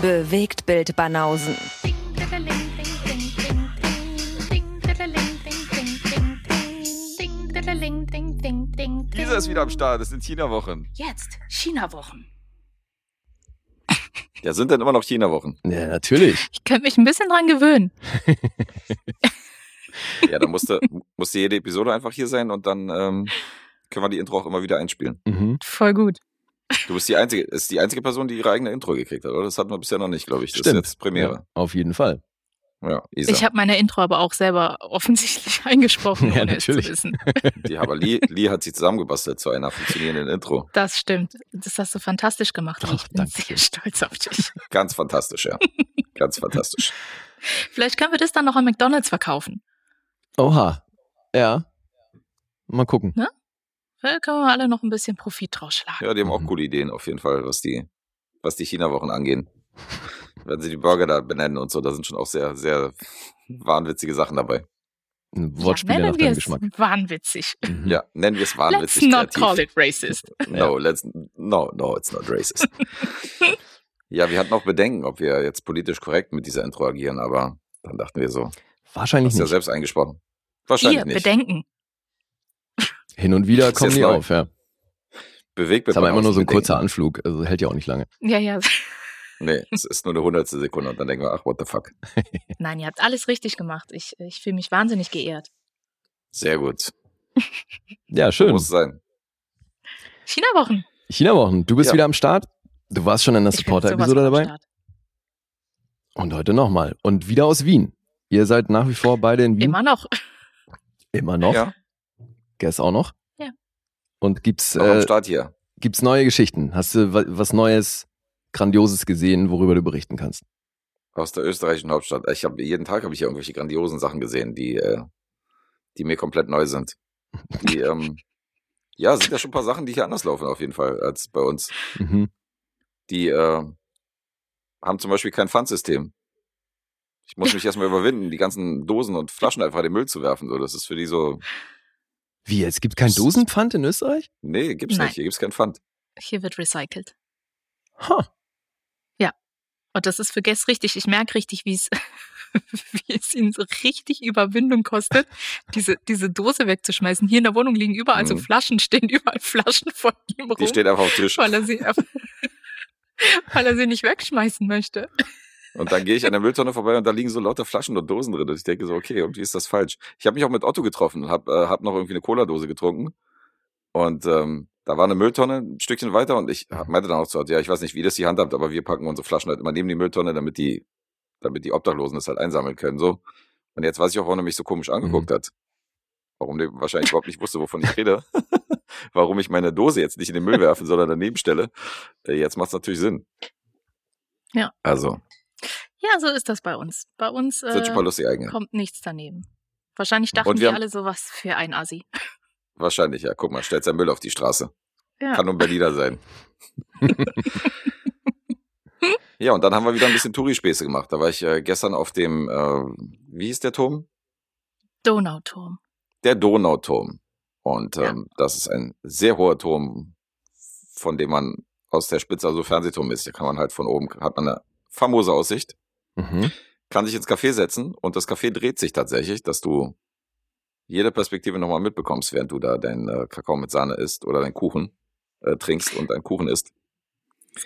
Bewegt Bild Banausen. Lisa ist wieder am Start. Das sind China-Wochen. Jetzt China-Wochen. Ja, sind denn immer noch China-Wochen? Ja, natürlich. Ich könnte mich ein bisschen dran gewöhnen. Ja, dann musste, musste jede Episode einfach hier sein und dann ähm, können wir die Intro auch immer wieder einspielen. Mhm. Voll gut. Du bist die einzige, ist die einzige Person, die ihre eigene Intro gekriegt hat, oder? Das hatten wir bisher noch nicht, glaube ich. Das Stimmt. ist jetzt Premiere. Ja, auf jeden Fall. Ja, Isa. Ich habe meine Intro aber auch selber offensichtlich eingesprochen, Ja, ohne es zu natürlich. wissen. die, aber Lee, Lee hat sie zusammengebastelt zu einer funktionierenden Intro. Das stimmt. Das hast du fantastisch gemacht. Ach, ich bin danke sehr stolz auf dich. Ganz fantastisch, ja. Ganz fantastisch. Vielleicht können wir das dann noch an McDonalds verkaufen. Oha. Ja. Mal gucken. Da können wir alle noch ein bisschen Profit draus schlagen. Ja, die haben auch Mhm. coole Ideen auf jeden Fall, was die, was die China-Wochen angehen. Wenn sie die Burger da benennen und so, da sind schon auch sehr, sehr wahnwitzige Sachen dabei. Ein Wortspiel ja, nach nennen wir deinem es Geschmack. wahnwitzig. Mhm. Ja, nennen wir es Let's wahnwitzig not kreativ. call it racist. No, let's, no, no, it's not racist. ja, wir hatten auch Bedenken, ob wir jetzt politisch korrekt mit dieser Intro agieren, aber dann dachten wir so, Wahrscheinlich hast ja nicht. selbst eingesprochen. Wahrscheinlich Ihr nicht. Bedenken. Hin und wieder kommen die auf, ja. Bewegt Ist aber immer nur so ein kurzer Anflug, also hält ja auch nicht lange. Ja, ja. Nee, es ist nur eine hundertstel Sekunde und dann denken wir, ach, what the fuck. Nein, ihr habt alles richtig gemacht. Ich, ich fühle mich wahnsinnig geehrt. Sehr gut. Ja, So schön. muss es sein. China-Wochen. China-Wochen, du bist Ja. wieder am Start. Du warst schon in der Supporter-Episode dabei. Und heute nochmal. Und wieder aus Wien. Ihr seid nach wie vor beide in Wien. Immer noch. Immer noch. Ja, Guess auch noch. Ja. Und gibt's, am äh, Start hier. gibt's neue Geschichten? Hast du wa- was Neues, Grandioses gesehen, worüber du berichten kannst? Aus der österreichischen Hauptstadt. Ich habe jeden Tag habe ich hier irgendwelche grandiosen Sachen gesehen, die, äh, die mir komplett neu sind. Die, ähm, ja, sind ja schon ein paar Sachen, die hier anders laufen auf jeden Fall als bei uns. Mhm. Die äh, haben zum Beispiel kein Pfandsystem. Ich muss mich erstmal überwinden, die ganzen Dosen und Flaschen einfach in den Müll zu werfen. So, das ist für die so, Wie, es gibt kein Dosenpfand in Österreich? nee, gibt's Nein. nicht. Hier gibt's kein Pfand. Hier wird recycelt. Ha. Und das ist für Guess richtig. Ich merke richtig, wie es, wie es ihnen so richtig Überwindung kostet, diese, diese Dose wegzuschmeißen. Hier in der Wohnung liegen überall so Mhm. Flaschen, stehen überall Flaschen von ihm rum, Die steht einfach auf dem Tisch. weil er sie, weil er sie nicht wegschmeißen möchte. Und dann gehe ich an der Mülltonne vorbei und da liegen so lauter Flaschen und Dosen drin. Und ich denke so, okay, irgendwie ist das falsch. Ich habe mich auch mit Otto getroffen und habe äh, hab noch irgendwie eine Cola-Dose getrunken. Und ähm, da war eine Mülltonne ein Stückchen weiter und ich hab- meinte dann auch zu Otto, ja, ich weiß nicht, wie das die handhabt, aber wir packen unsere Flaschen halt immer neben die Mülltonne, damit die, damit die Obdachlosen das halt einsammeln können. So. Und jetzt weiß ich auch, warum er mich so komisch angeguckt hat. Warum der wahrscheinlich überhaupt nicht wusste, wovon ich rede. warum ich meine Dose jetzt nicht in den Müll werfen, sondern daneben stelle. Äh, jetzt macht es natürlich Sinn. Ja. Also, Ja, so ist das bei uns. Bei uns äh, Eigene. kommt nichts daneben. Wahrscheinlich dachten die haben- alle so, was für ein Assi. Wahrscheinlich, ja. Guck mal, stellt sein Müll auf die Straße. Ja. Kann nur ein Berliner sein. ja, und dann haben wir wieder ein bisschen Touri-Späße gemacht. Da war ich äh, gestern auf dem, äh, wie hieß der Turm? Donauturm. Der Donauturm. Und Ja. ähm, das ist ein sehr hoher Turm, von dem man aus der Spitze, also Fernsehturm ist. Da kann man halt von oben, hat man eine famose Aussicht, Mhm. kann sich ins Café setzen und das Café dreht sich tatsächlich, dass du jede Perspektive nochmal mitbekommst, während du da deinen äh, Kakao mit Sahne isst oder deinen Kuchen äh, trinkst und einen Kuchen isst.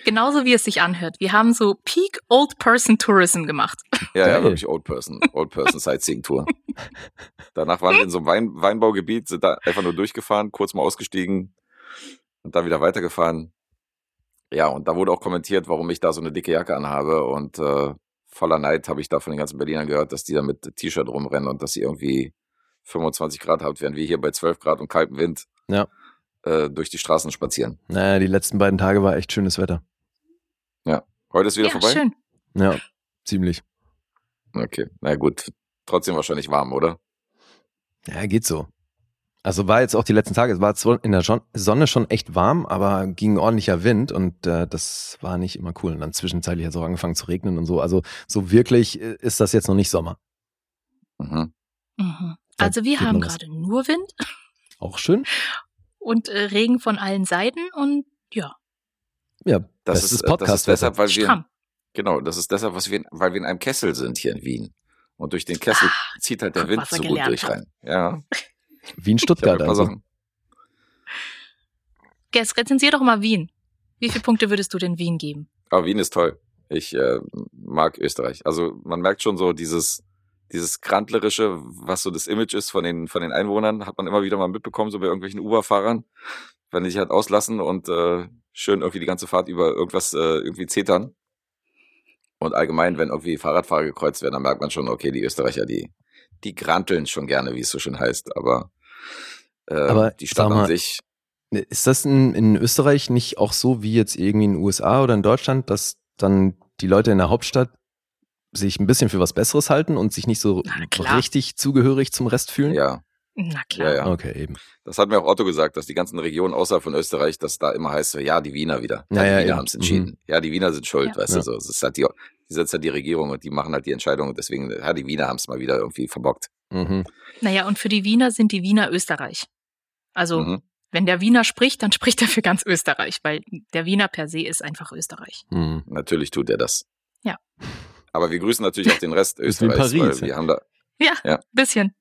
Genauso wie es sich anhört. Wir haben so Peak Old Person Tourism gemacht. Ja, ja, wirklich Old Person, Old Person Sightseeing Tour. Danach waren wir in so einem Wein, Weinbaugebiet, sind da einfach nur durchgefahren, kurz mal ausgestiegen und dann wieder weitergefahren. Ja, und da wurde auch kommentiert, warum ich da so eine dicke Jacke anhabe und äh, voller Neid habe ich da von den ganzen Berlinern gehört, dass die da mit T-Shirt rumrennen und dass sie irgendwie 25 Grad habt, während wir hier bei 12 Grad und kaltem Wind Ja. äh, durch die Straßen spazieren. Naja, die letzten beiden Tage war echt schönes Wetter. Heute ist wieder ja, vorbei? schön. Ja, ziemlich. Okay, na gut. Trotzdem wahrscheinlich warm, oder? Ja, geht so. Also war jetzt auch die letzten Tage, es war zwar in der Sonne schon echt warm, aber ging ordentlicher Wind und äh, das war nicht immer cool. Und dann zwischenzeitlich hat es auch angefangen zu regnen und so. Also so wirklich äh, ist das jetzt noch nicht Sommer. Mhm. Mhm. Also wir haben gerade nur Wind Auch schön. und äh, Regen von allen Seiten und ja, Ja, Das bestes ist, äh, das ist Podcast-Wetter. deshalb, weil wir. Genau, das ist deshalb, was wir, in, weil wir in einem Kessel sind hier in Wien. Und durch den Kessel Ah, zieht halt der Wind so gut durch rein. Ja, Wie in ich habe Stuttgart. ein paar Also. Sachen. Guess, rezensier doch mal Wien. Wie viele Punkte würdest du denn Wien geben? Aber Wien ist toll. Ich äh, mag Österreich. Also man merkt schon so dieses, dieses Krantlerische, was so das Image ist von den, von den Einwohnern, hat man immer wieder mal mitbekommen, so bei irgendwelchen Uber-Fahrern, wenn die sich halt auslassen und äh, schön irgendwie die ganze Fahrt über irgendwas äh, irgendwie zetern. Und allgemein, wenn irgendwie Fahrradfahrer gekreuzt werden, dann merkt man schon, okay, die Österreicher, die, die granteln schon gerne, wie es so schön heißt. Aber, äh, Aber die Stadt mal, an sich, Ist das in, in Österreich nicht auch so wie jetzt irgendwie in den USA oder in Deutschland, dass dann die Leute in der Hauptstadt sich ein bisschen für was Besseres halten und sich nicht so richtig zugehörig zum Rest fühlen? ja, Na klar. ja, ja. Okay, eben. Das hat mir auch Otto gesagt, dass die ganzen Regionen außerhalb von Österreich, dass da immer heißt, so, ja, die Wiener wieder. Ja, Ja, ja, die Wiener haben es entschieden. Ja, die Wiener sind schuld, Ja. weißt Ja. du so. Es ist halt die, die setzt halt die Regierung und die machen halt die Entscheidung und deswegen, ja, die Wiener haben es mal wieder irgendwie verbockt. Mhm. Naja, und für die Wiener sind die Wiener Österreich. Also, Mhm. wenn der Wiener spricht, dann spricht er für ganz Österreich, weil der Wiener per se ist einfach Österreich. Mhm. Natürlich tut er das. Ja. Aber wir grüßen natürlich auch den Rest Österreichs, Paris, weil wir ja. haben da, Bisschen.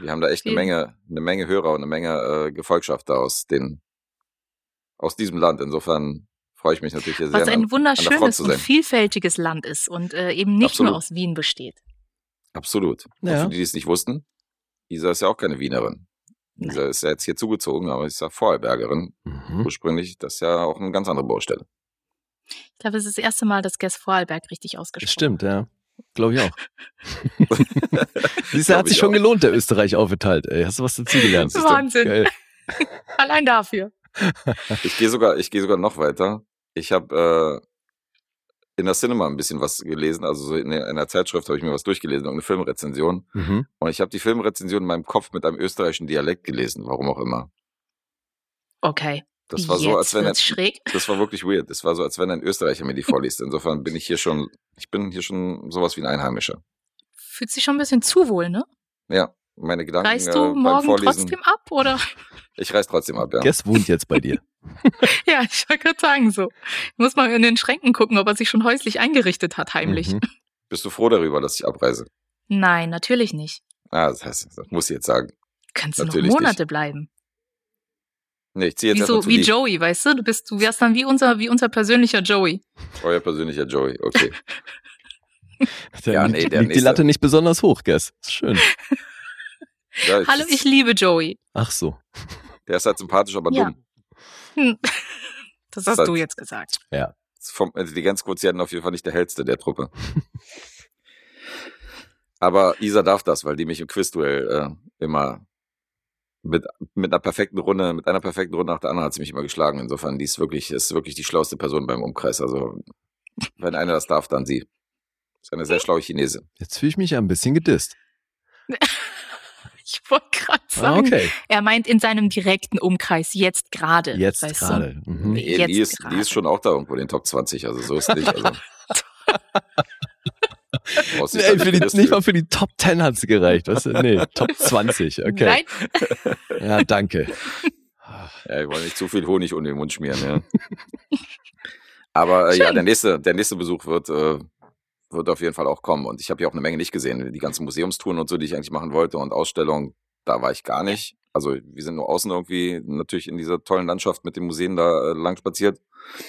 Wir haben da echt eine. Menge, eine Menge Hörer und eine Menge äh, Gefolgschaft da aus den, aus diesem Land. Insofern freue ich mich natürlich hier sehr. Was an- ein Front wunderschönes zu und vielfältiges Land ist und äh, eben nicht Absolut. nur aus Wien besteht. Absolut. Und Ja. für die, die es nicht wussten, Isa ist ja auch keine Wienerin. Nein. Isa ist ja jetzt hier zugezogen, aber ist ja Vorarlbergerin. Mhm. Ursprünglich, das ist ja auch eine ganz andere Baustelle. Ich glaube, es ist das erste Mal, dass Guess Vorarlberg richtig ausgesprochen stimmt, ja. Glaube ich auch. Siehst du, hat sich ich schon auch. gelohnt, der Österreich-Aufenthalt. Ey, hast du was dazugelernt? Das ist Wahnsinn. Geil. Allein dafür. Ich gehe sogar, ich gehe sogar noch weiter. Ich habe äh, in der Cinema ein bisschen was gelesen, also so in, der- in einer Zeitschrift habe ich mir was durchgelesen, irgendeine Filmrezension. Mhm. Und ich habe die Filmrezension in meinem Kopf mit einem österreichischen Dialekt gelesen, warum auch immer. Okay. Das war so, Jetzt als wenn ein, schräg. das war wirklich weird. Das war so, als wenn ein Österreicher mir die vorliest. Insofern bin ich hier schon, ich bin hier schon sowas wie ein Einheimischer. Fühlt sich schon ein bisschen zu wohl, ne? Ja, meine Gedanken Reist äh, du beim morgen Vorlesen. trotzdem ab, oder? Ich reiß trotzdem ab, ja. Guess wohnt jetzt bei dir. Ja, ich wollte gerade sagen so. Muss mal in den Schränken gucken, ob er sich schon häuslich eingerichtet hat, heimlich. Mhm. Bist du froh darüber, dass ich abreise? Nein, natürlich nicht. Ah, das heißt, das muss ich jetzt sagen. Kannst du noch Monate bleiben. Nee, ich ziehe jetzt Wie, so, zu wie lieb. Joey, weißt du? Du bist, du wärst dann wie unser, wie unser persönlicher Joey. Euer persönlicher Joey, okay. Da Ja, nee, der liegt die Latte nicht besonders hoch, Guess. Ist schön. Ja, Hallo, ich liebe Joey. Ach so. Der ist halt sympathisch, aber Ja. dumm. Hm. Das hast Seit- du jetzt gesagt. Ist vom Intelligenzquotienten auf jeden Fall nicht der hellste der Truppe. aber Isa darf das, weil die mich im Quizduell äh, immer mit, mit einer perfekten Runde, mit einer perfekten Runde nach der anderen hat sie mich immer geschlagen. Insofern, die ist wirklich, ist wirklich die schlauste Person beim Umkreis. Also, wenn einer das darf, dann sie. Ist eine sehr schlaue Chinesin. Jetzt fühle ich mich ja ein bisschen gedisst. Ich wollte gerade Ah, sagen, okay. er meint in seinem direkten Umkreis, jetzt gerade. Jetzt gerade. Mhm. Nee. Die, ist, die ist schon auch da irgendwo in den Top 20, also so ist es nicht. Also, Ey, für die, nicht mal für die Top 10 hat es gereicht. Weißt du? Nee, Top 20. Okay. Nein, Ja, danke. Ja, ich wollte nicht zu viel Honig um den Mund schmieren, ja. Aber äh, ja, Schön. der nächste, der nächste Besuch wird, äh, wird auf jeden Fall auch kommen. Und ich habe ja auch eine Menge nicht gesehen. Die ganzen Museumstouren und so, die ich eigentlich machen wollte und Ausstellungen, da war ich gar nicht. Also wir sind nur außen irgendwie natürlich in dieser tollen Landschaft mit den Museen da äh, lang spaziert.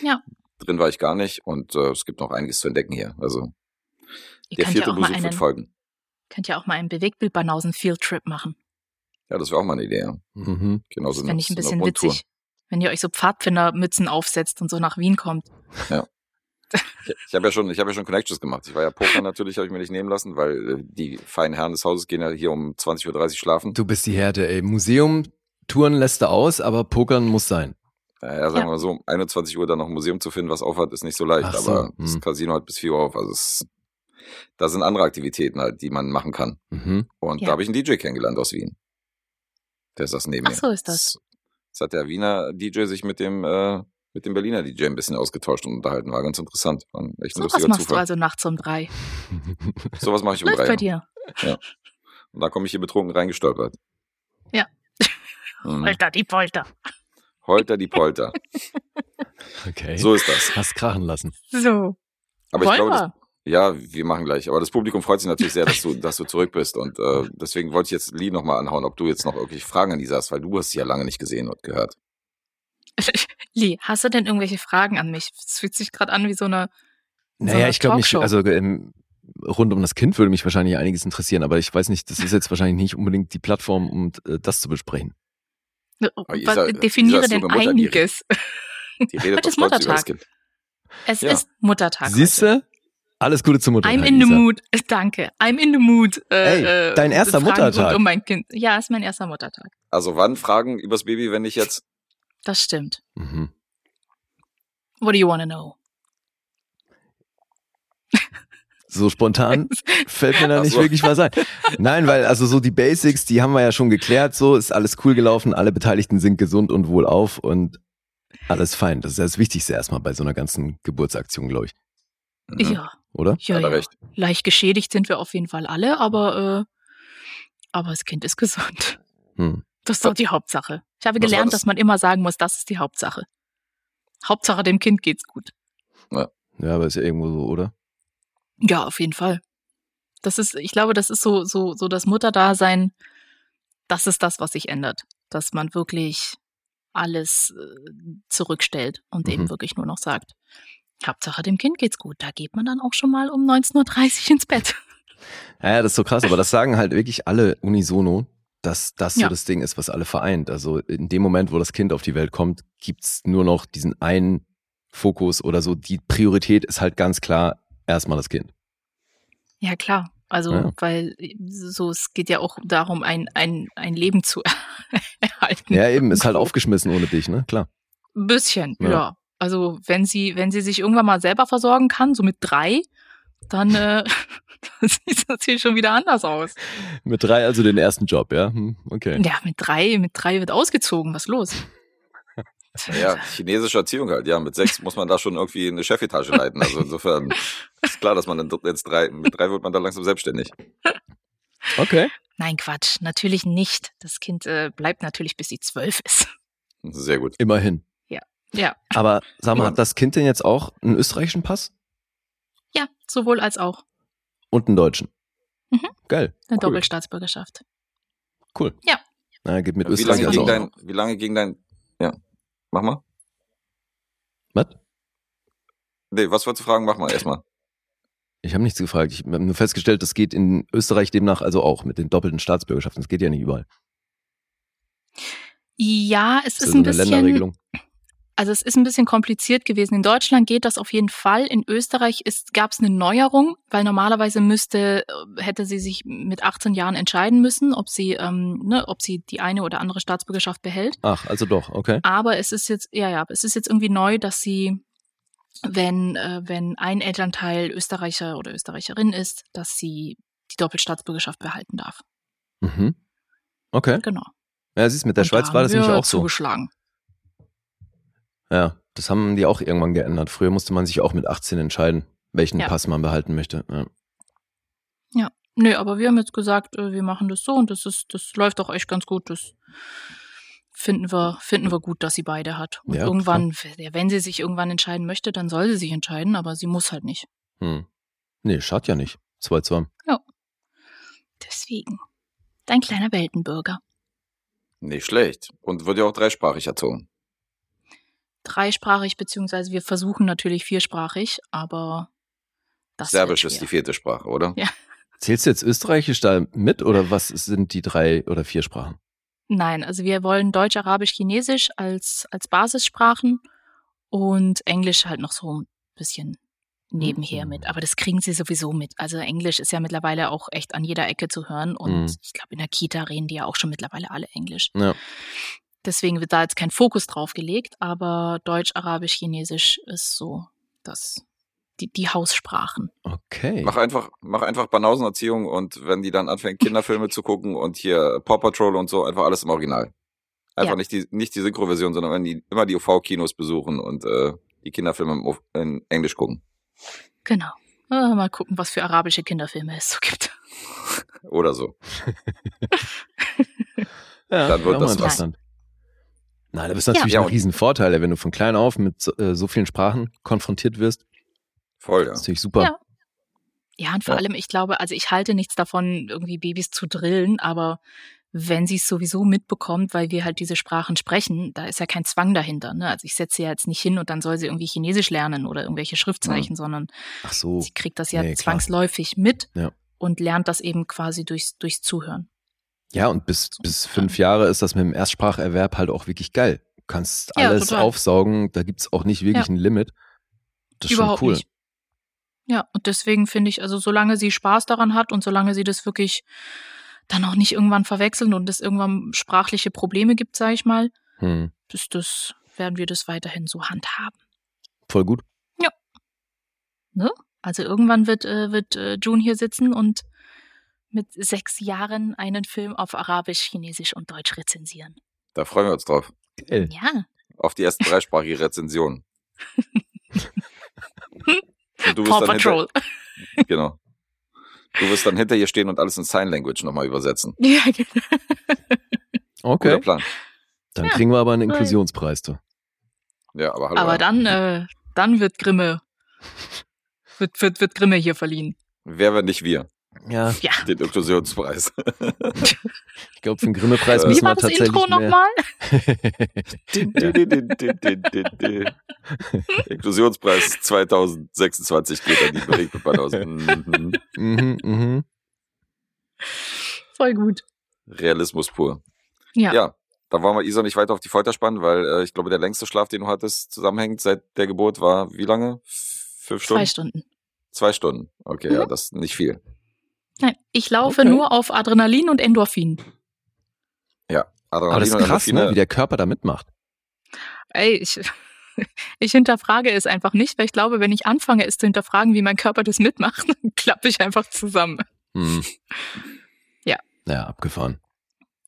Ja. Drin war ich gar nicht und äh, es gibt noch einiges zu entdecken hier. Also ihr der könnt ja vierte auch mal Besuch wird einen, folgen. könnt ja auch mal einen Bewegtbild-Banausen-Field-Trip machen. Ja, das wäre auch mal eine Idee. Ja. Mhm. Genau Das so fände ich ein bisschen witzig. Wenn ihr euch so Pfadfindermützen aufsetzt und so nach Wien kommt. Ich, ich habe ja schon, ich habe ja schon Connections gemacht. Ich war ja Poker natürlich, habe ich mir nicht nehmen lassen, weil äh, die feinen Herren des Hauses gehen ja hier um 20.30 Uhr schlafen. Du bist die Härte, ey. Museum, Touren lässt du aus, aber Pokern muss sein. Naja, sagen Ja. wir mal so, um 21 Uhr dann noch ein Museum zu finden, was aufhat, ist nicht so leicht. So, aber das hm. Casino hat bis 4 Uhr auf. Also es, da sind andere Aktivitäten halt, die man machen kann. Mhm. Und Ja. da habe ich einen DJ kennengelernt aus Wien. Der ist das neben Ach mir. so ist das. Jetzt hat der Wiener DJ sich mit dem, äh, mit dem Berliner DJ ein bisschen ausgetauscht und unterhalten. War ganz interessant. War ein echt ein So was machst du Zufall. also nachts um drei. Sowas mache ich um Läuft drei. bei ja. dir. Und da komme ich hier betrunken reingestolpert. Ja. Mhm. Polter, die Polter. Holter die Polter. Okay. So ist das. Hast krachen lassen. So. Aber ich glaube? Ja, wir machen gleich. Aber das Publikum freut sich natürlich sehr, dass du, dass du zurück bist. Und äh, deswegen wollte ich jetzt Lee nochmal anhauen, ob du jetzt noch irgendwelche Fragen an die hast, weil du hast sie ja lange nicht gesehen und gehört. Lee, hast du denn irgendwelche Fragen an mich? Es fühlt sich gerade an wie so eine. so Naja, eine ich glaube nicht, also ähm, rund um das Kind würde mich wahrscheinlich einiges interessieren, aber ich weiß nicht, das ist jetzt wahrscheinlich nicht unbedingt die Plattform, um äh, das zu besprechen. Aber Isa- Was, definiere Isa denn Mutter, die- einiges. Die redet Heute ist Muttertag. Kind. Es Ja. ist Muttertag. Siehst du? Alles Gute zum Muttertag. I'm in the Lisa. mood. Danke. I'm in the mood. Äh, Ey, äh, dein erster Muttertag. Um mein Kind. Ja, ist mein erster Muttertag. Also wann Fragen übers Baby, wenn ich jetzt? Das stimmt. Mhm. What do you want to know? So spontan fällt mir da nicht so. wirklich was ein. Nein, weil also so die Basics, die haben wir ja schon geklärt, so ist alles cool gelaufen, alle Beteiligten sind gesund und wohlauf und alles fein. Das ist ja das Wichtigste erstmal bei so einer ganzen Geburtsaktion, glaube ich, Mhm. Ja, oder? ja, ja. recht. Leicht geschädigt sind wir auf jeden Fall alle, aber, äh, aber das Kind ist gesund. Hm. Das ist doch die Hauptsache. Ich habe Was gelernt, das? dass man immer sagen muss, das ist die Hauptsache. Hauptsache dem Kind geht's gut. Ja, aber ist ja irgendwo so, oder? Ja, auf jeden Fall. Das ist, ich glaube, das ist so, so, so das Mutterdasein. Das ist das, was sich ändert. Dass man wirklich alles äh, zurückstellt und Mhm. eben wirklich nur noch sagt, Hauptsache dem Kind geht's gut. Da geht man dann auch schon mal um 19.30 Uhr ins Bett. Ja, das ist so krass, aber das sagen halt wirklich alle unisono, dass das so Ja. das Ding ist, was alle vereint. Also in dem Moment, wo das Kind auf die Welt kommt, gibt's nur noch diesen einen Fokus oder so. Die Priorität ist halt ganz klar erstmal das Kind. Ja, klar. Also, Ja. weil so, es geht ja auch darum, ein, ein, ein Leben zu erhalten. Ja, eben, ist halt aufgeschmissen ohne dich, ne? Klar. Bisschen, Ja. ja. Also, wenn sie, wenn sie sich irgendwann mal selber versorgen kann, so mit drei, dann, äh, sieht es natürlich schon wieder anders aus. Mit drei also den ersten Job, ja? Hm, okay. Ja, mit drei, mit drei wird ausgezogen. Was los? Ja, chinesische Erziehung halt. Ja, mit sechs muss man da schon irgendwie eine Chefetage leiten. Also insofern ist klar, dass man dann jetzt drei, mit drei wird man dann langsam selbstständig. Okay. Nein, Quatsch. Natürlich nicht. Das Kind äh, bleibt natürlich, bis sie zwölf ist. Sehr gut. Immerhin. Ja. Aber sag mal, Ja. hat das Kind denn jetzt auch einen österreichischen Pass Ja, sowohl als auch und einen deutschen? Mhm. Geil. eine Cool. Doppelstaatsbürgerschaft. Cool. Ja. Na, geht mit Wie Österreich lange, also auch. dein, wie lange ging dein, ja, mach mal. Was? Nee, was wolltest du fragen? Mach mal erstmal. Ich habe nichts gefragt. Ich habe nur festgestellt, das geht in Österreich demnach also auch mit den doppelten Staatsbürgerschaften. Das geht ja nicht überall. Ja, es Das ist so ein eine bisschen, Länderregelung. Also es ist ein bisschen kompliziert gewesen. In Deutschland geht das auf jeden Fall. In Österreich gab es eine Neuerung, weil normalerweise müsste, äh, hätte sie sich mit 18 Jahren entscheiden müssen, ob sie, ähm, ne, ob sie die eine oder andere Staatsbürgerschaft behält. Ach, also doch, okay. Aber es ist jetzt, ja, ja, es ist jetzt irgendwie neu, dass sie, wenn, äh, wenn ein Elternteil Österreicher oder Österreicherin ist, dass sie die Doppelstaatsbürgerschaft behalten darf. Mhm. Okay. Genau. Ja, siehst mit der Und Schweiz war das nämlich auch so. Zugeschlagen. Ja, das haben die auch irgendwann geändert. Früher musste man sich auch mit 18 entscheiden, welchen Ja. Pass man behalten möchte. Ja. Nö, aber wir haben jetzt gesagt, äh, wir machen das so und das ist, das läuft auch echt ganz gut. Das finden wir, finden wir gut, dass sie beide hat. Und Ja, irgendwann, ja, wenn sie sich irgendwann entscheiden möchte, dann soll sie sich entscheiden, aber sie muss halt nicht. Hm. Nee, schadet ja nicht. Zwei zu haben. Deswegen. Dein kleiner Weltenbürger. Nicht schlecht. Und wird ja auch dreisprachig erzogen. Dreisprachig, beziehungsweise wir versuchen natürlich viersprachig, aber das Serbisch ist die vierte Sprache, oder? Ja. Zählst du jetzt Österreichisch da mit oder was sind die drei oder vier Sprachen? Nein, also wir wollen Deutsch, Arabisch, Chinesisch als, als Basissprachen und Englisch halt noch so ein bisschen nebenher Mhm. mit. Aber das kriegen sie sowieso mit. Also Englisch ist ja mittlerweile auch echt an jeder Ecke zu hören und Mhm. ich glaube, in der Kita reden die ja auch schon mittlerweile alle Englisch. Ja. Deswegen wird da jetzt kein Fokus drauf gelegt, aber Deutsch, Arabisch, Chinesisch ist so das, die, die Haussprachen. Okay. Mach einfach, mach einfach Banausenerziehung und wenn die dann anfängt, Kinderfilme zu gucken und hier Paw Patrol und so, einfach alles im Original. Einfach Ja. nicht die, nicht die Synchroversion, sondern wenn die immer die UV-Kinos besuchen und äh, die Kinderfilme in Englisch gucken. Genau. Ah, Mal gucken, was für arabische Kinderfilme es so gibt. Oder so. Ja, Dann wird das was. Nein, da bist du natürlich Ja, ein Riesenvorteil, wenn du von klein auf mit so, äh, so vielen Sprachen konfrontiert wirst. Voll, ja. Das ist natürlich super. Ja. Ja, und vor Ja. allem, ich glaube, also ich halte nichts davon, irgendwie Babys zu drillen, aber wenn sie es sowieso mitbekommt, weil wir halt diese Sprachen sprechen, da ist ja kein Zwang dahinter. Ne? Also ich setze sie ja jetzt nicht hin und dann soll sie irgendwie Chinesisch lernen oder irgendwelche Schriftzeichen, sondern Ach so. sie kriegt das ja Nee, klar. zwangsläufig mit Ja. und lernt das eben quasi durchs, durchs Zuhören. Ja, und bis, bis fünf Jahre ist das mit dem Erstspracherwerb halt auch wirklich geil. Du kannst Ja, alles total. aufsaugen, da gibt's auch nicht wirklich Ja. ein Limit. Das ist Überhaupt schon cool. nicht. Ja, und deswegen finde ich, also solange sie Spaß daran hat und solange sie das wirklich dann auch nicht irgendwann verwechseln und es irgendwann sprachliche Probleme gibt, sage ich mal, Hm. ist das, werden wir das weiterhin so handhaben. Voll gut. Also irgendwann wird, äh, wird äh, June hier sitzen und mit sechs Jahren einen Film auf Arabisch, Chinesisch und Deutsch rezensieren. Da freuen wir uns drauf. Geil. Ja, Auf die ersten dreisprachige Rezensionen. Und du Paw dann hinter, Patrol. genau. Du wirst dann hinter ihr stehen und alles in Sign Language nochmal übersetzen. ja, genau. Guter Okay. Plan. Dann Ja. kriegen wir aber einen. Inklusionspreis, du. Ja, aber hallo. Aber dann, äh, dann wird Grimme, wird, wird, wird Grimme hier verliehen. Wer, wenn nicht wir? Ja, Ja. Den Inklusionspreis. ich glaube, für den Grimme-Preis Äh, müssen Wie war wir das tatsächlich Intro nochmal? Inklusionspreis 2026 geht an die aus. Mhm. mhm, mhm. Voll gut. Realismus pur. Ja. Ja, da wollen wir Isa nicht weiter auf die Folter spannen, weil äh, ich glaube, der längste Schlaf, den du hattest, zusammenhängend seit der Geburt, war wie lange? Fünf Stunden? Zwei Stunden. Zwei Stunden. Okay, Mhm. ja, das ist nicht viel. Nein, ich laufe Okay. nur auf Adrenalin und Endorphin. Ja, Adrenalin Aber das ist und krass, Endorphine. ne, wie der Körper da mitmacht. Ey, ich, ich hinterfrage es einfach nicht, weil ich glaube, wenn ich anfange, es zu hinterfragen, wie mein Körper das mitmacht, dann klappe ich einfach zusammen. Mhm. Ja. Ja, abgefahren.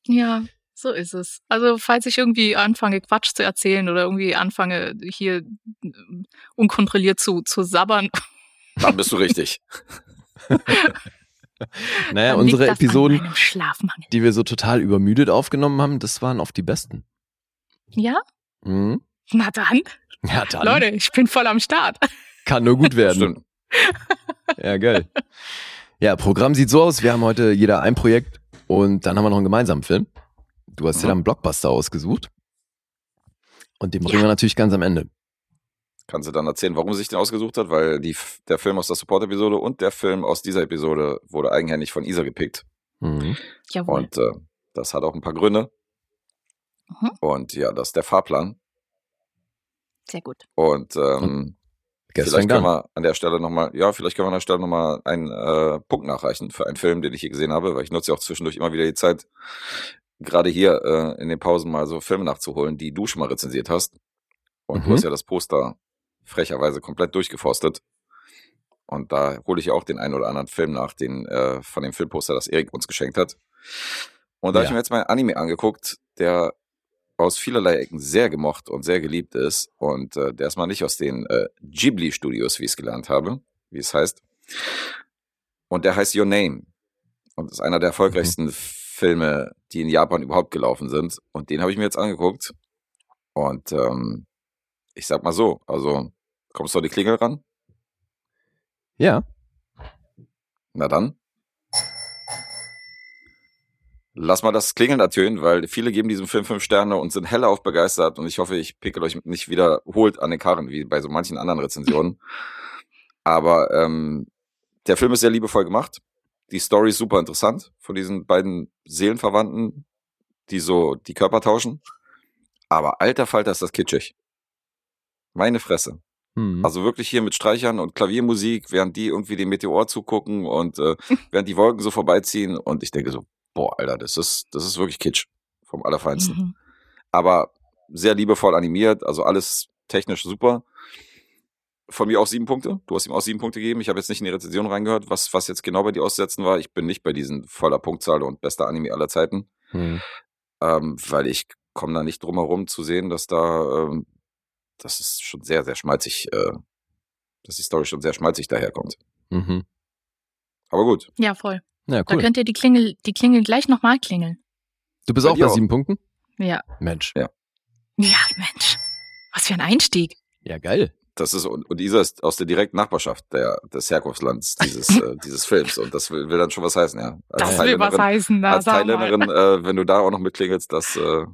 Ja, so ist es. Also, falls ich irgendwie anfange, Quatsch zu erzählen oder irgendwie anfange, hier ähm, unkontrolliert zu, zu sabbern, Dann bist du richtig. Naja, dann unsere Episoden, die wir so total übermüdet aufgenommen haben, das waren oft die besten. Ja? Mhm. Na dann, Ja, dann Leute, ich bin voll am Start. kann nur gut werden. Ja, geil. Ja, Programm sieht so aus, wir haben heute jeder ein Projekt und dann haben wir noch einen gemeinsamen Film. Du hast dir Mhm. dann einen Blockbuster ausgesucht. Und den Ja. bringen wir natürlich ganz am Ende. Kannst du dann erzählen, warum sie sich den ausgesucht hat? Weil die, der Film aus der Support-Episode und der Film aus dieser Episode wurde eigenhändig von Isa gepickt. Mhm. Jawohl. Und äh, das hat auch ein paar Gründe. Mhm. Und ja, das ist der Fahrplan. Sehr gut. Und ähm, vielleicht können wir an der Stelle nochmal, ja, vielleicht können wir an der Stelle nochmal einen äh, Punkt nachreichen für einen Film, den ich hier gesehen habe, weil ich nutze ja auch zwischendurch immer wieder die Zeit, gerade hier äh, in den Pausen mal so Filme nachzuholen, die du schon mal rezensiert hast. Und du Mhm. hast ja das Poster frecherweise komplett durchgeforstet. Und da hole ich ja auch den einen oder anderen Film nach, den äh, von dem Filmposter, das Erik uns geschenkt hat. Und da habe Ja. ich mir jetzt mal Anime angeguckt, der aus vielerlei Ecken sehr gemocht und sehr geliebt ist. Und äh, der ist mal nicht aus den äh, Ghibli-Studios, wie ich es gelernt habe, wie es heißt. Und der heißt Your Name. Und ist einer der erfolgreichsten Filme, die in Japan überhaupt gelaufen sind. Und den habe ich mir jetzt angeguckt. Und ähm, ich sag mal so, also kommst du an die Klingel ran? Ja, Na dann. Lass mal das Klingeln ertönen, weil viele geben diesem Film fünf Sterne und sind hellauf begeistert und ich hoffe, ich pickel euch nicht wiederholt an den Karren, wie bei so manchen anderen Rezensionen. Aber ähm, der Film ist sehr liebevoll gemacht. Die Story ist super interessant von diesen beiden Seelenverwandten, die so die Körper tauschen. Aber alter Falter ist das kitschig. Meine Fresse. Mhm. Also wirklich hier mit Streichern und Klaviermusik, während die irgendwie den Meteor zugucken und äh, während die Wolken so vorbeiziehen. Und ich denke so, boah, Alter, das ist, das ist wirklich Kitsch. Vom Allerfeinsten. Mhm. Aber sehr liebevoll animiert, also alles technisch super. Von mir auch sieben Punkte. Du hast ihm auch sieben Punkte gegeben. Ich habe jetzt nicht in die Rezension reingehört, was, was jetzt genau bei dir auszusetzen war. Ich bin nicht bei diesen voller Punktzahl und bester Anime aller Zeiten, Mhm. ähm, weil ich komme da nicht drum herum zu sehen, dass da, ähm, das ist schon sehr, sehr schmalzig, äh, dass die Story schon sehr schmalzig daherkommt. Mhm. Aber gut, Ja, voll. Ja, Da cool. könnt ihr die Klingel, die Klingel gleich nochmal klingeln. Du bist Bei auch bei auch. sieben Punkten? Ja. Mensch. Ja, Mensch. Was für ein Einstieg. Ja, geil. Das ist, und, und dieser ist aus der direkten Nachbarschaft der, des Herkunftslands dieses, äh, dieses Films. Und das will, will dann schon was heißen, ja. Als das will was heißen, na, Als Thailänderin, äh, wenn du da auch noch mitklingelst, das, äh,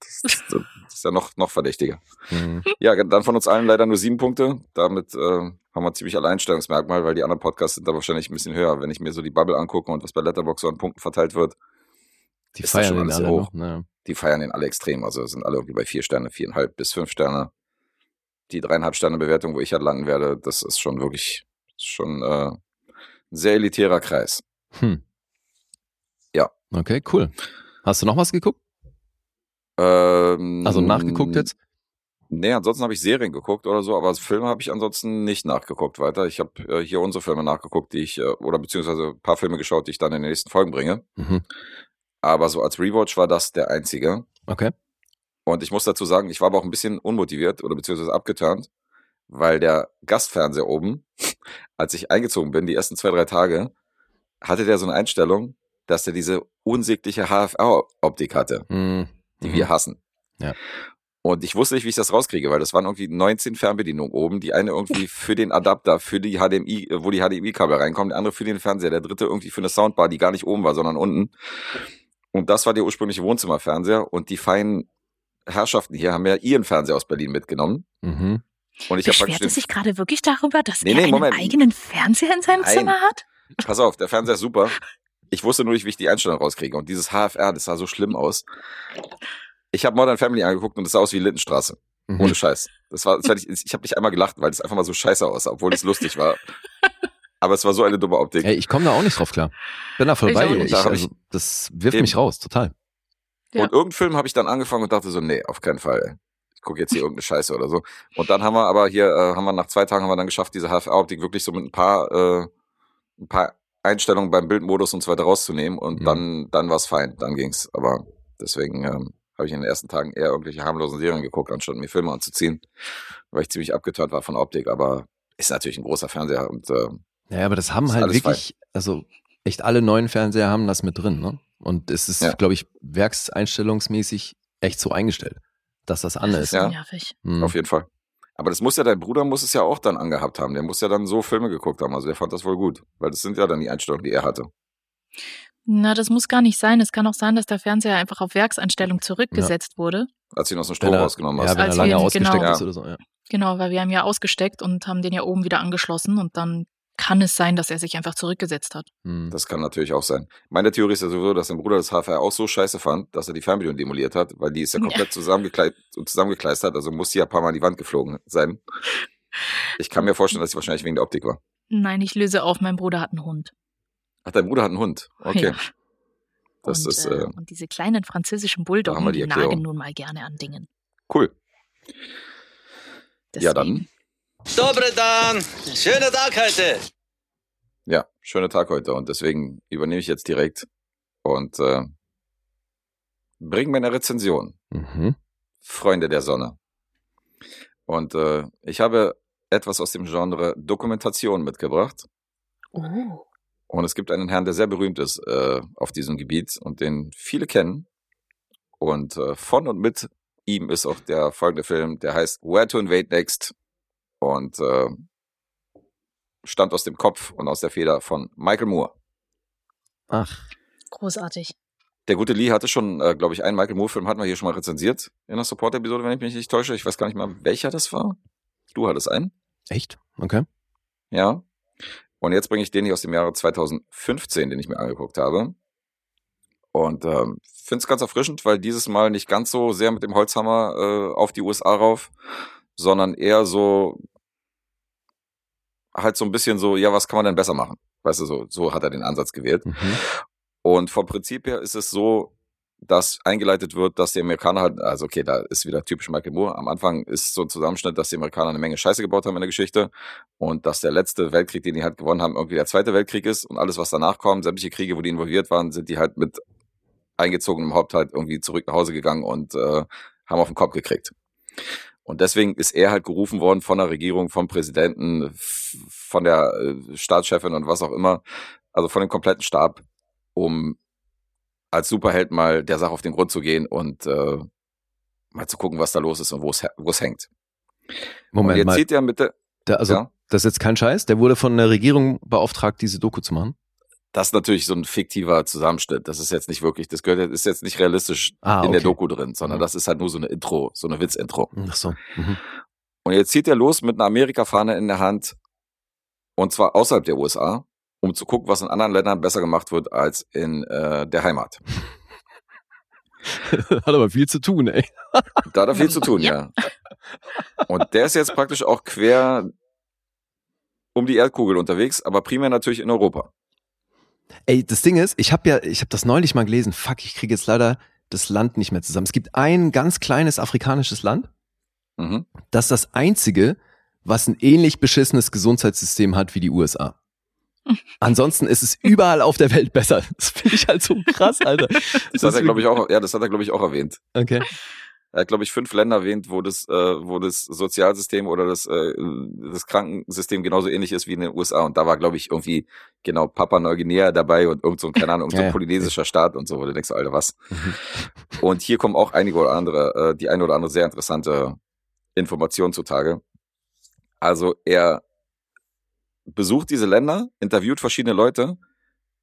das, das, ist ja noch, noch verdächtiger. Mhm. Ja, dann von uns allen leider nur sieben Punkte. Damit äh, haben wir ziemlich Alleinstellungsmerkmal, weil die anderen Podcasts sind da wahrscheinlich ein bisschen höher. Wenn ich mir so die Bubble angucke und was bei Letterboxd so an Punkten verteilt wird, die feiern den alle hoch. Noch, ne? Die feiern den alle extrem. Also sind alle irgendwie bei vier Sterne, viereinhalb bis fünf Sterne die dreieinhalb Sterne Bewertung, wo ich halt landen werde, das ist schon wirklich schon äh, ein sehr elitärer Kreis. Hm. Ja. Okay, cool. Hast du noch was geguckt? Ähm, also nachgeguckt jetzt? Nee, ansonsten habe ich Serien geguckt oder so, aber Filme habe ich ansonsten nicht nachgeguckt weiter. Ich habe äh, hier unsere Filme nachgeguckt, die ich, äh, oder beziehungsweise ein paar Filme geschaut, die ich dann in den nächsten Folgen bringe. Mhm. Aber so als Rewatch war das der einzige. Okay. Und ich muss dazu sagen, ich war aber auch ein bisschen unmotiviert oder beziehungsweise abgeturnt, weil der Gastfernseher oben, als ich eingezogen bin, die ersten zwei, drei Tage, hatte der so eine Einstellung, dass er diese unsägliche HFR-Optik hatte, mhm. Die wir hassen. Ja. Und ich wusste nicht, wie ich das rauskriege, weil das waren irgendwie 19 Fernbedienungen oben. Die eine irgendwie für den Adapter, für die HDMI, wo die HDMI-Kabel reinkommen, der andere für den Fernseher, der dritte irgendwie für eine Soundbar, die gar nicht oben war, sondern unten. Und das war der ursprüngliche Wohnzimmerfernseher und die feinen Herrschaften hier haben ja ihren Fernseher aus Berlin mitgenommen. Mhm. Und ich Beschwert es sich gerade wirklich darüber, dass nee, er nee, einen Moment. eigenen Fernseher in seinem Nein. Zimmer hat? Pass auf, der Fernseher ist super. Ich wusste nur nicht, wie ich die Einstellung rauskriege. Und dieses HFR, das sah so schlimm aus. Ich habe Modern Family angeguckt und das sah aus wie Lindenstraße. Mhm. Ohne Scheiß. Das war, das war ich, ich habe nicht einmal gelacht, weil es einfach mal so scheiße aussah, obwohl es lustig war. Aber es war so eine dumme Optik. Ey, ich komme da auch nicht drauf klar. Bin da voll ich bei dir. Ich, also, das wirft eben. mich raus, total. Ja. Und irgendeinen Film habe ich dann angefangen und dachte so, nee, auf keinen Fall. Ich gucke jetzt hier irgendeine Scheiße oder so. Und dann haben wir aber hier, äh, haben wir nach zwei Tagen haben wir dann geschafft, diese HFR-Optik wirklich so mit ein paar, äh, ein paar Einstellungen beim Bildmodus und so weiter rauszunehmen. Und mhm. dann, dann war es fein, dann ging's. Aber deswegen ähm, habe ich in den ersten Tagen eher irgendwelche harmlosen Serien geguckt, anstatt mir Filme anzuziehen, weil ich ziemlich abgeturnt war von Optik. Aber ist natürlich ein großer Fernseher und äh, ja, aber das haben halt wirklich, fein. also echt alle neuen Fernseher haben das mit drin, ne? Und es ist, ja. glaube ich, werkseinstellungsmäßig echt so eingestellt, dass das an ist. Ja, nervig. Mhm. auf jeden Fall. Aber das muss ja, dein Bruder muss es ja auch dann angehabt haben. Der muss ja dann so Filme geguckt haben. Also der fand das wohl gut. Weil das sind ja dann die Einstellungen, die er hatte. Na, das muss gar nicht sein. Es kann auch sein, dass der Fernseher einfach auf Werkseinstellung zurückgesetzt ja. wurde. Als du ihn aus dem Strom rausgenommen hast. Ja, wenn Als er lange ausgesteckt genau, ist oder so, ja. Genau, weil wir haben ja ausgesteckt und haben den ja oben wieder angeschlossen und dann kann es sein, dass er sich einfach zurückgesetzt hat. Hm. Das kann natürlich auch sein. Meine Theorie ist ja sowieso, dass sein Bruder das HFR auch so scheiße fand, dass er die Fernbedienung demoliert hat, weil die ist ja komplett zusammengekleistert, also muss sie ja ein paar Mal an die Wand geflogen sein. Ich kann mir vorstellen, dass sie wahrscheinlich wegen der Optik war. Nein, ich löse auf, mein Bruder hat einen Hund. Ach, dein Bruder hat einen Hund? Okay. Ja. Das und, ist, äh, und diese kleinen französischen Bulldoggen, die, die nagen nun mal gerne an Dingen. Cool. Deswegen. Ja, dann Dobre Dan, schöner Tag heute. Ja, schöner Tag heute und deswegen übernehme ich jetzt direkt und äh, bringe mir eine Rezension. Mhm. Freunde der Sonne. Und äh, ich habe etwas aus dem Genre Dokumentation mitgebracht. Oh. Und es gibt einen Herrn, der sehr berühmt ist äh, auf diesem Gebiet und den viele kennen. Und äh, von und mit ihm ist auch der folgende Film, der heißt Where to Invade Next und äh, stammt aus dem Kopf und aus der Feder von Michael Moore. Ach. Großartig. Der gute Lee hatte schon, äh, glaube ich, einen Michael Moore-Film hatten wir hier schon mal rezensiert in der Support-Episode, wenn ich mich nicht täusche. Ich weiß gar nicht mal, welcher das war. Du hattest einen. Echt? Okay. Ja. Und jetzt bringe ich den hier aus dem Jahre 2015, den ich mir angeguckt habe. Und ähm, finde es ganz erfrischend, weil dieses Mal nicht ganz so sehr mit dem Holzhammer äh, auf die USA rauf, sondern eher so halt so ein bisschen so, ja, was kann man denn besser machen? Weißt du, so, so hat er den Ansatz gewählt. Mhm. Und vom Prinzip her ist es so, dass eingeleitet wird, dass die Amerikaner halt, also okay, da ist wieder typisch Michael Moore. Am Anfang ist so ein Zusammenschnitt, dass die Amerikaner eine Menge Scheiße gebaut haben in der Geschichte und dass der letzte Weltkrieg, den die halt gewonnen haben, irgendwie der zweite Weltkrieg ist und alles, was danach kommt, sämtliche Kriege, wo die involviert waren, sind die halt mit eingezogenem Haupt halt irgendwie zurück nach Hause gegangen und äh, haben auf den Kopf gekriegt. Und deswegen ist er halt gerufen worden von der Regierung, vom Präsidenten, von der äh, Staatschefin und was auch immer, also von dem kompletten Stab, um als Superheld mal der Sache auf den Grund zu gehen und äh, mal zu gucken, was da los ist und wo es hängt. Und Moment jetzt mal. sieht er mit der, Der, also, ja, das ist jetzt kein Scheiß. Der wurde von der Regierung beauftragt, diese Doku zu machen. Das ist natürlich so ein fiktiver Zusammenschnitt. Das ist jetzt nicht wirklich, das gehört, jetzt- ist jetzt nicht realistisch Ah, in der okay. Doku drin, sondern Mhm. das ist halt nur so eine Intro, so eine Witzintro. Ach so. Mhm. Und jetzt zieht er los mit einer Amerika-Fahne in der Hand und zwar außerhalb der USA, um zu gucken, was in anderen Ländern besser gemacht wird als in äh, der Heimat. Hat aber viel zu tun, ey. Da hat er viel zu tun, ja. Und der ist jetzt praktisch auch quer um die Erdkugel unterwegs, aber primär natürlich in Europa. Ey, das Ding ist, ich habe ja, ich habe das neulich mal gelesen. Fuck, ich kriege jetzt leider das Land nicht mehr zusammen. Es gibt ein ganz kleines afrikanisches Land, Mhm. das ist das einzige, was ein ähnlich beschissenes Gesundheitssystem hat wie die USA. Ansonsten ist es überall auf der Welt besser. Das finde ich halt so krass, Alter. Das hat er, glaube ich, auch, ja, das hat er, glaube ich, auch erwähnt. Okay. Er hat, glaube ich, fünf Länder erwähnt, wo das, äh, wo das Sozialsystem oder das, äh, das Krankensystem genauso ähnlich ist wie in den USA. Und da war, glaube ich, irgendwie genau Papua Neuguinea dabei und irgend so ein, keine Ahnung, irgend so Ja, ein ja. polynesischer Staat und so, wo du denkst, Alter, was? Mhm. Und hier kommen auch einige oder andere, äh, die eine oder andere sehr interessante Information zutage. Also er besucht diese Länder, interviewt verschiedene Leute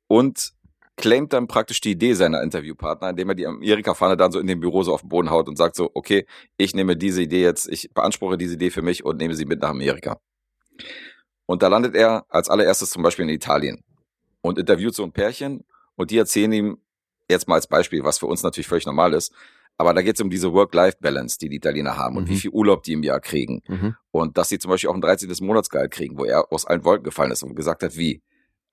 und claimt dann praktisch die Idee seiner Interviewpartner, indem er die Amerika-Fahne dann so in dem Büro so auf den Boden haut und sagt so, okay, ich nehme diese Idee jetzt, ich beanspruche diese Idee für mich und nehme sie mit nach Amerika. Und da landet er als allererstes zum Beispiel in Italien und interviewt so ein Pärchen und die erzählen ihm jetzt mal als Beispiel, was für uns natürlich völlig normal ist, aber da geht es um diese Work-Life-Balance, die die Italiener haben und Mhm. wie viel Urlaub die im Jahr kriegen. Mhm. Und dass sie zum Beispiel auch ein 13. Monatsgehalt kriegen, wo er aus allen Wolken gefallen ist und gesagt hat, wie?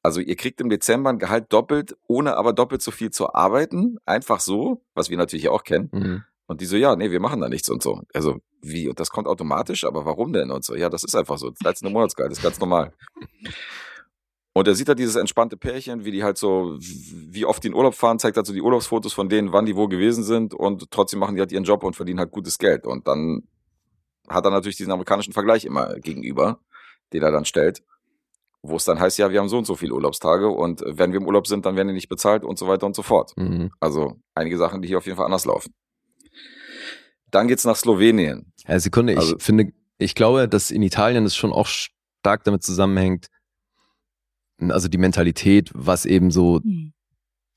Also ihr kriegt im Dezember ein Gehalt doppelt, ohne aber doppelt so viel zu arbeiten. Einfach so, was wir natürlich auch kennen. Mhm. Und die so, ja, nee, wir machen da nichts und so. Also wie? Und das kommt automatisch, aber warum denn? Und so, ja, das ist einfach so. 13. Monatsgehalt ist ganz normal. Und er sieht da dieses entspannte Pärchen, wie die halt so, wie oft die in Urlaub fahren, zeigt halt so die Urlaubsfotos von denen, wann die wo gewesen sind und trotzdem machen die halt ihren Job und verdienen halt gutes Geld. Und dann hat er natürlich diesen amerikanischen Vergleich immer gegenüber, den er dann stellt, wo es dann heißt, ja, wir haben so und so viele Urlaubstage und wenn wir im Urlaub sind, dann werden die nicht bezahlt und so weiter und so fort. Mhm. Also einige Sachen, die hier auf jeden Fall anders laufen. Dann geht's nach Slowenien. Ja, Sekunde, Also- ich finde, ich glaube, dass in Italien es schon auch stark damit zusammenhängt, also die Mentalität, was eben so Hm.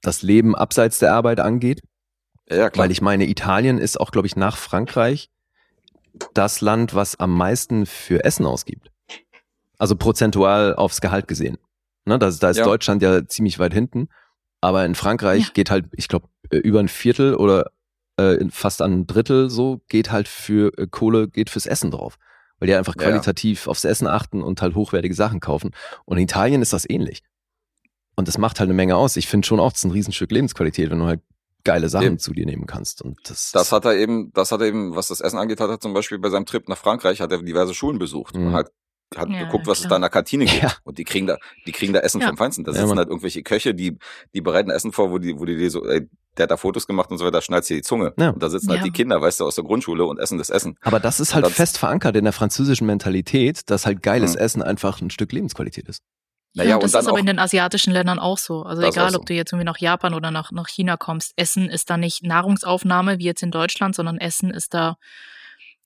das Leben abseits der Arbeit angeht. Ja, ja, klar. Weil ich meine, Italien ist auch, glaube ich, nach Frankreich das Land, was am meisten für Essen ausgibt. Also prozentual aufs Gehalt gesehen. Ne, da, da ist Ja. Deutschland ja ziemlich weit hinten. Aber in Frankreich Ja. geht halt, ich glaube, über ein Viertel oder äh, fast an ein Drittel so geht halt für äh, Kohle, geht fürs Essen drauf. Weil die einfach Ja, ja. qualitativ aufs Essen achten und halt hochwertige Sachen kaufen. Und in Italien ist das ähnlich. Und das macht halt eine Menge aus. Ich finde schon auch, das ist ein Riesenstück Lebensqualität, wenn du halt geile Sachen Eben. zu dir nehmen kannst. Und das, Das hat er eben, das hat er eben, was das Essen angeht, hat er zum Beispiel bei seinem Trip nach Frankreich, hat er diverse Schulen besucht Mhm. und hat, hat Ja, geguckt, was es klar. da in der Kantine gibt. Ja. Und die kriegen da, die kriegen da Essen Ja. vom Feinsten. Da Ja, sitzen halt irgendwelche Köche, die, die bereiten Essen vor, wo die, wo die dir so, ey, der hat da Fotos gemacht und so weiter, schneidest dir die Zunge. Ja. Und da sitzen Ja. halt die Kinder, weißt du, aus der Grundschule und essen das Essen. Aber das ist halt Das- fest verankert in der französischen Mentalität, dass halt geiles Mhm. Essen einfach ein Stück Lebensqualität ist. Naja, ja, und das dann ist aber auch- in den asiatischen Ländern auch so. Also egal, so. ob du jetzt irgendwie nach Japan oder nach, nach China kommst, Essen ist da nicht Nahrungsaufnahme wie jetzt in Deutschland, sondern Essen ist da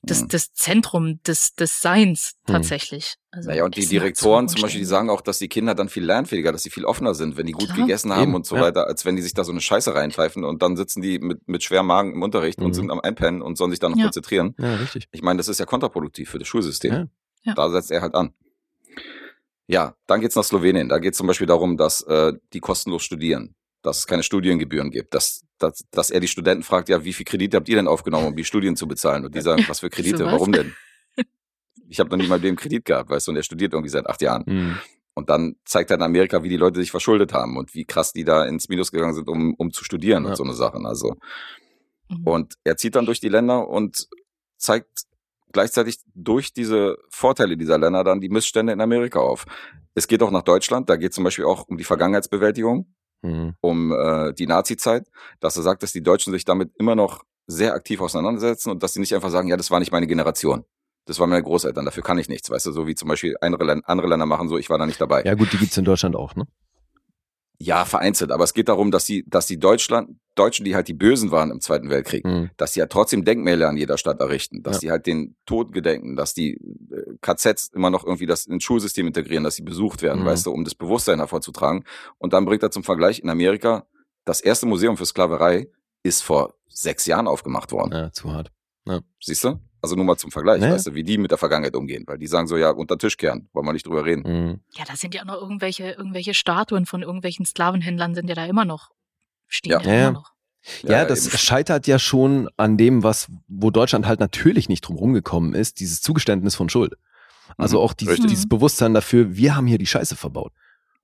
das, Mhm. das Zentrum des, des Seins Mhm. tatsächlich. Also Naja, und die Direktoren zum Beispiel, die sagen auch, dass die Kinder dann viel lernfähiger, dass sie viel offener sind, wenn die gut Klar. gegessen haben Eben, und so ja. weiter, als wenn die sich da so eine Scheiße reinpfeifen und dann sitzen die mit, mit schwerem Magen im Unterricht Mhm. und sind am Einpennen und sollen sich dann noch Ja. konzentrieren. Ja, richtig. Ich meine, das ist ja kontraproduktiv für das Schulsystem. Ja. Ja. Da setzt er halt an. Ja, dann geht's nach Slowenien. Da geht's zum Beispiel darum, dass äh, die kostenlos studieren, dass es keine Studiengebühren gibt, dass, dass, dass er die Studenten fragt, ja, wie viel Kredite habt ihr denn aufgenommen, um die Studien zu bezahlen? Und die sagen, was für Kredite, So was? warum denn? Ich habe noch nie mal dem Kredit gehabt, weißt du, und er studiert irgendwie seit acht Jahren. Mhm. Und dann zeigt er in Amerika, wie die Leute sich verschuldet haben und wie krass die da ins Minus gegangen sind, um, um zu studieren Ja. und so eine Sachen. Also, Mhm. und er zieht dann durch die Länder und zeigt gleichzeitig durch diese Vorteile dieser Länder dann die Missstände in Amerika auf. Es geht auch nach Deutschland, da geht zum Beispiel auch um die Vergangenheitsbewältigung, Mhm. um äh, die Nazi-Zeit, dass er sagt, dass die Deutschen sich damit immer noch sehr aktiv auseinandersetzen und dass sie nicht einfach sagen, ja, das war nicht meine Generation. Das waren meine Großeltern, dafür kann ich nichts, weißt du, so wie zum Beispiel andere, Län- andere Länder machen so, ich war da nicht dabei. Ja gut, die gibt's in Deutschland auch, ne? Ja, vereinzelt. Aber es geht darum, dass die, dass die Deutschland, Deutschen, die halt die Bösen waren im Zweiten Weltkrieg, Mhm. dass die ja trotzdem Denkmäler an jeder Stadt errichten, dass Ja. die halt den Toten gedenken, dass die äh, KZs immer noch irgendwie das ins Schulsystem integrieren, dass sie besucht werden, Mhm. weißt du, um das Bewusstsein hervorzutragen. Und dann bringt er zum Vergleich in Amerika, das erste Museum für Sklaverei ist vor sechs Jahren aufgemacht worden. Ja, zu hart. Siehst du? Also nur mal zum Vergleich, Ja. weißt du, wie die mit der Vergangenheit umgehen, weil die sagen so, ja, unter den Tisch kehren, wollen wir nicht drüber reden. Mhm. Ja, da sind ja auch noch irgendwelche, irgendwelche Statuen von irgendwelchen Sklavenhändlern sind ja da immer noch. Stehen Ja. ja, Ja, ja. immer noch. Ja, das eben. scheitert ja schon an dem, was, wo Deutschland halt natürlich nicht drum rumgekommen ist, dieses Zugeständnis von Schuld. Also Mhm, auch dieses, dieses Bewusstsein dafür, wir haben hier die Scheiße verbaut.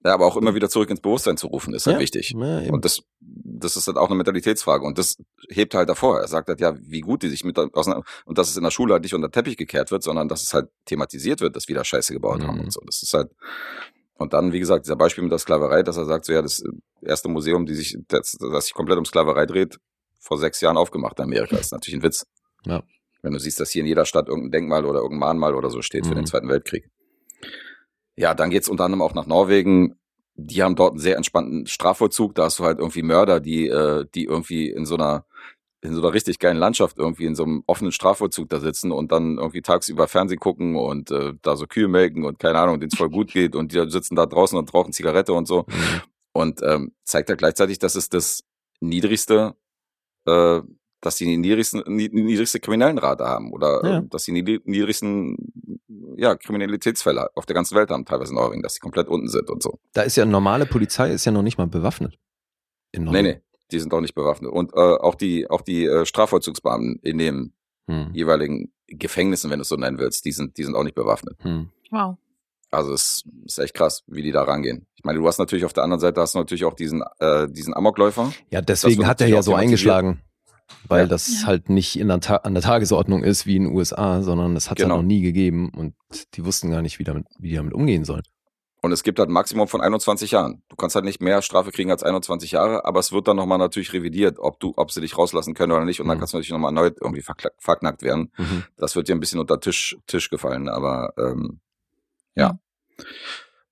Ja, aber auch immer wieder zurück ins Bewusstsein zu rufen, ist halt Ja. wichtig. Ja. Und das, das ist halt auch eine Mentalitätsfrage. Und das hebt halt davor. Er sagt halt, ja, wie gut die sich mit auseinander, und dass es in der Schule halt nicht unter den Teppich gekehrt wird, sondern dass es halt thematisiert wird, dass wir da Scheiße gebaut haben Mhm. und so. Das ist halt, und dann, wie gesagt, dieser Beispiel mit der Sklaverei, dass er sagt, so, ja, das erste Museum, die sich, das, das sich komplett um Sklaverei dreht, vor sechs Jahren aufgemacht in Amerika, ist natürlich ein Witz. Ja. Wenn du siehst, dass hier in jeder Stadt irgendein Denkmal oder irgendein Mahnmal oder so steht für Mhm. den Zweiten Weltkrieg. Ja, dann geht's unter anderem auch nach Norwegen. Die haben dort einen sehr entspannten Strafvollzug. Da hast du halt irgendwie Mörder, die, äh, die irgendwie in so einer in so einer richtig geilen Landschaft irgendwie in so einem offenen Strafvollzug da sitzen und dann irgendwie tagsüber Fernsehen gucken und äh, da so Kühe melken und keine Ahnung, denen es voll gut geht und die sitzen da draußen und rauchen Zigarette und so. Mhm. Und ähm, zeigt ja gleichzeitig, dass es das niedrigste, äh, dass die die niedrigsten, nie- niedrigste Kriminellenrate haben oder Ja. äh, dass die niedri- niedrigsten ja, Kriminalitätsfälle auf der ganzen Welt haben, teilweise in Norwegen, dass die komplett unten sind und so. Da ist ja normale Polizei, ist ja noch nicht mal bewaffnet. In Nee, Norwegen. nee, die sind auch nicht bewaffnet. Und äh, auch die, auch die äh, Strafvollzugsbeamten in den Hm. jeweiligen Gefängnissen, wenn du es so nennen willst, die sind, die sind auch nicht bewaffnet. Hm. Wow. Also es ist echt krass, wie die da rangehen. Ich meine, du hast natürlich auf der anderen Seite hast du natürlich auch diesen, äh, diesen Amokläufer. Ja, deswegen hat er ja so eingeschlagen. Weil Ja. das Ja. halt nicht in der Ta an der Tagesordnung ist wie in den USA, sondern das hat es Genau. halt noch nie gegeben und die wussten gar nicht, wie, damit, wie die damit umgehen sollen. Und es gibt halt ein Maximum von 21 Jahren. Du kannst halt nicht mehr Strafe kriegen als 21 Jahre, aber es wird dann nochmal natürlich revidiert, ob du, ob sie dich rauslassen können oder nicht. Und dann Mhm. kannst du natürlich nochmal erneut irgendwie verknackt werden. Mhm. Das wird dir ein bisschen unter Tisch, Tisch gefallen, aber ähm, ja. Ja.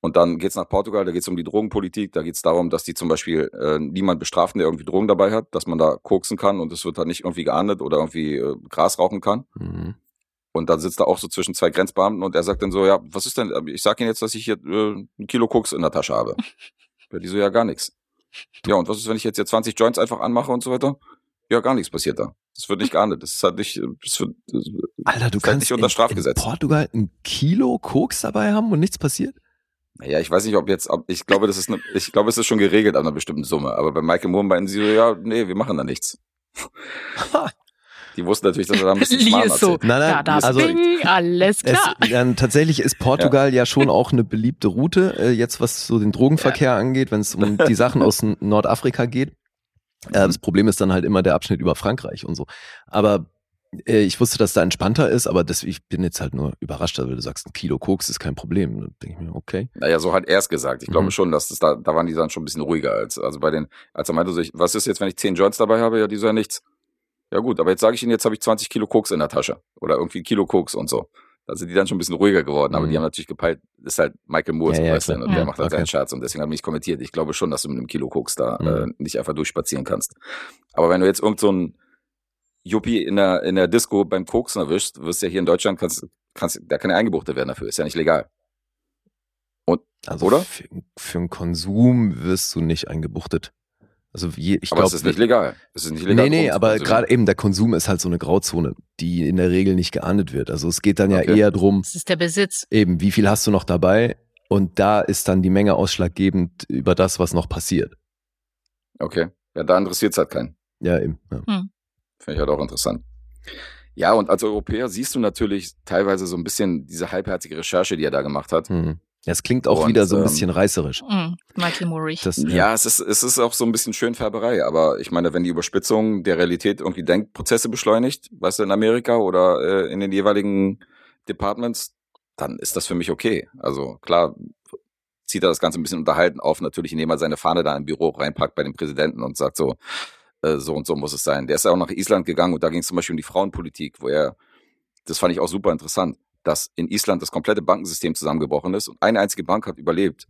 Und dann geht's nach Portugal, da geht's um die Drogenpolitik, da geht's darum, dass die zum Beispiel äh, niemand bestrafen, der irgendwie Drogen dabei hat, dass man da koksen kann und es wird halt nicht irgendwie geahndet oder irgendwie äh, Gras rauchen kann. Mhm. Und dann sitzt er auch so zwischen zwei Grenzbeamten und er sagt dann so, ja, was ist denn, ich sag Ihnen jetzt, dass ich hier äh, ein Kilo Koks in der Tasche habe. Ja, die so, ja, gar nichts. Ja, und was ist, wenn ich jetzt hier 20 Joints einfach anmache und so weiter? Ja, gar nichts passiert da. Das wird nicht geahndet. Das ist halt nicht, das wird, das, Alter, du Ist halt kannst nicht unter in, Strafgesetz. in Portugal ein Kilo Koks dabei haben und nichts passiert? Naja, ich weiß nicht, ob jetzt, ob, ich glaube, das ist eine, ich glaube, es ist schon geregelt an einer bestimmten Summe. Aber bei Michael Moore meinten sie so, ja, nee, wir machen da nichts. Ha. Die wussten natürlich, dass er da ein bisschen Schmarrn ist so. erzählt. Nein, nein, da, da, also- bing, alles Es, klar. dann, tatsächlich ist Portugal ja. schon auch eine beliebte Route, äh, jetzt was so den Drogenverkehr angeht, wenn es um die Sachen aus Nordafrika geht. Äh, das Problem ist dann halt immer der Abschnitt über Frankreich und so. Aber ich wusste, dass da entspannter ist, aber das, ich bin jetzt halt nur überrascht, weil du sagst, ein Kilo Koks ist kein Problem. Dann denke ich mir, okay. Naja, so hat er es gesagt. Ich glaube Mhm. schon, dass das da, da waren die dann schon ein bisschen ruhiger als, also bei den, als er meinte, so, ich, was ist jetzt, wenn ich 10 Joints dabei habe? Ja, die so ja nichts. Ja gut, aber jetzt sage ich Ihnen, jetzt habe ich 20 Kilo Koks in der Tasche. Oder irgendwie Kilo Koks und so. Da sind die dann schon ein bisschen ruhiger geworden, aber Mhm. die haben natürlich gepeilt, das ist halt Michael Moore Ja, zum ja, und der Ja. macht halt Okay. seinen Scherz und deswegen habe ich nicht kommentiert. Ich glaube schon, dass du mit einem Kilo Koks da Mhm. äh, nicht einfach durchspazieren kannst. Aber wenn du jetzt irgend so ein Juppie in der, in der Disco beim Koksen erwischst, wirst du ja hier in Deutschland, kannst, kannst, da kann ja eingebuchtet werden dafür, ist ja nicht legal. Also Oder? Für, für einen Konsum wirst du nicht eingebuchtet. Also je, ich aber glaube, es ist nicht legal. Es ist nicht legal. Nee, nee, aber gerade eben der Konsum ist halt so eine Grauzone, die in der Regel nicht geahndet wird. Also es geht dann ja Okay. eher drum, Das ist der Besitz. eben, wie viel hast du noch dabei? Und da ist dann die Menge ausschlaggebend über das, was noch passiert. Okay. Ja, da interessiert es halt keinen. Ja, eben. Ja. Finde ich halt auch interessant. Ja, und als Europäer siehst du natürlich teilweise so ein bisschen diese halbherzige Recherche, die er da gemacht hat. Hm. Ja, es klingt auch Und, wieder so ein ähm, bisschen reißerisch. Mhm. Michael Moore. Das, Ja, es ist, es ist auch so ein bisschen Schönfärberei, aber ich meine, wenn die Überspitzung der Realität irgendwie Denkprozesse beschleunigt, weißt du, in Amerika oder äh, in den jeweiligen Departments, dann ist das für mich okay. Also klar zieht er das Ganze ein bisschen unterhalten auf, natürlich, indem er seine Fahne da im Büro reinpackt bei dem Präsidenten und sagt so, äh, so und so muss es sein. Der ist ja auch nach Island gegangen und da ging es zum Beispiel um die Frauenpolitik, wo er, das fand ich auch super interessant, dass in Island das komplette Bankensystem zusammengebrochen ist und eine einzige Bank hat überlebt.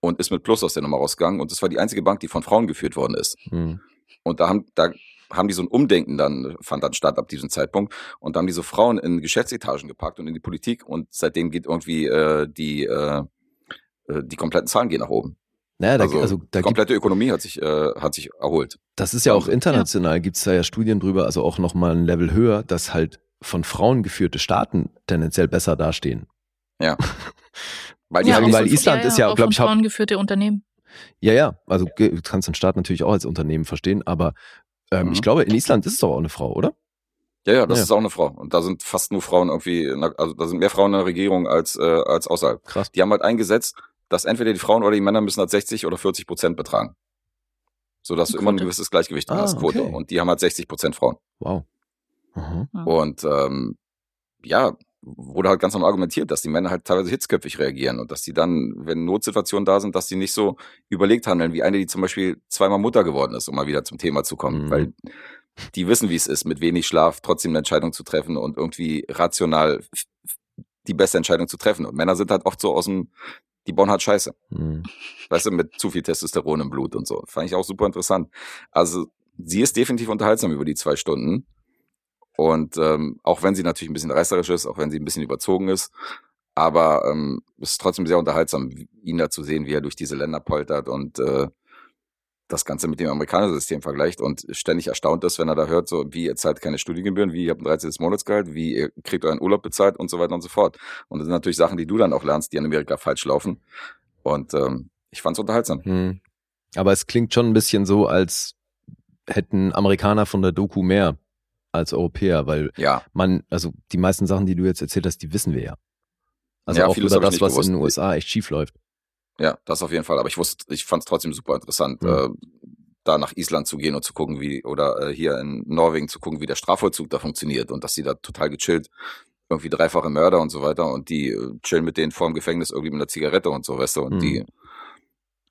und ist mit Plus aus der Nummer rausgegangen. Und das war die einzige Bank, die von Frauen geführt worden ist. Hm. Und da haben, da haben die so ein Umdenken dann, fand dann statt ab diesem Zeitpunkt. Und da haben die so Frauen in Geschäftsetagen gepackt und in die Politik. Und seitdem geht irgendwie äh, die, äh, äh, die kompletten Zahlen gehen nach oben. Naja, da, Also, also, die da gibt, komplette Ökonomie hat sich, äh, hat sich erholt. das ist ja auch Wahnsinn. international, gibt's da ja Studien drüber, also auch nochmal ein Level höher, dass halt von Frauen geführte Staaten tendenziell besser dastehen. Weil die Ja, halt auch nicht weil so- Island ist ja, auch glaub von ich, Frauen geführte Unternehmen. Ja, ja, also du kannst den Staat natürlich auch als Unternehmen verstehen, aber ähm, Mhm. ich glaube, in Island ist es doch auch eine Frau, oder? Ja, ja, das Ja. ist auch eine Frau. Und da sind fast nur Frauen irgendwie, in der- also da sind mehr Frauen in der Regierung als, äh, als außerhalb. Krass. Die haben halt eingesetzt, dass entweder die Frauen oder die Männer müssen halt 60 oder 40 Prozent betragen. Sodass du immer ein gewisses Gleichgewicht Ah, hast, Quote. okay. Und die haben halt 60 Prozent Frauen. Wow. Mhm. Und ähm, ja, wurde halt ganz normal argumentiert, dass die Männer halt teilweise hitzköpfig reagieren und dass die dann, wenn Notsituationen da sind, dass die nicht so überlegt handeln, wie eine, die zum Beispiel zweimal Mutter geworden ist, um mal wieder zum Thema zu kommen. Mhm. Weil die wissen, wie es ist, mit wenig Schlaf trotzdem eine Entscheidung zu treffen und irgendwie rational die beste Entscheidung zu treffen. Und Männer sind halt oft so aus dem, die bauen halt Scheiße. Mhm. Weißt du, mit zu viel Testosteron im Blut und so. Fand ich auch super interessant. Also, sie ist definitiv unterhaltsam über die zwei Stunden. Und ähm, auch wenn sie natürlich ein bisschen reißerisch ist, auch wenn sie ein bisschen überzogen ist, aber ähm, es ist trotzdem sehr unterhaltsam, ihn da zu sehen, wie er durch diese Länder poltert und äh, das Ganze mit dem amerikanischen System vergleicht und ständig erstaunt ist, wenn er da hört, so wie ihr zahlt keine Studiengebühren, wie ihr habt ein 13. Monatsgehalt, wie ihr kriegt euren Urlaub bezahlt und so weiter und so fort. Und das sind natürlich Sachen, die du dann auch lernst, die in Amerika falsch laufen. Und ähm, ich fand's unterhaltsam. Mhm. Aber es klingt schon ein bisschen so, als hätten Amerikaner von der Doku mehr als Europäer, weil Ja, man, also die meisten Sachen, die du jetzt erzählt hast, die wissen wir ja. Also Ja, auch über das, was gewusst. in den USA echt schief läuft. Ja, das auf jeden Fall. Aber ich wusste, ich fand es trotzdem super interessant, Mhm. äh, da nach Island zu gehen und zu gucken, wie, oder äh, hier in Norwegen zu gucken, wie der Strafvollzug da funktioniert und dass die da total gechillt, irgendwie dreifache Mörder und so weiter und die äh, chillen mit denen vor dem Gefängnis irgendwie mit einer Zigarette und so, weißt du, und Mhm. die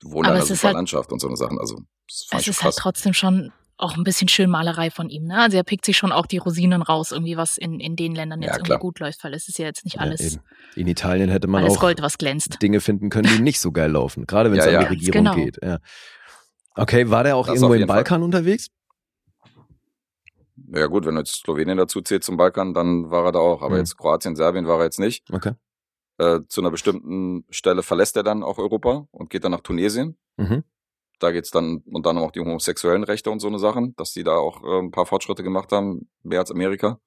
wohnen in einer ist super halt- Landschaft und so eine Sachen. Also, das fand Es ich ist halt krass. trotzdem schon auch ein bisschen Schönmalerei von ihm. Ne? Also er pickt sich schon auch die Rosinen raus, irgendwie was in, in den Ländern Ja, jetzt irgendwie klar. gut läuft, weil es ist ja jetzt nicht Ja, alles, eben. in Italien hätte man alles auch Gold, was glänzt. Dinge finden können, die nicht so geil laufen, gerade wenn es Ja, an ja. die Regierung genau. geht. Ja. Okay, war der auch Das irgendwo im jeden Fall. Balkan unterwegs? Ja gut, wenn du jetzt Slowenien dazu zählt zum Balkan, dann war er da auch. Aber Mhm. jetzt Kroatien, Serbien war er jetzt nicht. Okay. Äh, zu einer bestimmten Stelle verlässt er dann auch Europa und geht dann nach Tunesien. Mhm. Da geht's dann unter anderem auch die homosexuellen Rechte und so eine Sachen, dass die da auch äh, ein paar Fortschritte gemacht haben, mehr als Amerika.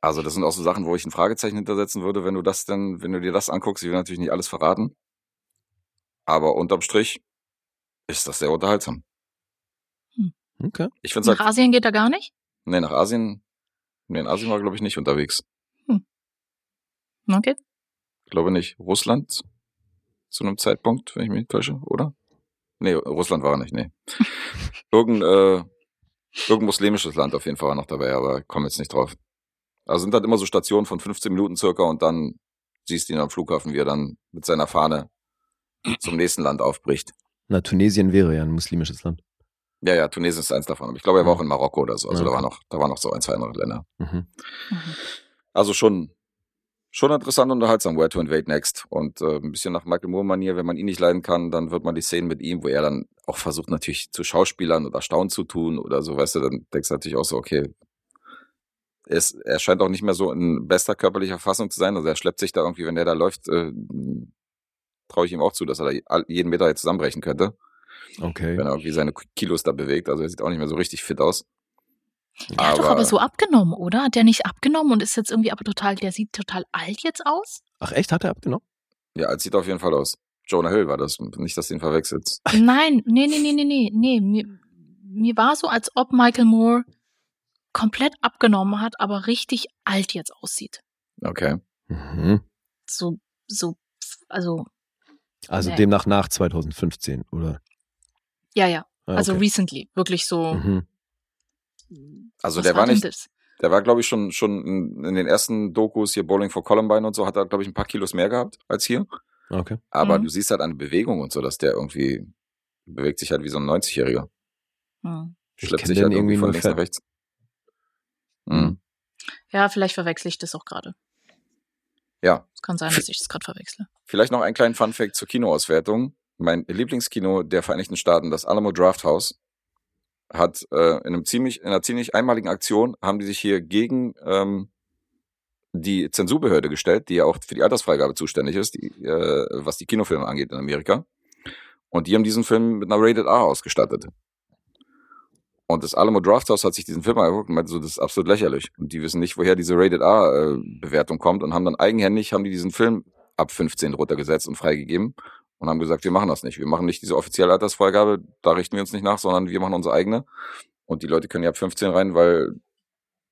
Also das sind auch so Sachen, wo ich ein Fragezeichen hintersetzen würde, wenn du das denn, wenn du dir das anguckst. Ich will natürlich nicht alles verraten. Aber unterm Strich ist das sehr unterhaltsam. Okay. Ich finde Nach halt, Asien geht er gar nicht? nee, nach Asien, nee, in Asien war glaube ich nicht unterwegs. Okay. glaube nicht. Russland zu einem Zeitpunkt, wenn ich mich nicht täusche, oder? Nee, Russland war er nicht, nee. Irgend, äh, irgendein muslimisches Land auf jeden Fall war noch dabei, aber ich komme jetzt nicht drauf. Also sind halt immer so Stationen von 15 Minuten circa und dann siehst du ihn am Flughafen, wie er dann mit seiner Fahne zum nächsten Land aufbricht. Na, Tunesien wäre ja ein muslimisches Land. Ja, ja, Tunesien ist eins davon. Ich glaube, er war auch in Marokko oder so. Also da Okay. war noch, da waren noch so ein, zwei andere Länder. Mhm. Mhm. Also schon, schon interessant und unterhaltsam, Where to Invade Next. Und äh, ein bisschen nach Michael Moore-Manier, wenn man ihn nicht leiden kann, dann wird man die Szenen mit ihm, wo er dann auch versucht, natürlich zu Schauspielern oder Staunen zu tun oder so, weißt du, dann denkst du natürlich auch so, okay, er, ist, er scheint auch nicht mehr so in bester körperlicher Fassung zu sein. Also er schleppt sich da irgendwie, wenn der da läuft, äh, traue ich ihm auch zu, dass er da jeden Meter jetzt zusammenbrechen könnte, Okay. wenn er irgendwie seine Kilos da bewegt. Also er sieht auch nicht mehr so richtig fit aus. Der hat doch Aber- so abgenommen, oder? Hat der nicht abgenommen und ist jetzt irgendwie aber total, der sieht total alt jetzt aus? Ach echt, hat er abgenommen? Ja, es sieht auf jeden Fall aus. Jonah Hill war das. Nicht, dass du ihn verwechselst. Nein, nee, nee, nee, nee, nee, nee. Mir, mir war so, als ob Michael Moore komplett abgenommen hat, aber richtig alt jetzt aussieht. Okay. Mhm. So, so, also, Also Nee. demnach nach 2015, oder? ja, ja. Ah, Also okay. recently. Wirklich so. Mhm. Also was der war nicht, das? der war glaube ich schon schon in, in den ersten Dokus hier Bowling for Columbine und so hat er glaube ich ein paar Kilos mehr gehabt als hier. Okay. Aber Mhm. du siehst halt an Bewegung und so, dass der irgendwie bewegt sich halt wie so ein 90-Jähriger. Hm. Ich Schleppt sich halt irgendwie von links nach rechts. Mhm. Ja, vielleicht verwechsel ich das auch gerade. Ja. Es kann sein, dass ich das gerade verwechsle. Vielleicht noch einen kleinen Funfact zur Kinoauswertung. Mein Lieblingskino der Vereinigten Staaten, das Alamo Draft House, hat äh, in einem ziemlich, in einer ziemlich einmaligen Aktion haben die sich hier gegen ähm, die Zensurbehörde gestellt, die ja auch für die Altersfreigabe zuständig ist, die, äh, was die Kinofilme angeht in Amerika. Und die haben diesen Film mit einer Rated R ausgestattet. Und das Alamo Drafthouse hat sich diesen Film angeguckt und meinte so, das ist absolut lächerlich. Und die wissen nicht, woher diese Rated R äh, kommt und haben dann eigenhändig, haben die diesen Film ab 15 runtergesetzt und freigegeben und haben gesagt, wir machen das nicht. Wir machen nicht diese offizielle Altersfreigabe, da richten wir uns nicht nach, sondern wir machen unsere eigene. Und die Leute können ja ab 15 rein, weil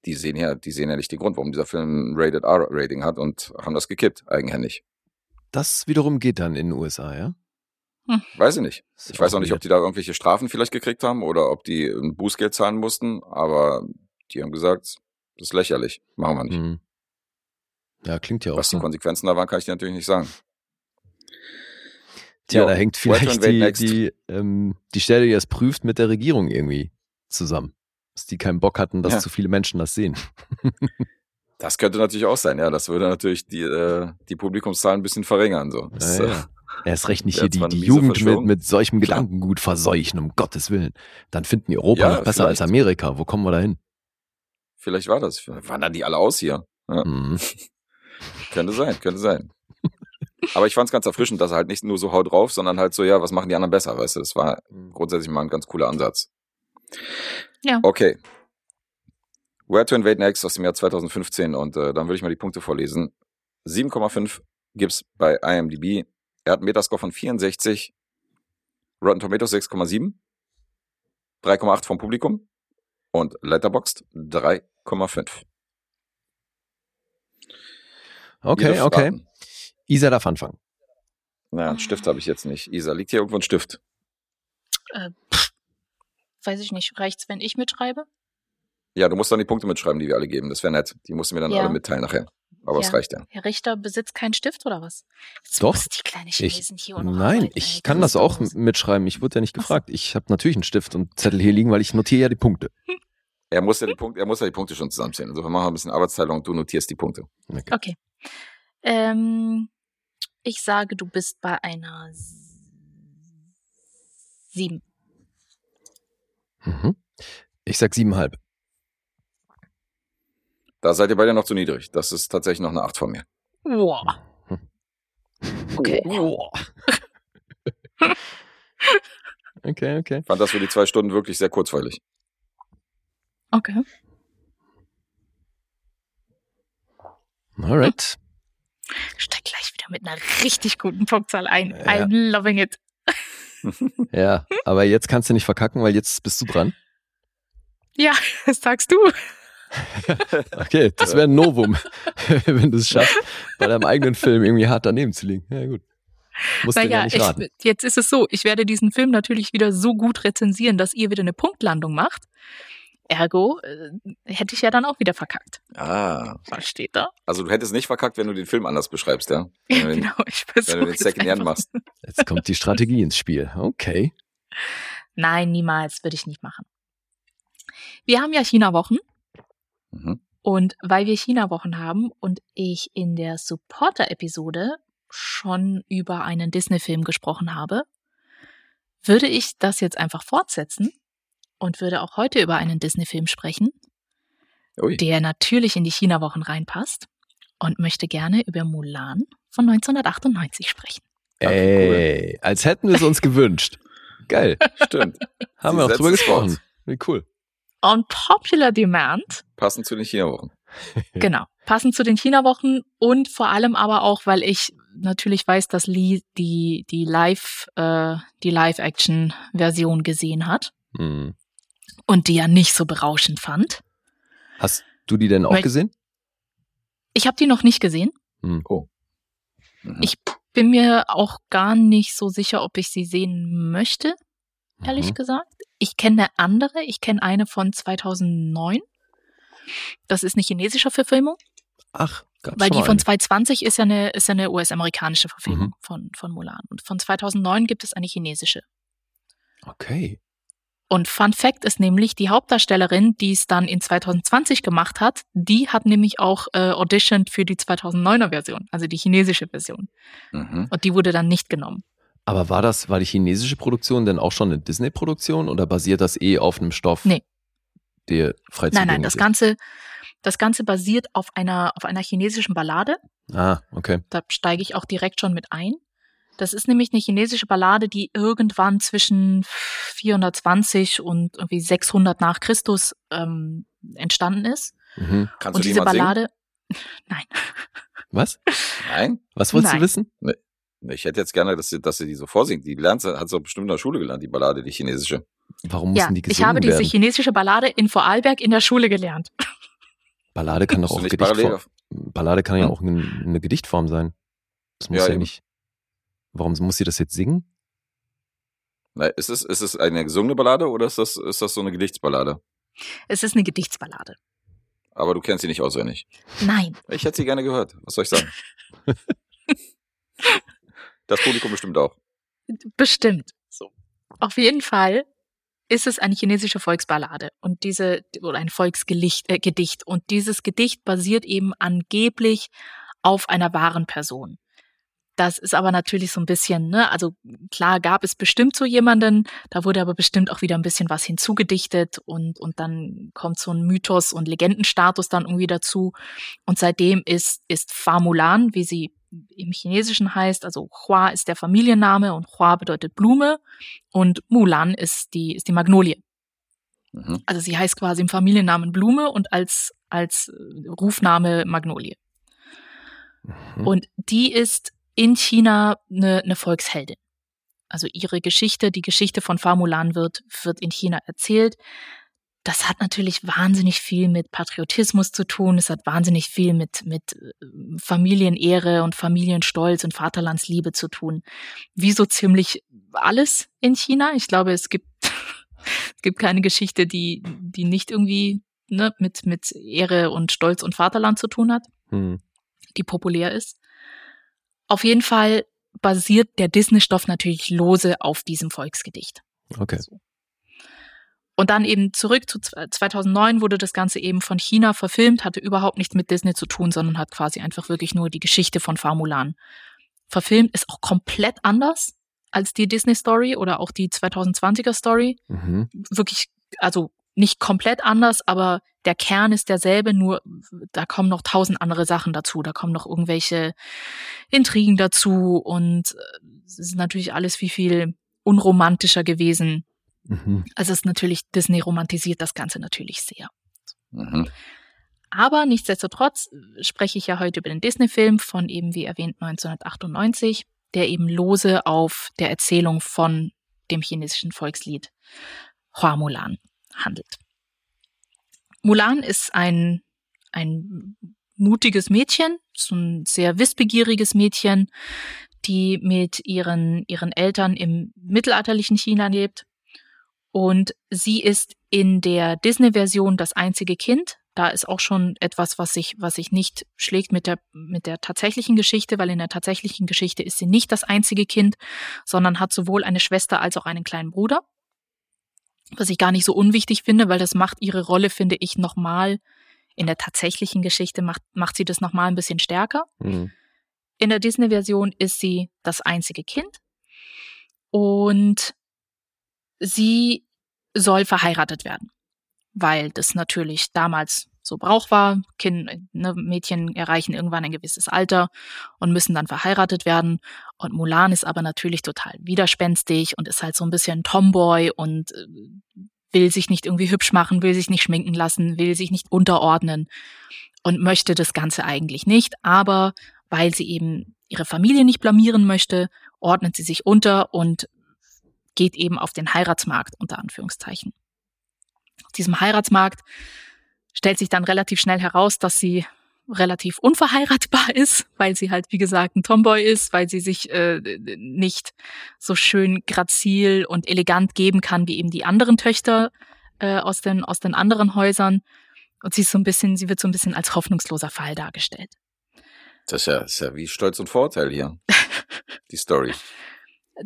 die sehen ja, die sehen ja nicht den Grund, warum dieser Film ein Rated R Rating hat und haben das gekippt, eigenhändig. Das wiederum geht dann in den USA, ja? Weiß ich nicht. Ich weiß auch nicht, ob die da irgendwelche Strafen vielleicht gekriegt haben oder ob die ein Bußgeld zahlen mussten, aber die haben gesagt, das ist lächerlich. Machen wir nicht. Mhm. Ja, klingt ja auch Was die so. Konsequenzen da waren, kann ich dir natürlich nicht sagen. Tja, Jo, da hängt vielleicht die, die, ähm, die Stelle, die das prüft, mit der Regierung irgendwie zusammen. Dass die keinen Bock hatten, dass Ja. zu viele Menschen das sehen. Das könnte natürlich auch sein, ja. Das würde natürlich die, äh, die Publikumszahlen ein bisschen verringern. So. Das, Ja, äh, ja. Erst recht nicht Ja, hier die, die Jugend mit, mit solchem. Gedankengut verseuchen, um Gottes Willen. Dann finden die Europa Ja, noch besser als vielleicht. Amerika. Wo kommen wir da hin? vielleicht war das. Wandern die alle aus hier? Ja, Mhm. könnte sein, könnte sein. Aber ich fand es ganz erfrischend, dass er halt nicht nur so haut drauf, sondern halt so, ja, was machen die anderen besser, weißt du? Das war grundsätzlich mal ein ganz cooler Ansatz. Ja. Okay. Where to Invade Next aus dem Jahr 2015 und äh, dann würde ich mal die Punkte vorlesen. 7,5 gibt's bei IMDb. Er hat einen Metascore von 64. Rotten Tomatoes 6,7. 3,8 vom Publikum. Und Letterboxd 3,5. Ihr Okay, okay. Isa darf anfangen. Na, einen Stift habe ich jetzt nicht. Isa, liegt hier irgendwo ein Stift? Äh, weiß ich nicht. Reicht's, wenn ich mitschreibe? Ja, du musst dann die Punkte mitschreiben, die wir alle geben. Das wäre nett. Die musst du mir dann Ja. alle mitteilen nachher. Aber es Ja. reicht ja. Herr Richter besitzt keinen Stift oder was? Jetzt Doch. die kleine Ich, Chinesin hier auch noch nein, arbeiten, ich kann das auch mitschreiben. Ich wurde ja nicht gefragt. Ich habe natürlich einen Stift und Zettel hier liegen, weil ich notiere ja die Punkte. Er muss ja die Punkte, er muss ja die Punkte schon zusammenzählen. Insofern machen wir ein bisschen Arbeitsteilung und du notierst die Punkte. Okay. Okay. Ähm, ich sage, du bist bei einer sieben. Mhm. Ich sag siebenhalb. Da seid ihr beide noch zu niedrig. Das ist tatsächlich noch eine 8 von mir. Wow. Okay. Okay, okay. Ich fand das für die zwei Stunden wirklich sehr kurzweilig. Okay. Alright. Steig gleich mit einer richtig guten Punktzahl ein. Ja. I'm loving it. Ja, aber jetzt kannst du nicht verkacken, weil jetzt bist du dran. Ja, das sagst du. Okay, das wäre ein Novum, wenn du es schaffst, bei deinem eigenen Film irgendwie hart daneben zu liegen. Ja, gut. Musst du ja Naja, nicht ich, raten. jetzt ist es so, ich werde diesen Film natürlich wieder so gut rezensieren, dass ihr wieder eine Punktlandung macht. Ergo äh, hätte ich ja dann auch wieder verkackt. Ah. Was steht da? Also du hättest nicht verkackt, wenn du den Film anders beschreibst, ja? Wenn den, genau, ich wenn du versuche den Secondhand machst. Jetzt kommt die Strategie ins Spiel. Okay. Nein, niemals würde ich nicht machen. Wir haben ja China-Wochen Mhm. und weil wir China-Wochen haben und ich in der Supporter-Episode schon über einen Disney-Film gesprochen habe, würde ich das jetzt einfach fortsetzen und würde auch heute über einen Disney-Film sprechen, Ui. der natürlich in die China-Wochen reinpasst und möchte gerne über Mulan von 1998 sprechen. Ey, als hätten wir es uns gewünscht. Geil. Stimmt. Haben Sie wir auch drüber gesprochen. Wie cool. On Popular Demand Passend zu den China-Wochen. Genau. Passend zu den China-Wochen und vor allem aber auch, weil ich natürlich weiß, dass Lee die, die Live, äh, die Live-Action-Version gesehen hat Hm. Und die ja nicht so berauschend fand. Hast du die denn auch Weil- gesehen? Ich habe die noch nicht gesehen. Mhm. Ich bin mir auch gar nicht so sicher, ob ich sie sehen möchte, ehrlich Mhm. gesagt. Ich kenne eine andere. Ich kenne eine von 2009. Das ist eine chinesische Verfilmung. Ach, gab's Weil die von eine. 2020 ist ja eine, ist ja eine US-amerikanische Verfilmung Mhm. von, von Mulan. Und von 2009 gibt es eine chinesische. Okay. Und Fun Fact ist nämlich, die Hauptdarstellerin, die es dann in 2020 gemacht hat, die hat nämlich auch äh, auditioned für die 2009er Version, also die chinesische Version. Mhm. Und die wurde dann nicht genommen. Aber war das, war die chinesische Produktion denn auch schon eine Disney-Produktion oder basiert das eh auf einem Stoff, Nee. der frei Nein, nein, das ist? Ganze, das Ganze basiert auf einer, auf einer chinesischen Ballade. Ah, okay. Da steige ich auch direkt schon mit ein. Das ist nämlich eine chinesische Ballade, die irgendwann zwischen 420 und irgendwie 600 nach Christus ähm, entstanden ist. Mhm. Kannst und du die diese mal singen? Ballade, nein, Was? Nein? Was wolltest Nein. du wissen? Ich hätte jetzt gerne, dass sie, dass sie die so vorsingt. Die lernt, sie- hat sie doch bestimmt in der Schule gelernt, die Ballade, die chinesische. Warum ja, mussten die ich gesungen habe diese werden? chinesische Ballade in Vorarlberg in der Schule gelernt. Ballade kann doch auch Gedichtform. Ballade kann ja Hm? auch eine, eine Gedichtform sein. Das muss Ja, ja, nicht. Warum muss sie das jetzt singen? Na, ist es, ist es eine gesungene Ballade oder ist das, ist das so eine Gedichtsballade? Es ist eine Gedichtsballade. Aber du kennst sie nicht auswendig. Nein, Ich hätte sie gerne gehört. Was soll ich sagen? das Publikum bestimmt auch. bestimmt. So. Auf jeden Fall ist es eine chinesische Volksballade und diese oder ein Volksgedicht äh, Gedicht und dieses Gedicht basiert eben angeblich auf einer wahren Person. Das ist aber natürlich so ein bisschen, ne, also klar gab es bestimmt so jemanden, da wurde aber bestimmt auch wieder ein bisschen was hinzugedichtet und, und dann kommt so ein Mythos und Legendenstatus dann irgendwie dazu. Und seitdem ist, ist Famulan, wie sie im Chinesischen heißt, also Hua ist der Familienname und Hua bedeutet Blume und Mulan ist die, ist die Magnolie. Mhm. Also sie heißt quasi im Familiennamen Blume und als, als Rufname Magnolie. Mhm. Und die ist in China eine, eine Volksheldin. Also ihre Geschichte, die Geschichte von Famulan wird, wird in China erzählt. Das hat natürlich wahnsinnig viel mit Patriotismus zu tun. Es hat wahnsinnig viel mit, mit äh, Familienehre und Familienstolz und Vaterlandsliebe zu tun. Wie so ziemlich alles in China. Ich glaube, es gibt, es gibt keine Geschichte, die, die nicht irgendwie ne, mit, mit Ehre und Stolz und Vaterland zu tun hat Hm. die populär ist. Auf jeden Fall basiert der Disney-Stoff natürlich lose auf diesem Volksgedicht. Okay. So. Und dann eben zurück zu zw- 2009 wurde das Ganze eben von China verfilmt, hatte überhaupt nichts mit Disney zu tun, sondern hat quasi einfach wirklich nur die Geschichte von Famulan verfilmt. Ist auch komplett anders als die Disney-Story oder auch die 2020er-Story Mhm. wirklich, also nicht komplett anders, aber der Kern ist derselbe, nur da kommen noch tausend andere Sachen dazu. Da kommen noch irgendwelche Intrigen dazu und äh, es ist natürlich alles viel, viel unromantischer gewesen. Mhm. Also es ist natürlich, Disney romantisiert das Ganze natürlich sehr. Mhm. Aber nichtsdestotrotz spreche ich ja heute über den Disney-Film von eben, wie erwähnt, 1998, der eben lose auf der Erzählung von dem chinesischen Volkslied Hua Mulan handelt. Mulan ist ein, ein mutiges Mädchen, so ein sehr wissbegieriges Mädchen, die mit ihren, ihren Eltern im mittelalterlichen China lebt. Und sie ist in der Disney-Version das einzige Kind. Da ist auch schon etwas, was sich, was sich nicht schlägt mit der, mit der tatsächlichen Geschichte, weil in der tatsächlichen Geschichte ist sie nicht das einzige Kind, sondern hat sowohl eine Schwester als auch einen kleinen Bruder. Was ich gar nicht so unwichtig finde, weil das macht ihre Rolle, finde ich, nochmal in der tatsächlichen Geschichte macht, macht sie das nochmal ein bisschen stärker. Mhm. In der Disney-Version ist sie das einzige Kind und sie soll verheiratet werden, weil das natürlich damals so Brauch war. Kind, ne, Mädchen erreichen irgendwann ein gewisses Alter und müssen dann verheiratet werden. Und Mulan ist aber natürlich total widerspenstig und ist halt so ein bisschen Tomboy und äh, will sich nicht irgendwie hübsch machen, will sich nicht schminken lassen, will sich nicht unterordnen und möchte das Ganze eigentlich nicht. Aber weil sie eben ihre Familie nicht blamieren möchte, ordnet sie sich unter und geht eben auf den Heiratsmarkt unter Anführungszeichen. Auf diesem Heiratsmarkt stellt sich dann relativ schnell heraus, dass sie relativ unverheiratbar ist, weil sie halt, wie gesagt, ein Tomboy ist, weil sie sich äh, nicht so schön grazil und elegant geben kann wie eben die anderen Töchter äh, aus, den, aus den anderen Häusern. Und sie ist so ein bisschen, sie wird so ein bisschen als hoffnungsloser Fall dargestellt. Das ist ja, das ist ja wie Stolz und Vorteil hier. Die Story.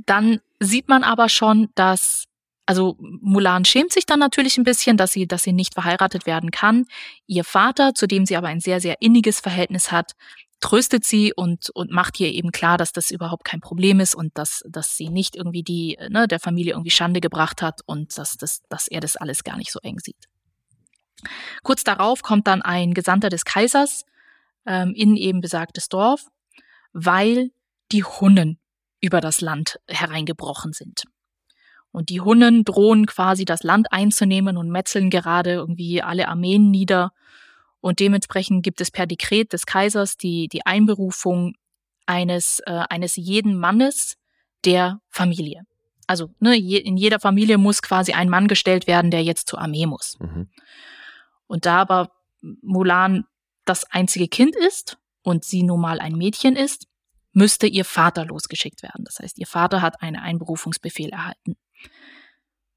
Dann sieht man aber schon, dass also Mulan schämt sich dann natürlich ein bisschen, dass sie, dass sie nicht verheiratet werden kann. Ihr Vater, zu dem sie aber ein sehr, sehr inniges Verhältnis hat, tröstet sie und, und macht ihr eben klar, dass das überhaupt kein Problem ist und dass, dass sie nicht irgendwie die, ne, der Familie irgendwie Schande gebracht hat und dass, das, dass er das alles gar nicht so eng sieht. Kurz darauf kommt dann ein Gesandter des Kaisers ähm, in eben besagtes Dorf, weil die Hunnen über das Land hereingebrochen sind. Und die Hunnen drohen quasi das Land einzunehmen und metzeln gerade irgendwie alle Armeen nieder. Und dementsprechend gibt es per Dekret des Kaisers die, die Einberufung eines, äh, eines jeden Mannes der Familie. Also ne, je, in jeder Familie muss quasi ein Mann gestellt werden, der jetzt zur Armee muss. Mhm. Und da aber Mulan das einzige Kind ist und sie nun mal ein Mädchen ist, müsste ihr Vater losgeschickt werden. Das heißt, ihr Vater hat einen Einberufungsbefehl erhalten.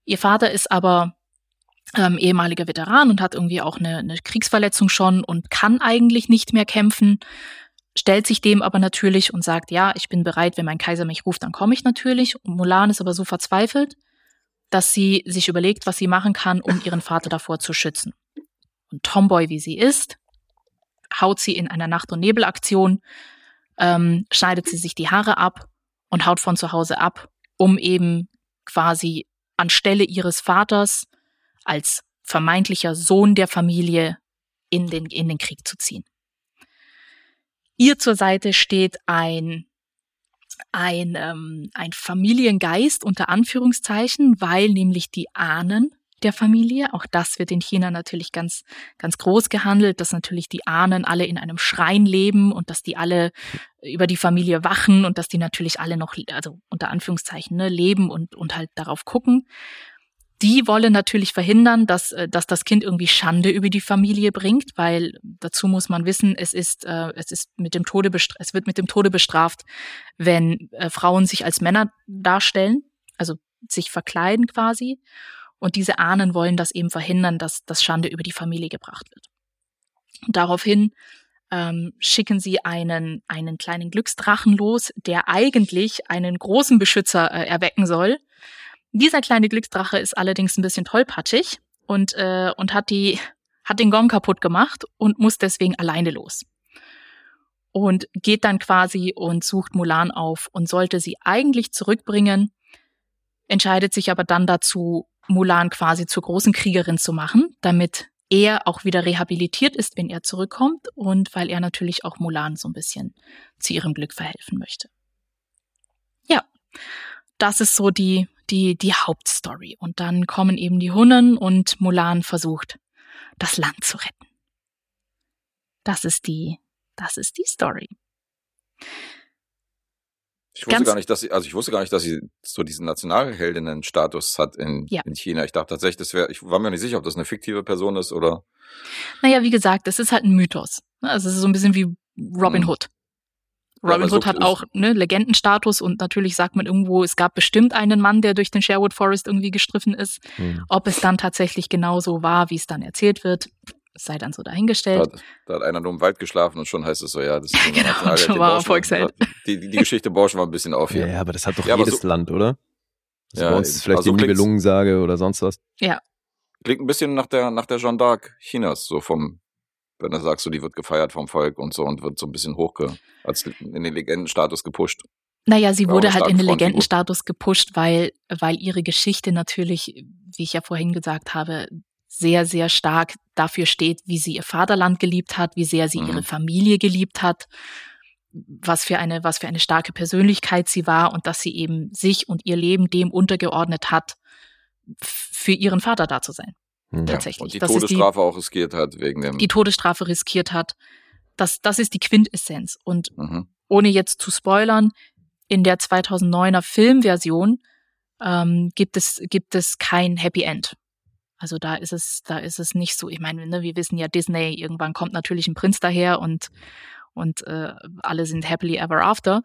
Ihr Vater ist aber ähm, ehemaliger Veteran und hat irgendwie auch eine, eine Kriegsverletzung schon und kann eigentlich nicht mehr kämpfen, stellt sich dem aber natürlich und sagt, ja, ich bin bereit, wenn mein Kaiser mich ruft, dann komme ich natürlich. Und Mulan ist aber so verzweifelt, dass sie sich überlegt, was sie machen kann, um ihren Vater davor zu schützen. Und Tomboy, wie sie ist, haut sie in einer Nacht- und Nebelaktion, ähm, schneidet sie sich die Haare ab und haut von zu Hause ab, um eben quasi anstelle ihres Vaters als vermeintlicher Sohn der Familie in den, in den Krieg zu ziehen. Ihr zur Seite steht ein, ein, ähm, ein Familiengeist unter Anführungszeichen, weil nämlich die Ahnen der Familie. Auch das wird in China natürlich ganz, ganz groß gehandelt, dass natürlich die Ahnen alle in einem Schrein leben und dass die alle über die Familie wachen und dass die natürlich alle noch, also unter Anführungszeichen, ne, leben und, und halt darauf gucken. Die wollen natürlich verhindern, dass, äh, dass das Kind irgendwie Schande über die Familie bringt, weil dazu muss man wissen, es ist, äh, es ist mit dem Tode es wird mit dem Tode bestraft, wenn äh, Frauen sich als Männer darstellen, also sich verkleiden quasi. Und diese Ahnen wollen das eben verhindern, dass das Schande über die Familie gebracht wird. Und daraufhin ähm, schicken sie einen, einen kleinen Glücksdrachen los, der eigentlich einen großen Beschützer äh, erwecken soll. Dieser kleine Glücksdrache ist allerdings ein bisschen tollpatschig und, äh, und hat, die, hat den Gong kaputt gemacht und muss deswegen alleine los. Und geht dann quasi und sucht Mulan auf und sollte sie eigentlich zurückbringen, entscheidet sich aber dann dazu, Mulan quasi zur großen Kriegerin zu machen, damit er auch wieder rehabilitiert ist, wenn er zurückkommt und weil er natürlich auch Mulan so ein bisschen zu ihrem Glück verhelfen möchte. Ja, das ist so die, die, die Hauptstory. Und dann kommen eben die Hunnen und Mulan versucht, das Land zu retten. Das ist die, das ist die Story. Ich wusste gar nicht, dass sie, also ich wusste gar nicht, dass sie so diesen Nationalheldinnen-Status hat in, ja. in China. Ich dachte tatsächlich, das wäre, ich war mir nicht sicher, ob das eine fiktive Person ist oder. Naja, wie gesagt, das ist halt ein Mythos. Ne? Also es ist so ein bisschen wie Robin hm. Hood. Robin ja, Hood so hat auch ne, Legendenstatus und natürlich sagt man irgendwo, es gab bestimmt einen Mann, der durch den Sherwood Forest irgendwie gestriffen ist. Hm. Ob es dann tatsächlich genauso war, wie es dann erzählt wird, sei dann so dahingestellt. Da, da, hat einer nur im Wald geschlafen und schon heißt es so, ja, das ist so genau, schon war Volksheld. Die, die, die Geschichte bauschen wir ein bisschen auf hier. Ja, aber das hat doch ja, jedes so, Land, oder? Das ja, bei uns vielleicht also die Nibelungensage oder sonst was. Ja. Klingt ein bisschen nach der, nach der Jeanne d'Arc Chinas, so vom, wenn du sagst, so, die wird gefeiert vom Volk und so und wird so ein bisschen hochge, als in den Legendenstatus gepusht. Naja, sie wurde halt in den Legendenstatus gepusht, weil, weil ihre Geschichte natürlich, wie ich ja vorhin gesagt habe, sehr, sehr stark dafür steht, wie sie ihr Vaterland geliebt hat, wie sehr sie mhm. ihre Familie geliebt hat, was für eine, was für eine starke Persönlichkeit sie war und dass sie eben sich und ihr Leben dem untergeordnet hat, für ihren Vater da zu sein. Mhm. Tatsächlich. Und die das Todesstrafe die, auch riskiert hat wegen dem. Die Todesstrafe riskiert hat. Das, das ist die Quintessenz. Und mhm. ohne jetzt zu spoilern, in der 2009er Filmversion ähm, gibt es, gibt es kein Happy End. Also da ist es, da ist es nicht so. Ich meine, ne, wir wissen ja, Disney, irgendwann kommt natürlich ein Prinz daher und, und äh, alle sind happily ever after.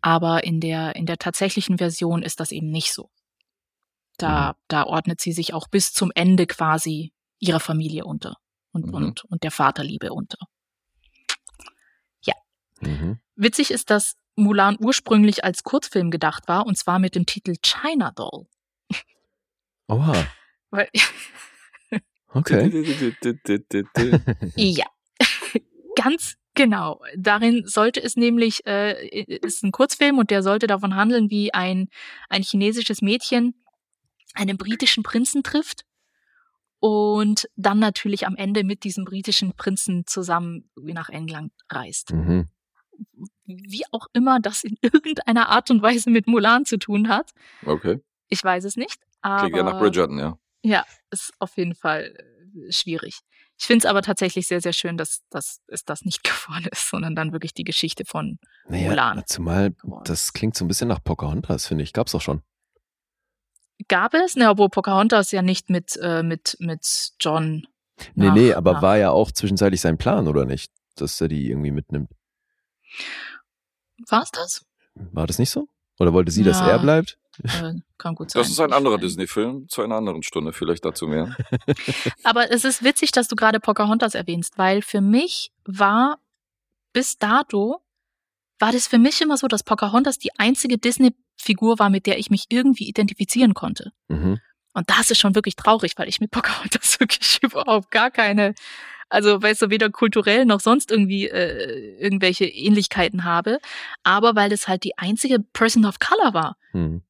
Aber in der, in der tatsächlichen Version ist das eben nicht so. Da, mhm. da ordnet sie sich auch bis zum Ende quasi ihrer Familie unter und, mhm. und, und der Vaterliebe unter. Ja. Mhm. Witzig ist, dass Mulan ursprünglich als Kurzfilm gedacht war, und zwar mit dem Titel China Doll. Oha, Weil, okay. ja, ganz genau. Darin sollte es nämlich, äh, ist ein Kurzfilm und der sollte davon handeln, wie ein, ein chinesisches Mädchen einen britischen Prinzen trifft und dann natürlich am Ende mit diesem britischen Prinzen zusammen nach England reist. Mhm. Wie auch immer das in irgendeiner Art und Weise mit Mulan zu tun hat. Okay. Ich weiß es nicht. Aber Klingt ja nach Bridgerton, ja. Ja, ist auf jeden Fall äh, schwierig. Ich finde es aber tatsächlich sehr, sehr schön, dass, dass es das nicht geworden ist, sondern dann wirklich die Geschichte von Naja, Mulan. zumal das klingt so ein bisschen nach Pocahontas, finde ich. Gab's auch schon. Gab es, ne, obwohl Pocahontas ja nicht mit, äh, mit, mit John. Nee, nach- nee, aber nach- war ja auch zwischenzeitlich sein Plan, oder nicht? Dass er die irgendwie mitnimmt. War's das? War das nicht so? Oder wollte sie, dass Ja. er bleibt? Äh, kann gut sein. Das ist ein anderer Disney-Film zu einer anderen Stunde, vielleicht dazu mehr. Aber es ist witzig, dass du gerade Pocahontas erwähnst, weil für mich war bis dato, war das für mich immer so, dass Pocahontas die einzige Disney-Figur war, mit der ich mich irgendwie identifizieren konnte. Mhm. Und das ist schon wirklich traurig, weil ich mit Pocahontas wirklich überhaupt gar keine, also weißt du, weder kulturell noch sonst irgendwie äh, irgendwelche Ähnlichkeiten habe. Aber weil das halt die einzige Person of Color war, Mhm.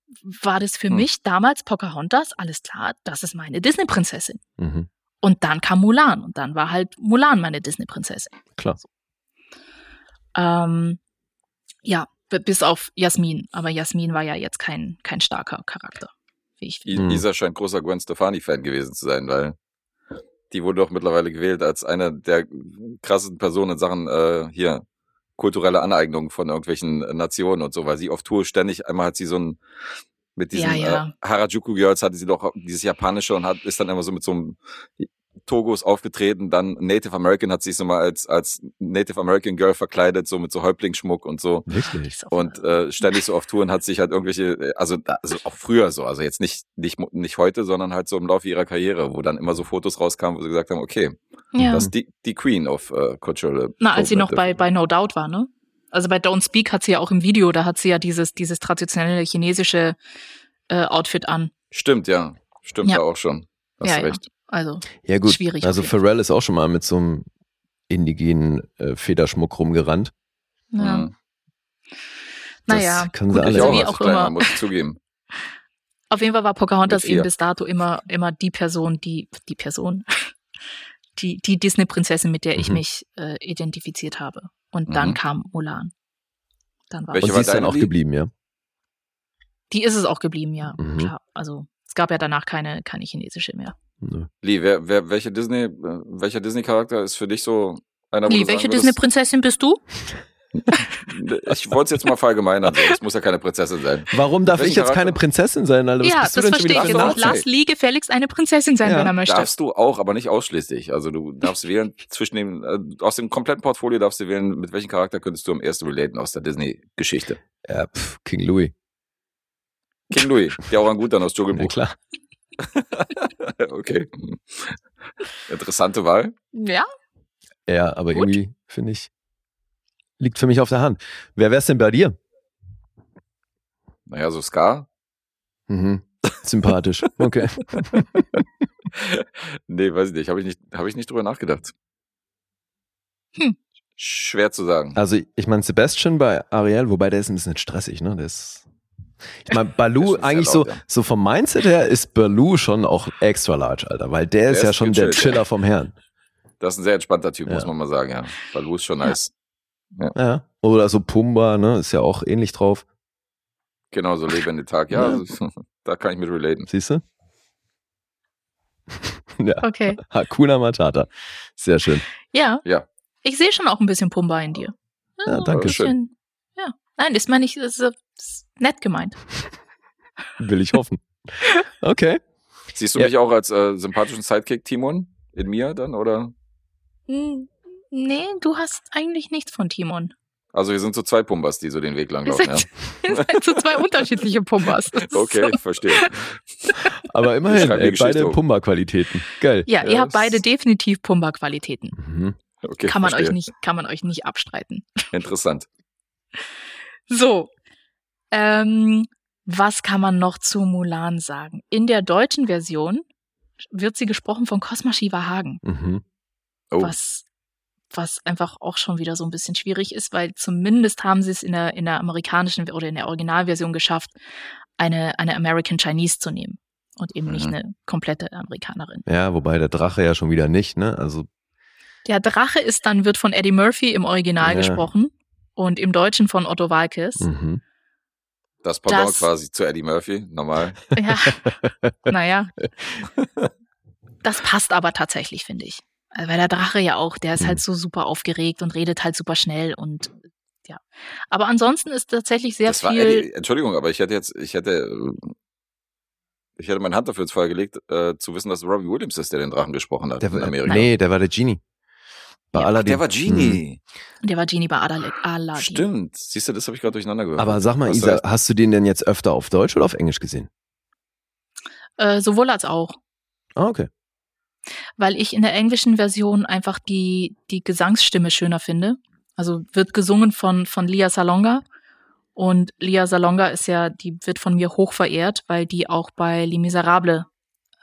war das für Hm. mich damals Pocahontas, alles klar, das ist meine Disney-Prinzessin. Mhm. Und dann kam Mulan und dann war halt Mulan meine Disney-Prinzessin. Klar. Ähm, ja, bis auf Jasmin. Aber Jasmin war ja jetzt kein, kein starker Charakter, wie ich finde. I Hm. Isa scheint großer Gwen Stefani-Fan gewesen zu sein, weil die wurde doch mittlerweile gewählt als eine der krassesten Personen in Sachen äh, hier kulturelle Aneignung von irgendwelchen Nationen und so, weil sie auf Tour ständig, einmal hat sie so ein mit diesen Ja, ja. Äh, Harajuku Girls hatte sie doch dieses japanische und hat ist dann immer so mit so einem Togos aufgetreten, dann Native American hat sich so mal als als Native American Girl verkleidet, so mit so Häuptlingsschmuck und so. Wirklich? Auch- Und äh, ständig so auf Touren hat sich halt irgendwelche, also, da- also auch früher so, also jetzt nicht, nicht, nicht heute, sondern halt so im Laufe ihrer Karriere, wo dann immer so Fotos rauskamen, wo sie gesagt haben, okay, ja. das ist die, die Queen of äh, Cultural. Na, als sie noch bei, bei No Doubt war, ne? Also bei Don't Speak hat sie ja auch im Video, da hat sie ja dieses, dieses traditionelle chinesische äh, Outfit an. Stimmt, ja. Stimmt Ja. auch schon. Hast Ja, du ja. Also, Ja gut, Schwierig also Pharrell ist auch schon mal mit so einem indigenen äh, Federschmuck rumgerannt. ja. Mhm. Naja, Das können gut, sie Ich alle. also auch, wie auch immer. muss ich zugeben. Auf jeden Fall war Pocahontas eben bis dato immer, immer die Person, die, die Person, die, die Disney-Prinzessin, mit der ich Mhm. mich äh, identifiziert habe. Und dann Mhm. kam Mulan. Dann war Welche Und war sie ist dann auch Lieb- geblieben, ja? Die ist es auch geblieben, ja. Mhm. Klar. Also es gab ja danach keine, keine chinesische mehr. Nö. Lee, wer, wer, welche Disney, äh, welcher Disney-Charakter ist für dich so einer, wo Lee, welche Disney-Prinzessin bist du? Ich wollte es jetzt mal verallgemeinern, es muss ja keine Prinzessin sein. Warum darf Welchen ich jetzt keine Charakter? Prinzessin sein, Alter? Was ja, bist du das verstehe ich jetzt auch. Lass Lee gefälligst eine Prinzessin sein, Ja, wenn er möchte. Darfst du auch, aber nicht ausschließlich. Also du darfst wählen zwischen dem, äh, aus dem kompletten Portfolio darfst du wählen, mit welchem Charakter könntest du am ersten relaten aus der Disney-Geschichte. Ja, pff, King Louis. King Louis, der Orangutan aus Ja, Dschungelbuch. klar. okay. Interessante Wahl. Ja, Ja, aber Gut. irgendwie, finde ich, liegt für mich auf der Hand. Wer wär's denn bei dir? Naja, so Scar. Mhm. Sympathisch. Okay. nee, weiß ich nicht. Habe ich nicht, habe ich nicht drüber nachgedacht. Hm. Schwer zu sagen. Also ich meine Sebastian bei Ariel, wobei der ist ein bisschen stressig, ne? Der ist. Ich meine, ist sehr eigentlich laut, so, ja. so vom Mindset her ist Balu schon auch extra large, Alter, weil der, ist Der ja ist schon der gechillt, ja. Chiller vom Herrn. Das ist ein sehr entspannter Typ, Ja. muss man mal sagen, ja. Balu ist schon Ja. nice. Ja. Oder so Pumba, ne? Ist ja auch ähnlich drauf. Genau, so leben den Tag. Ja, Ja. also, da kann ich mit relaten. Siehst du? ja, okay. Hakuna Matata. Sehr schön. Ja. Ja. Ich sehe schon auch ein bisschen Pumba in dir. Ja, ein danke schön. Ja. Nein, ist mal nicht, ist, ist nett gemeint. Will ich hoffen. Okay. Siehst du Ja. mich auch als äh, sympathischen Sidekick, Timon? In mir dann, oder? Hm, Nee, du hast eigentlich nichts von Timon. Also wir sind so zwei Pumbas, die so den Weg lang Wir laufen, ja. sind, wir sind so zwei unterschiedliche Pumbas. Okay, So. ich verstehe. Aber immerhin, ey, Geschichte beide um. Pumba-Qualitäten. Geil. Ja, Ja, ihr habt beide definitiv Pumba-Qualitäten. Mhm. Okay, Kann man verstehe. euch nicht, kann man euch nicht abstreiten. Interessant. So. Ähm, Was kann man noch zu Mulan sagen? In der deutschen Version wird sie gesprochen von Cosma Shiva Hagen, Mhm. Oh, was, was einfach auch schon wieder so ein bisschen schwierig ist, weil zumindest haben sie es in der, in der amerikanischen oder in der Originalversion geschafft, eine, eine American Chinese zu nehmen und eben nicht Mhm. eine komplette Amerikanerin. Ja, wobei der Drache ja schon wieder nicht, ne? Also, Der Drache ist dann, wird von Eddie Murphy im Original Ja. gesprochen und im Deutschen von Otto Walkes. mhm. Das Pendant das- quasi zu Eddie Murphy, normal. Ja, naja. Das passt aber tatsächlich, finde ich. Also, Weil der Drache ja auch, der ist halt so super aufgeregt und redet halt super schnell und ja. Aber ansonsten ist tatsächlich sehr das war viel. Eddie, Entschuldigung, aber ich hätte jetzt, ich hätte, äh, ich hätte meine Hand dafür ins Feuer gelegt, äh, zu wissen, dass Robbie Williams ist, der den Drachen gesprochen hat Der, in war- Amerika. nee, der war der Genie. Bei Ja, Aladdin. der war Genie. Der war Genie bei Adal Aladdin. Stimmt. Siehst du, das habe ich gerade durcheinander gehört. Aber sag mal, Hast Isa, hast du den denn jetzt öfter auf Deutsch oder auf Englisch gesehen? Äh, sowohl als auch. Ah, okay. weil ich in der englischen Version einfach die, die Gesangsstimme schöner finde. Also wird gesungen von, von Lia Salonga. Und Lia Salonga ist ja, die wird von mir hoch verehrt, weil die auch bei Les Miserables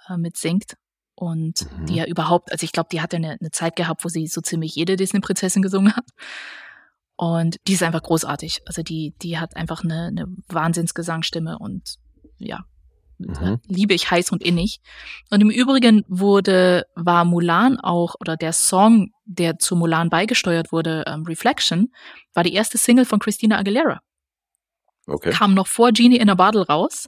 äh, mitsingt. Und Mhm. die ja überhaupt, also ich glaube, die hat ja eine, eine Zeit gehabt, wo sie so ziemlich jede Disney-Prinzessin gesungen hat. Und die ist einfach großartig. Also die, die hat einfach eine, eine Wahnsinnsgesangsstimme und ja, Mhm. liebe ich heiß und innig. Und im Übrigen wurde, war Mulan auch, oder der Song, der zu Mulan beigesteuert wurde, ähm, Reflection, war die erste Single von Christina Aguilera. okay. Kam noch vor Genie in a Bottle raus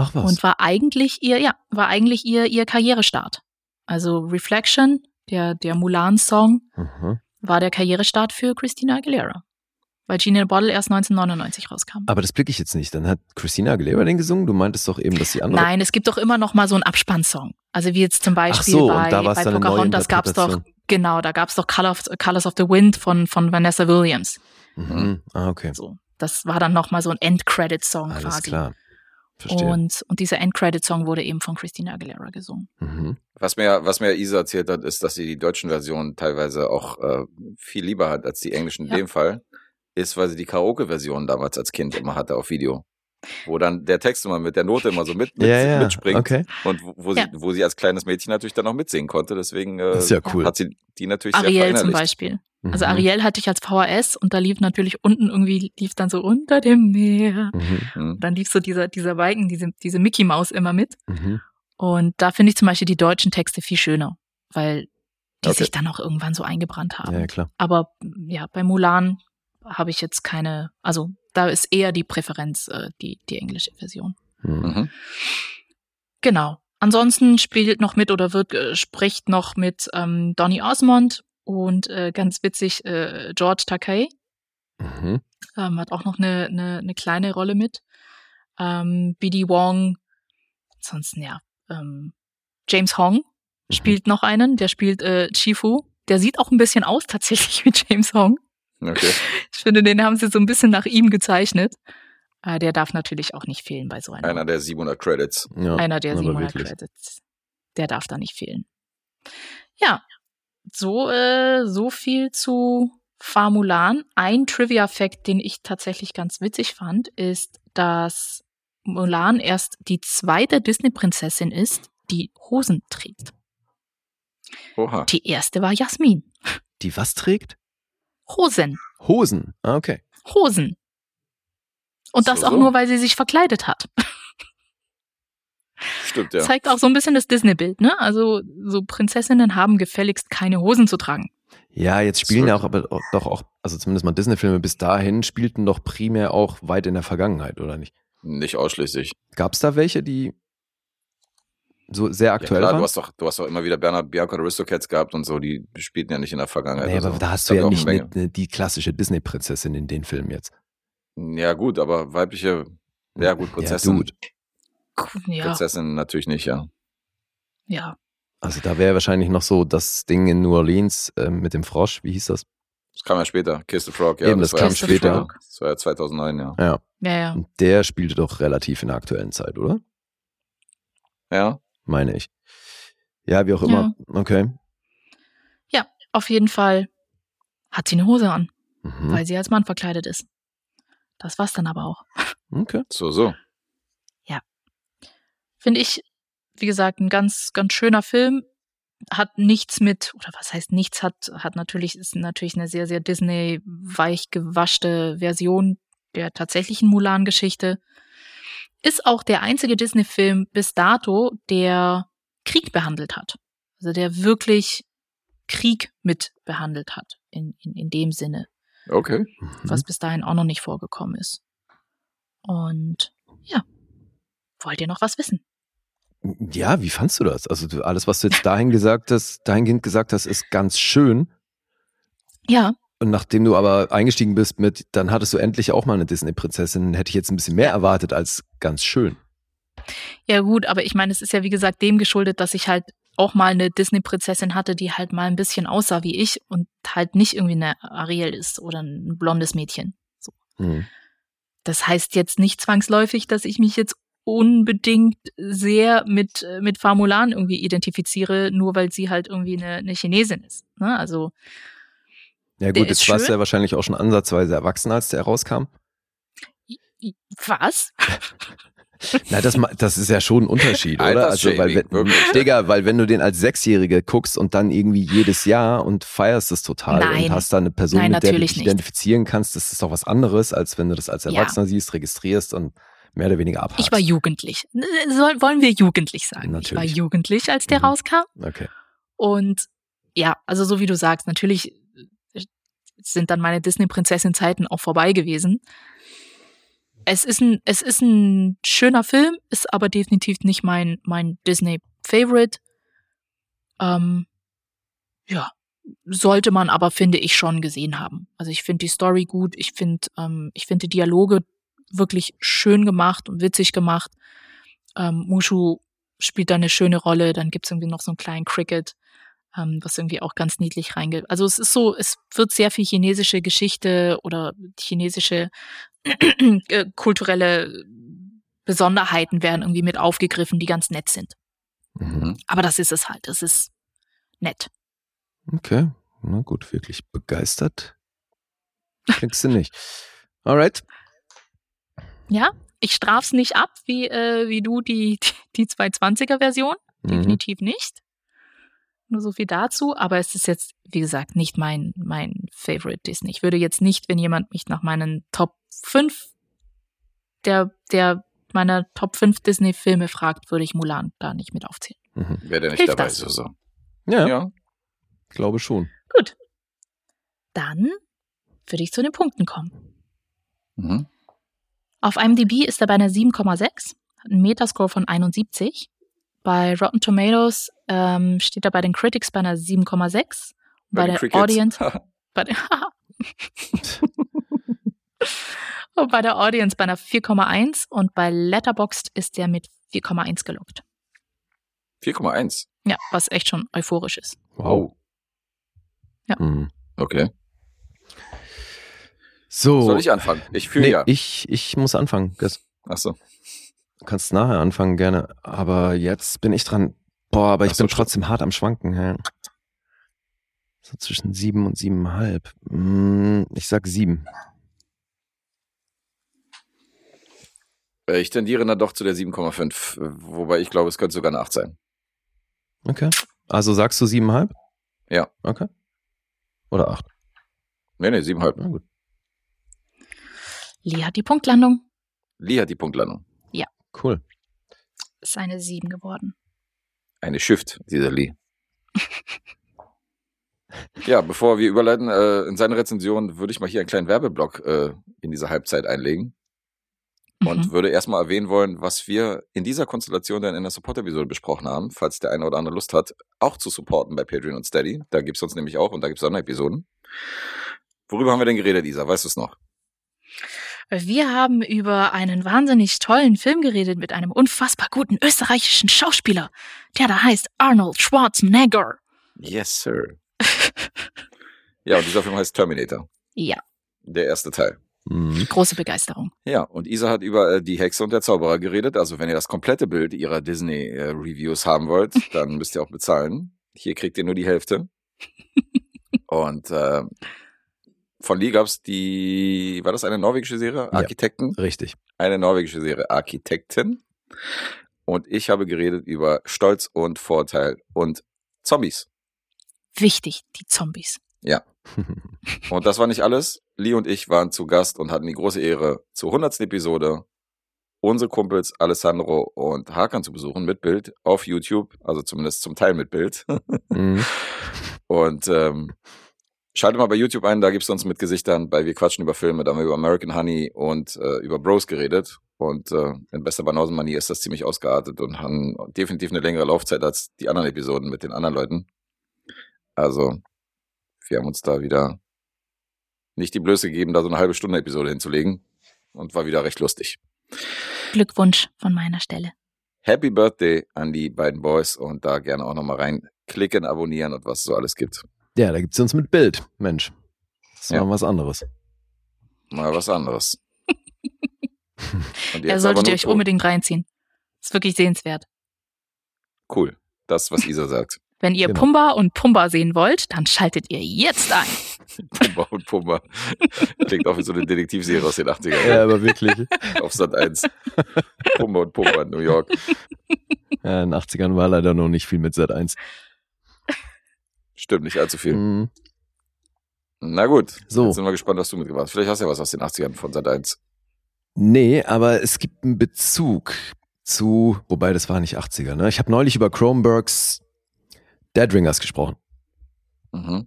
Ach was. und war eigentlich ihr, ja, war eigentlich ihr, ihr Karrierestart. Also Reflection, der, der Mulan-Song, Mhm. war der Karrierestart für Christina Aguilera. Weil Genie in a Bottle erst 1999 rauskam. Aber das blicke ich jetzt nicht. Dann hat Christina Aguilera den gesungen. Du meintest doch eben, dass die andere. Nein, es gibt doch immer noch mal so einen Abspannsong. Also wie jetzt zum Beispiel so, bei, bei Pocahontas gab es doch, genau, da gab es doch Color of, Colors of the Wind von, von Vanessa Williams. Mhm. Ah, okay. So, das war dann noch mal so ein End-Credit-Song Alles quasi. klar. Verstehe. Und, und dieser End-Credit-Song wurde eben von Christina Aguilera gesungen. mhm. Was mir, was mir Isa erzählt hat, ist, dass sie die deutschen Versionen teilweise auch äh, viel lieber hat als die englischen in Ja. dem Fall. Ist, weil sie die Karaoke-Version damals als Kind immer hatte auf Video. Wo dann der Text immer mit der Note immer so mit, mit Ja, ja. mitspringt. Okay. Und wo, wo, Ja. sie, wo sie als kleines Mädchen natürlich dann auch mitsingen konnte. Deswegen äh, Das ist ja cool. hat sie die natürlich sehr Ariel zum. Beispiel. Also Mhm. Ariel hatte ich als VHS und da lief natürlich unten irgendwie, lief dann so unter dem Meer. Mhm. Mhm. Dann lief so dieser, dieser Balken, diese, diese Mickey Maus immer mit. Mhm. Und da finde ich zum Beispiel die deutschen Texte viel schöner, weil die Okay. sich dann auch irgendwann so eingebrannt haben. Ja, ja, klar. Aber ja, bei Mulan habe ich jetzt keine, also da ist eher die Präferenz äh, die, die englische Version. Mhm. Mhm. Genau. Ansonsten spielt noch mit oder wird äh, spricht noch mit ähm, Donny Osmond und äh, ganz witzig äh, George Takei Mhm. ähm, hat auch noch eine, eine, eine kleine Rolle mit. Ähm, BD Wong, ansonsten ja, ähm, James Hong Mhm. spielt noch einen, der spielt äh, Chifu. Der sieht auch ein bisschen aus tatsächlich wie James Hong. Okay. Ich finde, den haben sie so ein bisschen nach ihm gezeichnet. Äh, der darf natürlich auch nicht fehlen bei so einem. Einer der 700 Credits. Ja, Einer der aber 700 wirklich. Credits. Der darf da nicht fehlen. Ja, so, äh, so viel zu Famulan. Ein Trivia-Fact, den ich tatsächlich ganz witzig fand, ist, dass Mulan erst die zweite Disney-Prinzessin ist, die Hosen trägt. Oha. Die erste war Jasmin. Die was trägt? Hosen. Hosen. Ah, okay. Hosen. Und das So, auch so. nur, weil sie sich verkleidet hat. Stimmt, ja. Zeigt auch so ein bisschen das Disney-Bild, ne? Also, so Prinzessinnen haben gefälligst keine Hosen zu tragen. Ja, jetzt spielen ja auch, aber doch auch, also zumindest mal Disney-Filme bis dahin spielten doch primär auch weit in der Vergangenheit, oder nicht? Nicht ausschließlich. Gab es da welche, die so sehr Ja, aktuell klar, du hast doch, du hast doch immer wieder Bernhard Bianca und Aristocats gehabt und so, die spielten ja nicht in der Vergangenheit. Nee, aber so. da hast du ja auch nicht eine eine, die klassische Disney-Prinzessin in den Filmen jetzt. Ja, gut, aber weibliche, ja gut, Prinzessin. Ja, dude. Ja, Prinzessin natürlich nicht, ja. ja. Also da wäre wahrscheinlich noch so das Ding in New Orleans äh, mit dem Frosch, wie hieß das? Das kam ja später. Kiss the Frog, ja. Eben, das war kam ja, später. Frog. Das war ja 2009, ja. Ja. Ja, ja. Und der spielte doch relativ in der aktuellen Zeit, oder? Ja, Meine ich. Ja, wie auch immer. Okay. Auf jeden Fall hat sie eine Hose an, Mhm. weil sie als Mann verkleidet ist. Das war's dann aber auch. Okay. so, so. Finde ich, wie gesagt, ein ganz, ganz schöner Film. Hat nichts mit, oder was heißt nichts, hat, hat natürlich, ist natürlich eine sehr, sehr Disney-weich gewaschte Version der tatsächlichen Mulan-Geschichte. Ist auch der einzige Disney-Film bis dato, der Krieg behandelt hat. Also der wirklich Krieg mit behandelt hat, in, in, in dem Sinne. Okay. Was bis dahin auch noch nicht vorgekommen ist. Und ja, wollt ihr noch was wissen? Ja, wie fandst du das? Also alles, was du jetzt dahin gesagt hast, dahingehend gesagt hast, ist ganz schön. Ja, Und nachdem du aber eingestiegen bist mit, dann hattest du endlich auch mal eine Disney-Prinzessin, hätte ich jetzt ein bisschen mehr erwartet als ganz schön. ja gut, aber ich meine, es ist ja wie gesagt dem geschuldet, dass ich halt auch mal eine Disney-Prinzessin hatte, die halt mal ein bisschen aussah wie ich und halt nicht irgendwie eine Ariel ist oder ein blondes Mädchen. Hm. Das heißt jetzt nicht zwangsläufig, dass ich mich jetzt unbedingt sehr mit, äh, mit Formulan irgendwie identifiziere, nur weil sie halt irgendwie eine, eine Chinesin ist. Ne? Also, Ja gut, jetzt warst du ja wahrscheinlich auch schon ansatzweise erwachsen, als der rauskam. was? Na, das, das ist ja schon ein Unterschied, oder? Also, weil, wenn. Digga, weil wenn du den als Sechsjährige guckst und dann irgendwie jedes Jahr und feierst es total Nein. und hast da eine Person, Nein, mit der du natürlich dich nicht. identifizieren kannst, das ist doch was anderes, als wenn du das als Ja. Erwachsener siehst, registrierst und mehr oder weniger abhakst. Ich war jugendlich. Soll, wollen wir jugendlich sagen? Ich war Natürlich. jugendlich, als der Mhm. rauskam. Okay. Und ja, also so wie du sagst, natürlich sind dann meine Disney-Prinzessin-Zeiten auch vorbei gewesen. Es ist ein, es ist ein schöner Film, ist aber definitiv nicht mein, mein Disney-Favorite. Ähm, ja, sollte man aber, finde ich, schon gesehen haben. Also ich finde die Story gut, ich finde, ähm, ich finde die Dialoge wirklich schön gemacht und witzig gemacht. Ähm, Mushu spielt da eine schöne Rolle, dann gibt's irgendwie noch so einen kleinen Cricket, ähm, was irgendwie auch ganz niedlich reingeht. Also es ist so, es wird sehr viel chinesische Geschichte oder chinesische äh, kulturelle Besonderheiten werden irgendwie mit aufgegriffen, die ganz nett sind. Mhm. Aber das ist es halt, das ist nett. Okay. Na gut, wirklich begeistert. Klingst du nicht. Alright. Ja, ich straf's nicht ab, wie, äh, wie du die, die 220er-Version. Mhm. Definitiv nicht. Nur so viel dazu, aber es ist jetzt, wie gesagt, nicht mein, mein Favorite Disney. Ich würde jetzt nicht, wenn jemand mich nach meinen Top 5 der, der meiner Top 5 Disney-Filme fragt, würde ich Mulan da nicht mit aufzählen. Mhm. Wäre der nicht Hilft dabei, das? so. so. Ja, Ja. glaube schon. Gut. Dann würde ich zu den Punkten kommen. Mhm. Auf IMDb ist er bei einer 7,6, hat einen Metascore von 71. Bei Rotten Tomatoes ähm, steht er bei den Critics bei einer 7,6. Bei, den der Crickets. Audience bei der, und bei der Audience bei einer 4,1 und bei Letterboxd ist er mit 4,1 gelockt. 4,1. Ja, was echt schon euphorisch ist. Wow. Ja. Mhm. Okay. So. Soll ich anfangen? Ich fühle nee, ja. ich, ich muss anfangen. Das, Achso. du kannst nachher anfangen, gerne. Aber jetzt bin ich dran. Boah, aber ich bin trotzdem hart am Schwanken. Ja. So zwischen sieben und siebeneinhalb. Hm, ich sag sieben. Äh, Ich tendiere dann doch zu der 7,5. äh, Wobei ich glaube, es könnte sogar eine 8 sein. Okay. Also sagst du siebeneinhalb? Ja. Okay. Oder acht. Nee, nee, 7,5. Na gut. Lee hat die Punktlandung. Lee hat die Punktlandung. Cool. Ist eine 7 geworden. Eine Shift, dieser Lee. ja, bevor wir überleiten äh, in seine Rezension, würde ich mal hier einen kleinen Werbeblock äh, in dieser Halbzeit einlegen und Mhm. würde erstmal erwähnen wollen, was wir in dieser Konstellation dann in der Support-Episode besprochen haben, falls der eine oder andere Lust hat, auch zu supporten bei Patreon und Steady. Da gibt's uns nämlich auch und da gibt's Sonderepisoden. Worüber haben wir denn geredet, Isa? Weißt du es noch? Wir haben über einen wahnsinnig tollen Film geredet mit einem unfassbar guten österreichischen Schauspieler, der da heißt Arnold Schwarzenegger. Yes, sir. ja, und dieser Film heißt Terminator. Ja, Der erste Teil. Mhm. große Begeisterung. Ja, und Isa hat über äh, die Hexe und der Zauberer geredet. Also wenn ihr das komplette Bild ihrer Disney-Reviews haben wollt, dann müsst ihr auch bezahlen. Hier kriegt ihr nur die Hälfte. Und äh, von Lee gab's die, war das eine norwegische Serie? Architekten? Richtig. Eine norwegische Serie, Architekten. Und ich habe geredet über Stolz und Vorteil und Zombies. Wichtig, die Zombies. Ja. Und das war nicht alles. Lee und ich waren zu Gast und hatten die große Ehre, zur 100. Episode unsere Kumpels Alessandro und Hakan zu besuchen mit Bild auf YouTube, also zumindest zum Teil mit Bild. Mhm. Und ähm, schalte mal bei YouTube ein, da gibt's uns mit Gesichtern, bei Wir quatschen über Filme, da haben wir über American Honey und äh, über Bros geredet. Und äh, in bester Banausenmanie ist das ziemlich ausgeartet und haben definitiv eine längere Laufzeit als die anderen Episoden mit den anderen Leuten. Also, wir haben uns da wieder nicht die Blöße gegeben, da so eine halbe Stunde Episode hinzulegen. Und war wieder recht lustig. Glückwunsch von meiner Stelle. Happy Birthday an die beiden Boys und da gerne auch nochmal reinklicken, abonnieren und was es so alles gibt. Ja, da gibt's uns mit Bild. Mensch. Das war Ja. was anderes. Mal was anderes. Und Ja, solltet ihr euch Ton. unbedingt reinziehen. Ist wirklich sehenswert. Cool. Das, was Isa sagt. Wenn ihr Genau. Pumba und Pumba sehen wollt, dann schaltet ihr jetzt ein. Pumba und Pumba. Klingt auch wie so eine Detektivserie aus den 80ern. Ja, aber wirklich. Auf Sat 1. Pumba und Pumba in New York. Ja, in den 80ern war leider noch nicht viel mit Sat 1. Stimmt, nicht allzu viel. Mhm. Na gut. So. Jetzt sind wir gespannt, was du mitgebracht hast. Vielleicht hast du ja was aus den 80ern von Sat 1. Nee, aber es gibt einen Bezug zu, wobei das war nicht 80er, ne? Ich habe neulich über Cronenbergs Dead Ringers gesprochen. Mhm.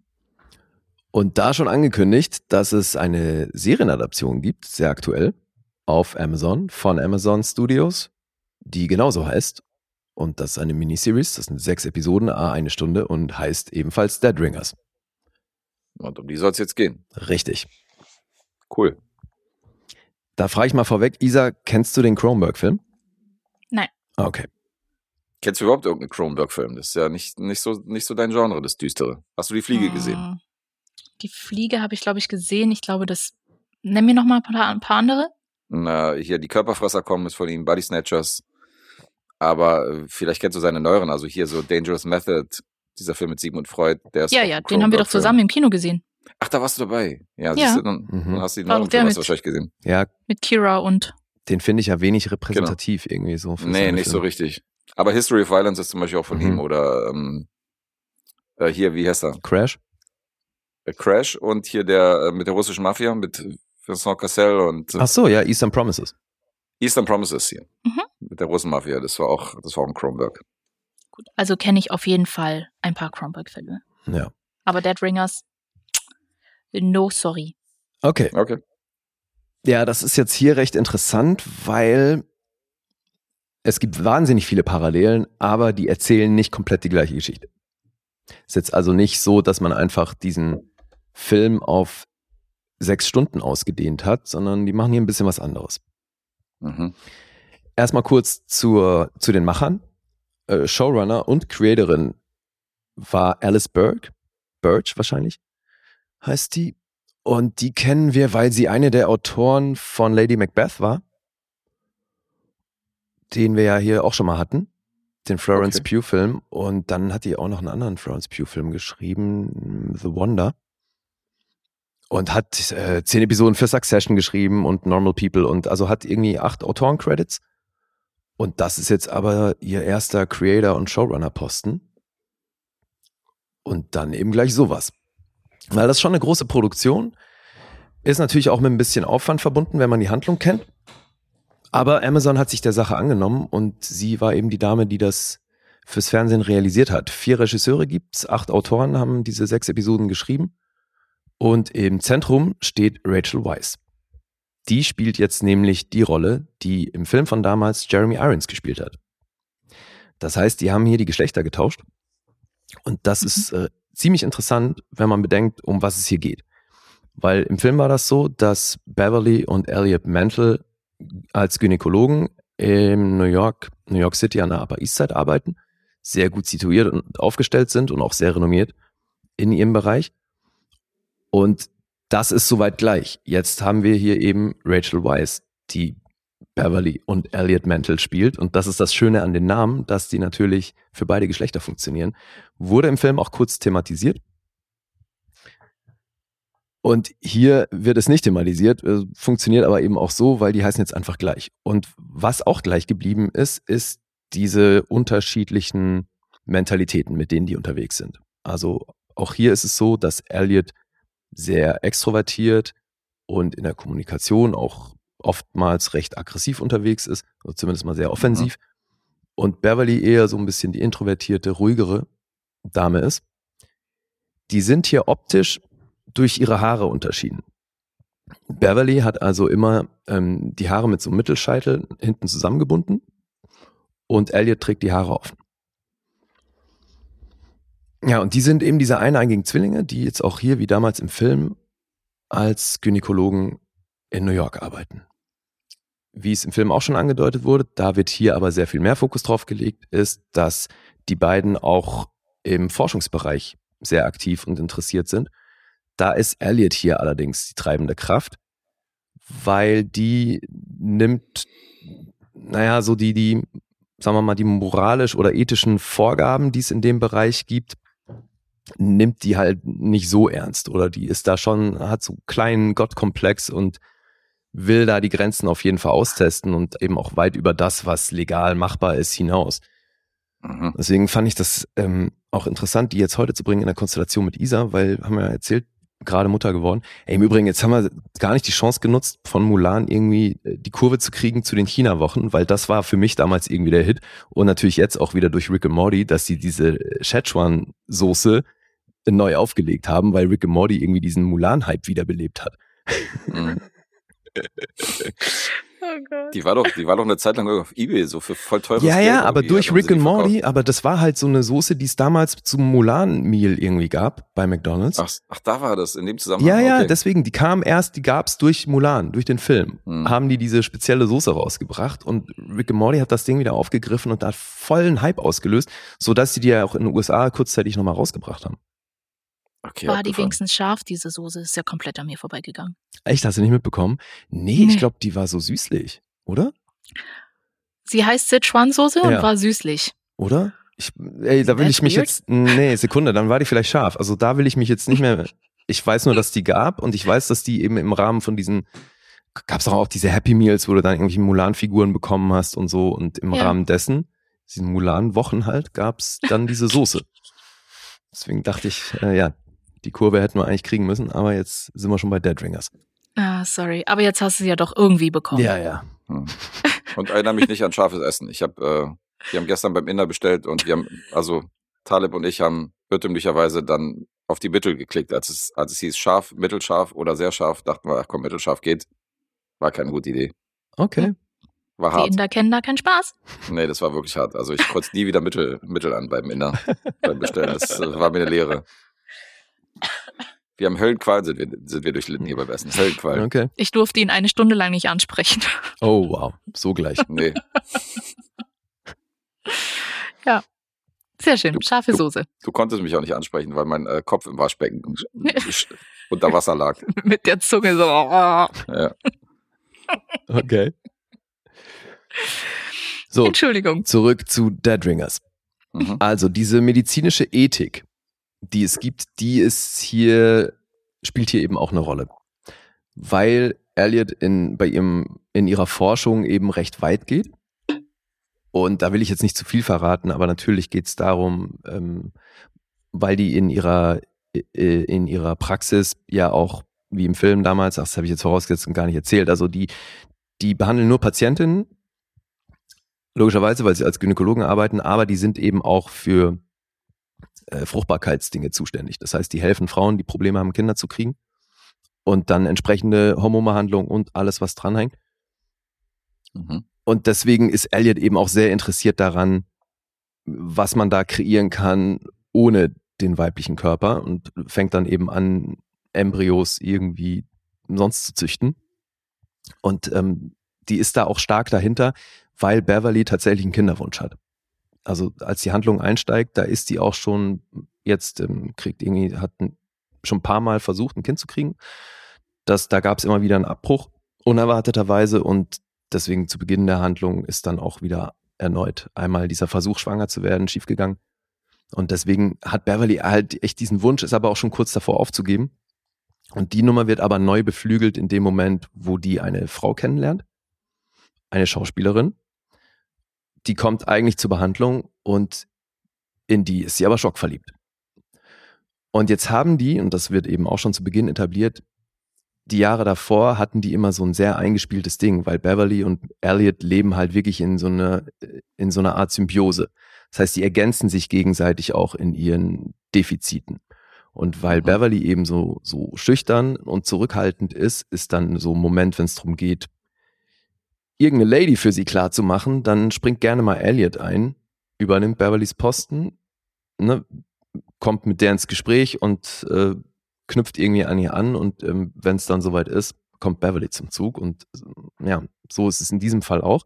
Und da schon angekündigt, dass es eine Serienadaption gibt, sehr aktuell, auf Amazon, von Amazon Studios, die genauso heißt. Und das ist eine Miniseries, das sind sechs Episoden, a eine Stunde und heißt ebenfalls Dead Ringers. Und um die soll es jetzt gehen. Richtig. Cool. Da frage ich mal vorweg, Isa, kennst du den Cronenberg-Film? Nein. Okay. Kennst du überhaupt irgendeinen Cronenberg-Film? Das ist ja nicht, nicht, so, nicht so dein Genre, das Düstere. Hast du die Fliege gesehen? Hm. Die Fliege habe ich, glaube ich, gesehen. Ich glaube, das. Nenn mir noch mal ein paar, ein paar andere. Na, hier die Körperfresser kommen ist von ihm, Body Snatchers. Aber äh, vielleicht kennst du seine neueren, also hier so Dangerous Method, dieser Film mit Sigmund Freud. Der ist Ja, ja, den haben wir doch zusammen im Kino gesehen. Ach, da warst du dabei. Ja, Ja. siehst du, dann, Mhm. dann hast du neuen doch der Filme mit- wahrscheinlich gesehen. Ja, Mit Kira und. den finde ich ja wenig repräsentativ irgendwie so. für Nee, nicht so Filme. richtig. Aber History of Violence ist zum Beispiel auch von Mhm. ihm oder ähm, äh, hier, wie heißt er? Crash? Äh, Crash und hier der äh, mit der russischen Mafia, mit Vincent Cassel und äh, Ach so, ja, Eastern Promises. Eastern Promises hier. Mhm. Mit der Russenmafia, das war auch, das war auch ein Kronberg. Gut. Also kenne ich auf jeden Fall ein paar Cronenberg-Filme. Ja. Aber Dead Ringers. No, sorry. Okay. Okay. Ja, das ist jetzt hier recht interessant, weil es gibt wahnsinnig viele Parallelen, aber die erzählen nicht komplett die gleiche Geschichte. Ist jetzt also nicht so, dass man einfach diesen Film auf sechs Stunden ausgedehnt hat, sondern die machen hier ein bisschen was anderes. Mhm. Erstmal kurz zur, zu den Machern. Äh, Showrunner und Creatorin war Alice Burke, Birch wahrscheinlich, heißt die. Und die kennen wir, weil sie eine der Autoren von Lady Macbeth war, den wir ja hier auch schon mal hatten, den Florence Okay. Pugh Film. Und dann hat die auch noch einen anderen Florence Pugh Film geschrieben, The Wonder. Und hat äh, zehn Episoden für Succession geschrieben und Normal People und also hat irgendwie acht Autoren-Credits. Und das ist jetzt aber ihr erster Creator- und Showrunner-Posten. Und dann eben gleich sowas. Weil das ist schon eine große Produktion. Ist natürlich auch mit ein bisschen Aufwand verbunden, wenn man die Handlung kennt. Aber Amazon hat sich der Sache angenommen und sie war eben die Dame, die das fürs Fernsehen realisiert hat. Vier Regisseure gibt's, acht Autoren haben diese sechs Episoden geschrieben. Und im Zentrum steht Rachel Weisz. Die spielt jetzt nämlich die Rolle, die im Film von damals Jeremy Irons gespielt hat. Das heißt, die haben hier die Geschlechter getauscht. Und das Mhm. ist äh, ziemlich interessant, wenn man bedenkt, um was es hier geht. Weil im Film war das so, dass Beverly und Elliot Mantle als Gynäkologen in New York, New York City an der Upper East Side arbeiten, sehr gut situiert und aufgestellt sind und auch sehr renommiert in ihrem Bereich. Und das ist soweit gleich. Jetzt haben wir hier eben Rachel Weisz, die Beverly und Elliot Mantle spielt. Und das ist das Schöne an den Namen, dass die natürlich für beide Geschlechter funktionieren. Wurde im Film auch kurz thematisiert. Und hier wird es nicht thematisiert, äh, funktioniert aber eben auch so, weil die heißen jetzt einfach gleich. Und was auch gleich geblieben ist, ist diese unterschiedlichen Mentalitäten, mit denen die unterwegs sind. Also auch hier ist es so, dass Elliot sehr extrovertiert und in der Kommunikation auch oftmals recht aggressiv unterwegs ist, oder zumindest mal sehr offensiv. Mhm. Und Beverly eher so ein bisschen die introvertierte, ruhigere Dame ist. Die sind hier optisch durch ihre Haare unterschieden. Beverly hat also immer ähm, die Haare mit so einem Mittelscheitel hinten zusammengebunden und Elliot trägt die Haare offen. Ja, und die sind eben diese eineigigen Zwillinge, die jetzt auch hier wie damals im Film als Gynäkologen in New York arbeiten. Wie es im Film auch schon angedeutet wurde, da wird hier aber sehr viel mehr Fokus drauf gelegt, ist, dass die beiden auch im Forschungsbereich sehr aktiv und interessiert sind. Da ist Elliot hier allerdings die treibende Kraft, weil die nimmt, naja, so die, die, sagen wir mal, die moralisch oder ethischen Vorgaben, die es in dem Bereich gibt, nimmt die halt nicht so ernst oder die ist da schon, hat so einen kleinen Gottkomplex und will da die Grenzen auf jeden Fall austesten und eben auch weit über das, was legal machbar ist, hinaus. Mhm. Deswegen fand ich das ähm, auch interessant, die jetzt heute zu bringen in der Konstellation mit Isa, weil, haben wir ja erzählt, gerade Mutter geworden. Ey, Im Übrigen, jetzt haben wir gar nicht die Chance genutzt, von Mulan irgendwie äh, die Kurve zu kriegen zu den China-Wochen, weil das war für mich damals irgendwie der Hit. Und natürlich jetzt auch wieder durch Rick and Morty, dass sie diese Szechuan-Soße neu aufgelegt haben, weil Rick and Morty irgendwie diesen Mulan-Hype wiederbelebt hat. Mhm. Oh die war doch, die war doch eine Zeit lang auf Ebay so für voll teures Ja, ja, aber durch Rick and Morty, aber das war halt so eine Soße, die es damals zum Mulan Meal irgendwie gab bei McDonald's. Ach, ach, da war das in dem Zusammenhang. Ja, ja, okay. deswegen, die kam erst, die gab's durch Mulan, durch den Film. Hm. Haben die diese spezielle Soße rausgebracht und Rick and Morty hat das Ding wieder aufgegriffen und da vollen Hype ausgelöst, so dass sie die ja auch in den USA kurzzeitig nochmal rausgebracht haben. Okay, War die wenigstens scharf, diese Soße? Ist ja komplett an mir vorbeigegangen. Echt, hast du nicht mitbekommen? Nee, nee. ich glaube, die war so süßlich, oder? Sie heißt Sichuan-Soße ja. und war süßlich. Oder? Ich, ey, da will That's ich mich weird. jetzt. Nee, Sekunde, dann war die vielleicht scharf. Also da will ich mich jetzt nicht mehr. Ich weiß nur, dass die gab und ich weiß, dass die eben im Rahmen von diesen. Gab es auch diese Happy Meals, wo du dann irgendwie Mulan-Figuren bekommen hast und so. Und im ja. Rahmen dessen, diesen Mulan-Wochen halt, gab es dann diese Soße. Deswegen dachte ich, äh, ja, die Kurve hätten wir eigentlich kriegen müssen, aber jetzt sind wir schon bei Dead Ringers. Ah, sorry. Aber jetzt hast du sie ja doch irgendwie bekommen. Ja, ja. Hm. Und erinnere mich nicht an scharfes Essen. Ich habe, äh, wir haben gestern beim Inder bestellt und wir haben, also Taleb und ich haben irrtümlicherweise dann auf die Mittel geklickt, als es, als es hieß scharf, mittelscharf oder sehr scharf, dachten wir, ach komm, mittelscharf geht. War keine gute Idee. Okay. War hart. Die Inder kennen da keinen Spaß. Nee, das war wirklich hart. Also ich kreuze nie wieder Mittel, Mittel an beim Inder, beim Bestellen. Das war mir eine Lehre. Wir haben Höllenqual, sind wir, sind wir durchlitten hier beim Essen. Höllenqual. Okay. Ich durfte ihn eine Stunde lang nicht ansprechen. Oh, wow. So gleich. Nee. ja. Sehr schön. Scharfe du, Soße. Du konntest mich auch nicht ansprechen, weil mein äh, Kopf im Waschbecken unter Wasser lag. Mit der Zunge so. ja. Okay. So, Entschuldigung. Zurück zu Deadringers. Mhm. Also diese medizinische Ethik, die es gibt, die ist hier, spielt hier eben auch eine Rolle. Weil Elliot in, bei ihrem, in ihrer Forschung eben recht weit geht. Und da will ich jetzt nicht zu viel verraten, aber natürlich geht es darum, ähm, weil die in ihrer, äh, in ihrer Praxis ja auch, wie im Film damals, das habe ich jetzt vorausgesetzt und gar nicht erzählt, also die, die behandeln nur Patientinnen, logischerweise, weil sie als Gynäkologen arbeiten, aber die sind eben auch für äh, Fruchtbarkeitsdinge zuständig. Das heißt, die helfen Frauen, die Probleme haben, Kinder zu kriegen und dann entsprechende Hormonbehandlung und alles, was dranhängt. Mhm. Und deswegen ist Elliot eben auch sehr interessiert daran, was man da kreieren kann ohne den weiblichen Körper und fängt dann eben an, Embryos irgendwie sonst zu züchten. Und ähm, die ist da auch stark dahinter, weil Beverly tatsächlich einen Kinderwunsch hat also als die Handlung einsteigt, da ist die auch schon jetzt, ähm, kriegt irgendwie, hat ein, schon ein paar Mal versucht, ein Kind zu kriegen. Das, da gab es immer wieder einen Abbruch, unerwarteterweise, und deswegen zu Beginn der Handlung ist dann auch wieder erneut einmal dieser Versuch, schwanger zu werden, schiefgegangen. Und deswegen hat Beverly halt echt diesen Wunsch, ist aber auch schon kurz davor aufzugeben. Und die Nummer wird aber neu beflügelt in dem Moment, wo die eine Frau kennenlernt, eine Schauspielerin, die kommt eigentlich zur Behandlung und in die ist sie aber schockverliebt. Und jetzt haben die, und das wird eben auch schon zu Beginn etabliert, die Jahre davor hatten die immer so ein sehr eingespieltes Ding, weil Beverly und Elliot leben halt wirklich in so einer, in so einer Art Symbiose. Das heißt, die ergänzen sich gegenseitig auch in ihren Defiziten. Und weil mhm. Beverly eben so, so schüchtern und zurückhaltend ist, ist dann so ein Moment, wenn es darum geht, irgendeine Lady für sie klar zu machen, dann springt gerne mal Elliot ein, übernimmt Beverlys Posten, ne, kommt mit der ins Gespräch und äh, knüpft irgendwie an ihr an und ähm, wenn es dann soweit ist, kommt Beverly zum Zug und äh, ja, so ist es in diesem Fall auch.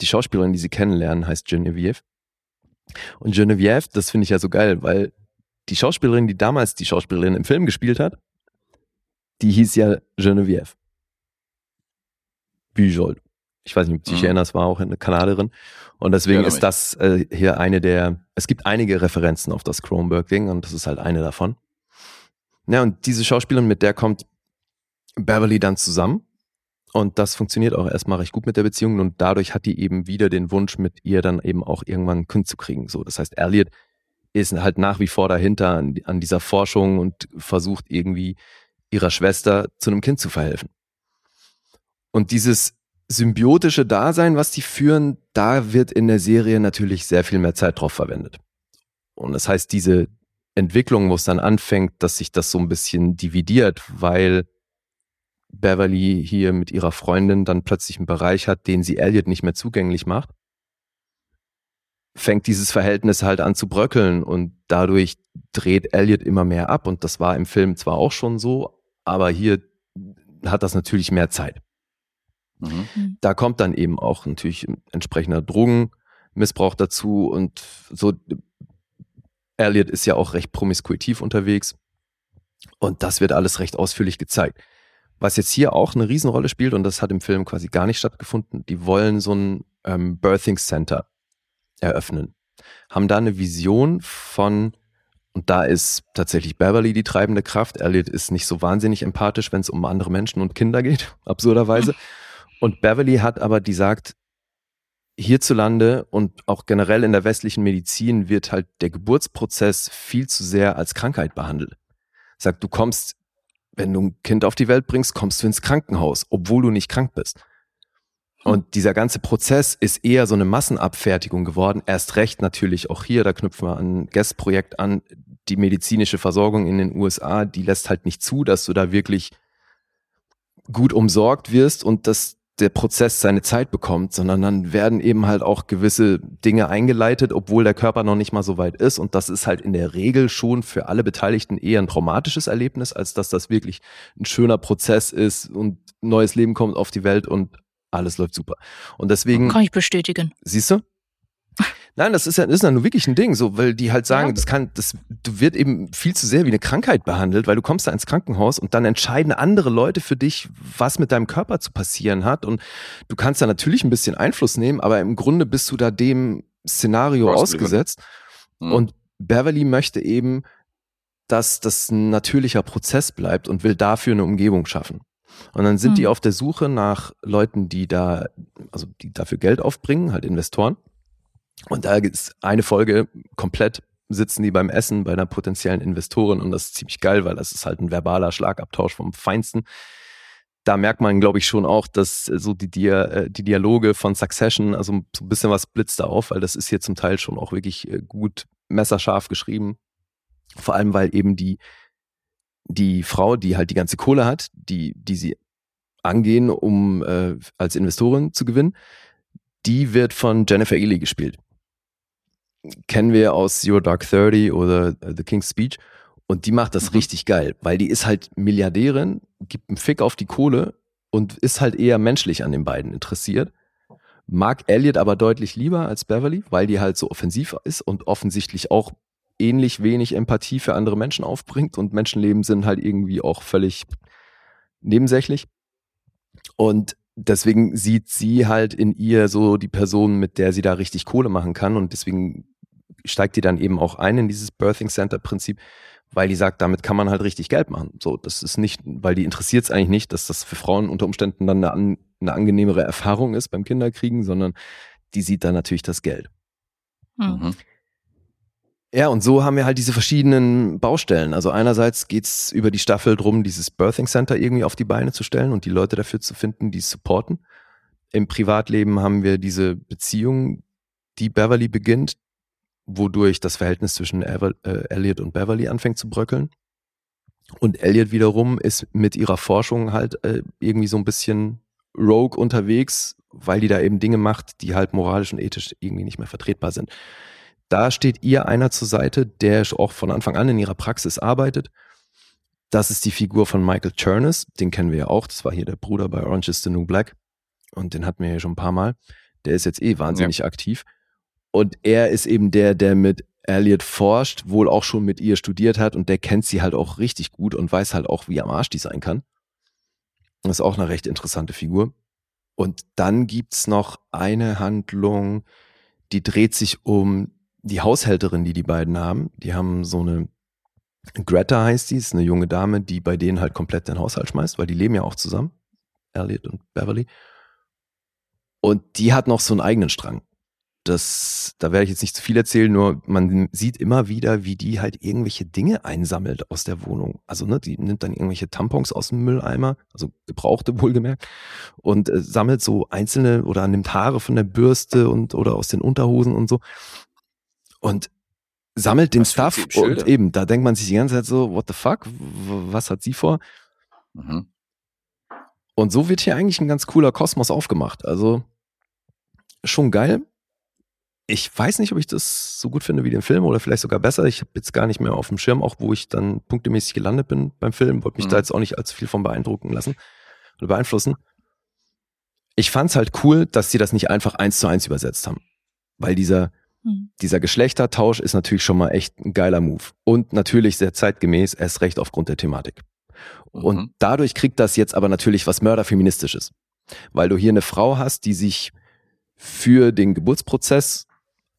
Die Schauspielerin, die sie kennenlernen, heißt Genevieve. Und Genevieve, das finde ich ja so geil, weil die Schauspielerin, die damals die Schauspielerin im Film gespielt hat, die hieß ja Genevieve. Bujold. Ich weiß nicht, ob du dich mhm. erinnerst, war auch eine Kanadierin. Und deswegen ist das äh, hier eine der, es gibt einige Referenzen auf das Kronberg-Ding und das ist halt eine davon. Ja, und diese Schauspielerin, mit der kommt Beverly dann zusammen. Und das funktioniert auch erstmal recht gut mit der Beziehung und dadurch hat die eben wieder den Wunsch, mit ihr dann eben auch irgendwann ein Kind zu kriegen. So, das heißt, Elliot ist halt nach wie vor dahinter an, an dieser Forschung und versucht irgendwie ihrer Schwester zu einem Kind zu verhelfen. Und dieses symbiotische Dasein, was die führen, da wird in der Serie natürlich sehr viel mehr Zeit drauf verwendet. Und das heißt, diese Entwicklung, wo es dann anfängt, dass sich das so ein bisschen dividiert, weil Beverly hier mit ihrer Freundin dann plötzlich einen Bereich hat, den sie Elliot nicht mehr zugänglich macht, fängt dieses Verhältnis halt an zu bröckeln und dadurch dreht Elliot immer mehr ab und das war im Film zwar auch schon so, aber hier hat das natürlich mehr Zeit. Mhm. mhm. Da kommt dann eben auch natürlich entsprechender Drogenmissbrauch dazu und so. Elliot ist ja auch recht promiskuitiv unterwegs und das wird alles recht ausführlich gezeigt. Was jetzt hier auch eine Riesenrolle spielt und das hat im Film quasi gar nicht stattgefunden. Die wollen so ein ähm, Birthing Center eröffnen, haben da eine Vision von und da ist tatsächlich Beverly die treibende Kraft. Elliot ist nicht so wahnsinnig empathisch, wenn es um andere Menschen und Kinder geht, absurderweise. Und Beverly hat aber, die sagt, hierzulande und auch generell in der westlichen Medizin wird halt der Geburtsprozess viel zu sehr als Krankheit behandelt. Sagt, du kommst, wenn du ein Kind auf die Welt bringst, kommst du ins Krankenhaus, obwohl du nicht krank bist. Und dieser ganze Prozess ist eher so eine Massenabfertigung geworden. Erst recht natürlich auch hier, da knüpfen wir an Guest-Projekt an. Die medizinische Versorgung in den USA, die lässt halt nicht zu, dass du da wirklich gut umsorgt wirst und dass der Prozess seine Zeit bekommt, sondern dann werden eben halt auch gewisse Dinge eingeleitet, obwohl der Körper noch nicht mal so weit ist. Und das ist halt in der Regel schon für alle Beteiligten eher ein traumatisches Erlebnis, als dass das wirklich ein schöner Prozess ist und neues Leben kommt auf die Welt und alles läuft super. Und deswegen. Kann ich bestätigen. Siehst du? Nein, das ist ja, ist ja nur wirklich ein Ding, so, weil die halt sagen, ja. das kann, das wird eben viel zu sehr wie eine Krankheit behandelt, weil du kommst da ins Krankenhaus und dann entscheiden andere Leute für dich, was mit deinem Körper zu passieren hat. Und du kannst da natürlich ein bisschen Einfluss nehmen, aber im Grunde bist du da dem Szenario ausgesetzt. Mhm. Und Beverly möchte eben, dass das ein natürlicher Prozess bleibt und will dafür eine Umgebung schaffen. Und dann sind mhm. die auf der Suche nach Leuten, die da, also die dafür Geld aufbringen, halt Investoren. Und da ist eine Folge komplett sitzen die beim Essen bei einer potenziellen Investorin und das ist ziemlich geil, weil das ist halt ein verbaler Schlagabtausch vom Feinsten. Da merkt man, glaube ich, schon auch, dass so die, Dia äh, die Dialoge von Succession, also so ein bisschen was blitzt da auf, weil das ist hier zum Teil schon auch wirklich äh, gut messerscharf geschrieben. Vor allem, weil eben die, die Frau, die halt die ganze Kohle hat, die, die sie angehen, um äh, als Investorin zu gewinnen, die wird von Jennifer Ely gespielt kennen wir aus Your Dark Thirty oder äh, The King's Speech. Und die macht das mhm. richtig geil, weil die ist halt Milliardärin, gibt einen Fick auf die Kohle und ist halt eher menschlich an den beiden interessiert. Mag Elliot aber deutlich lieber als Beverly, weil die halt so offensiv ist und offensichtlich auch ähnlich wenig Empathie für andere Menschen aufbringt und Menschenleben sind halt irgendwie auch völlig nebensächlich. Und deswegen sieht sie halt in ihr so die Person, mit der sie da richtig Kohle machen kann und deswegen steigt die dann eben auch ein in dieses Birthing Center Prinzip, weil die sagt, damit kann man halt richtig Geld machen. So, das ist nicht, weil die interessiert es eigentlich nicht, dass das für Frauen unter Umständen dann eine, eine angenehmere Erfahrung ist beim Kinderkriegen, sondern die sieht dann natürlich das Geld. Hm. Mhm. Ja, und so haben wir halt diese verschiedenen Baustellen. Also einerseits geht's über die Staffel drum, dieses Birthing Center irgendwie auf die Beine zu stellen und die Leute dafür zu finden, die es supporten. Im Privatleben haben wir diese Beziehung, die Beverly beginnt, wodurch das Verhältnis zwischen Ever äh, Elliot und Beverly anfängt zu bröckeln. Und Elliot wiederum ist mit ihrer Forschung halt äh, irgendwie so ein bisschen rogue unterwegs, weil die da eben Dinge macht, die halt moralisch und ethisch irgendwie nicht mehr vertretbar sind. Da steht ihr einer zur Seite, der auch von Anfang an in ihrer Praxis arbeitet. Das ist die Figur von Michael Chernus, den kennen wir ja auch. Das war hier der Bruder bei Orange is the New Black. Und den hatten wir ja schon ein paar Mal. Der ist jetzt eh wahnsinnig aktiv. Und er ist eben der, der mit Elliot forscht, wohl auch schon mit ihr studiert hat und der kennt sie halt auch richtig gut und weiß halt auch, wie am Arsch die sein kann. Das ist auch eine recht interessante Figur. Und dann gibt's noch eine Handlung, die dreht sich um die Haushälterin, die die beiden haben. Die haben so eine, Greta heißt die, ist eine junge Dame, die bei denen halt komplett den Haushalt schmeißt, weil die leben ja auch zusammen. Elliot und Beverly. Und die hat noch so einen eigenen Strang. Das, da werde ich jetzt nicht zu viel erzählen, nur man sieht immer wieder, wie die halt irgendwelche Dinge einsammelt aus der Wohnung. Also, ne, die nimmt dann irgendwelche Tampons aus dem Mülleimer, also gebrauchte wohlgemerkt, und äh, sammelt so einzelne oder nimmt Haare von der Bürste und oder aus den Unterhosen und so. Und sammelt den für Stuff und eben, da denkt man sich die ganze Zeit so, what the fuck, was hat sie vor? Mhm. Und so wird hier eigentlich ein ganz cooler Kosmos aufgemacht. Also schon geil. Ich weiß nicht, ob ich das so gut finde wie den Film oder vielleicht sogar besser. Ich habe jetzt gar nicht mehr auf dem Schirm, auch wo ich dann punktemäßig gelandet bin beim Film. Wollte mich Mhm. da jetzt auch nicht allzu viel von beeindrucken lassen oder beeinflussen. Ich fand's halt cool, dass sie das nicht einfach eins zu eins übersetzt haben. Weil dieser, Hm. dieser Geschlechtertausch ist natürlich schon mal echt ein geiler Move. Und natürlich sehr zeitgemäß, erst recht aufgrund der Thematik. Und Mhm. dadurch kriegt das jetzt aber natürlich was Mörderfeministisches. Weil du hier eine Frau hast, die sich für den Geburtsprozess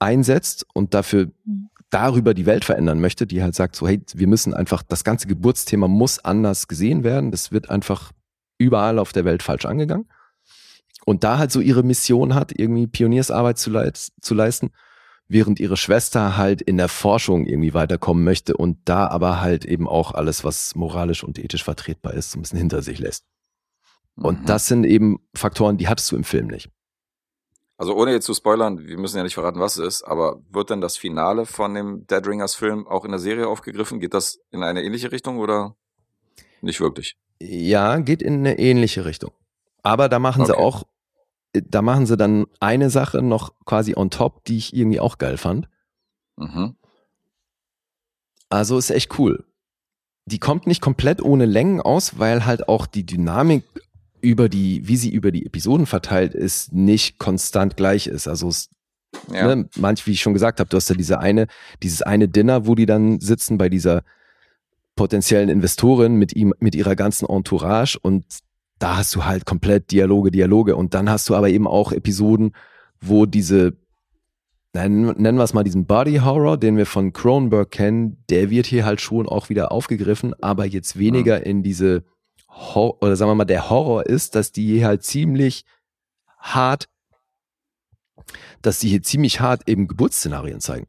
einsetzt und dafür Mhm. darüber die Welt verändern möchte, die halt sagt so, hey, wir müssen einfach, das ganze Geburtsthema muss anders gesehen werden. Das wird einfach überall auf der Welt falsch angegangen. Und da halt so ihre Mission hat, irgendwie Pioniersarbeit zu, leit zu leisten, während ihre Schwester halt in der Forschung irgendwie weiterkommen möchte und da aber halt eben auch alles, was moralisch und ethisch vertretbar ist, so ein bisschen hinter sich lässt. Und Mhm. das sind eben Faktoren, die hattest du im Film nicht. Also ohne jetzt zu spoilern, wir müssen ja nicht verraten, was es ist, aber wird denn das Finale von dem Dead Ringers Film auch in der Serie aufgegriffen? Geht das in eine ähnliche Richtung oder nicht wirklich? Ja, geht in eine ähnliche Richtung. Aber da machen sie Okay. auch, da machen sie dann eine Sache noch quasi on top, die ich irgendwie auch geil fand. Mhm. Also ist echt cool. Die kommt nicht komplett ohne Längen aus, weil halt auch die Dynamik über die, wie sie über die Episoden verteilt ist, nicht konstant gleich ist. Also es, Ja. ne, manch, wie ich schon gesagt habe, du hast ja diese eine, dieses eine Dinner, wo die dann sitzen bei dieser potenziellen Investorin mit ihm, mit ihrer ganzen Entourage und da hast du halt komplett Dialoge, Dialoge und dann hast du aber eben auch Episoden, wo diese nennen, wir es mal diesen Body Horror, den wir von Cronenberg kennen, der wird hier halt schon auch wieder aufgegriffen, aber jetzt weniger in diese oder sagen wir mal, der Horror ist, dass die hier halt ziemlich hart, dass die hier ziemlich hart eben Geburtsszenarien zeigen.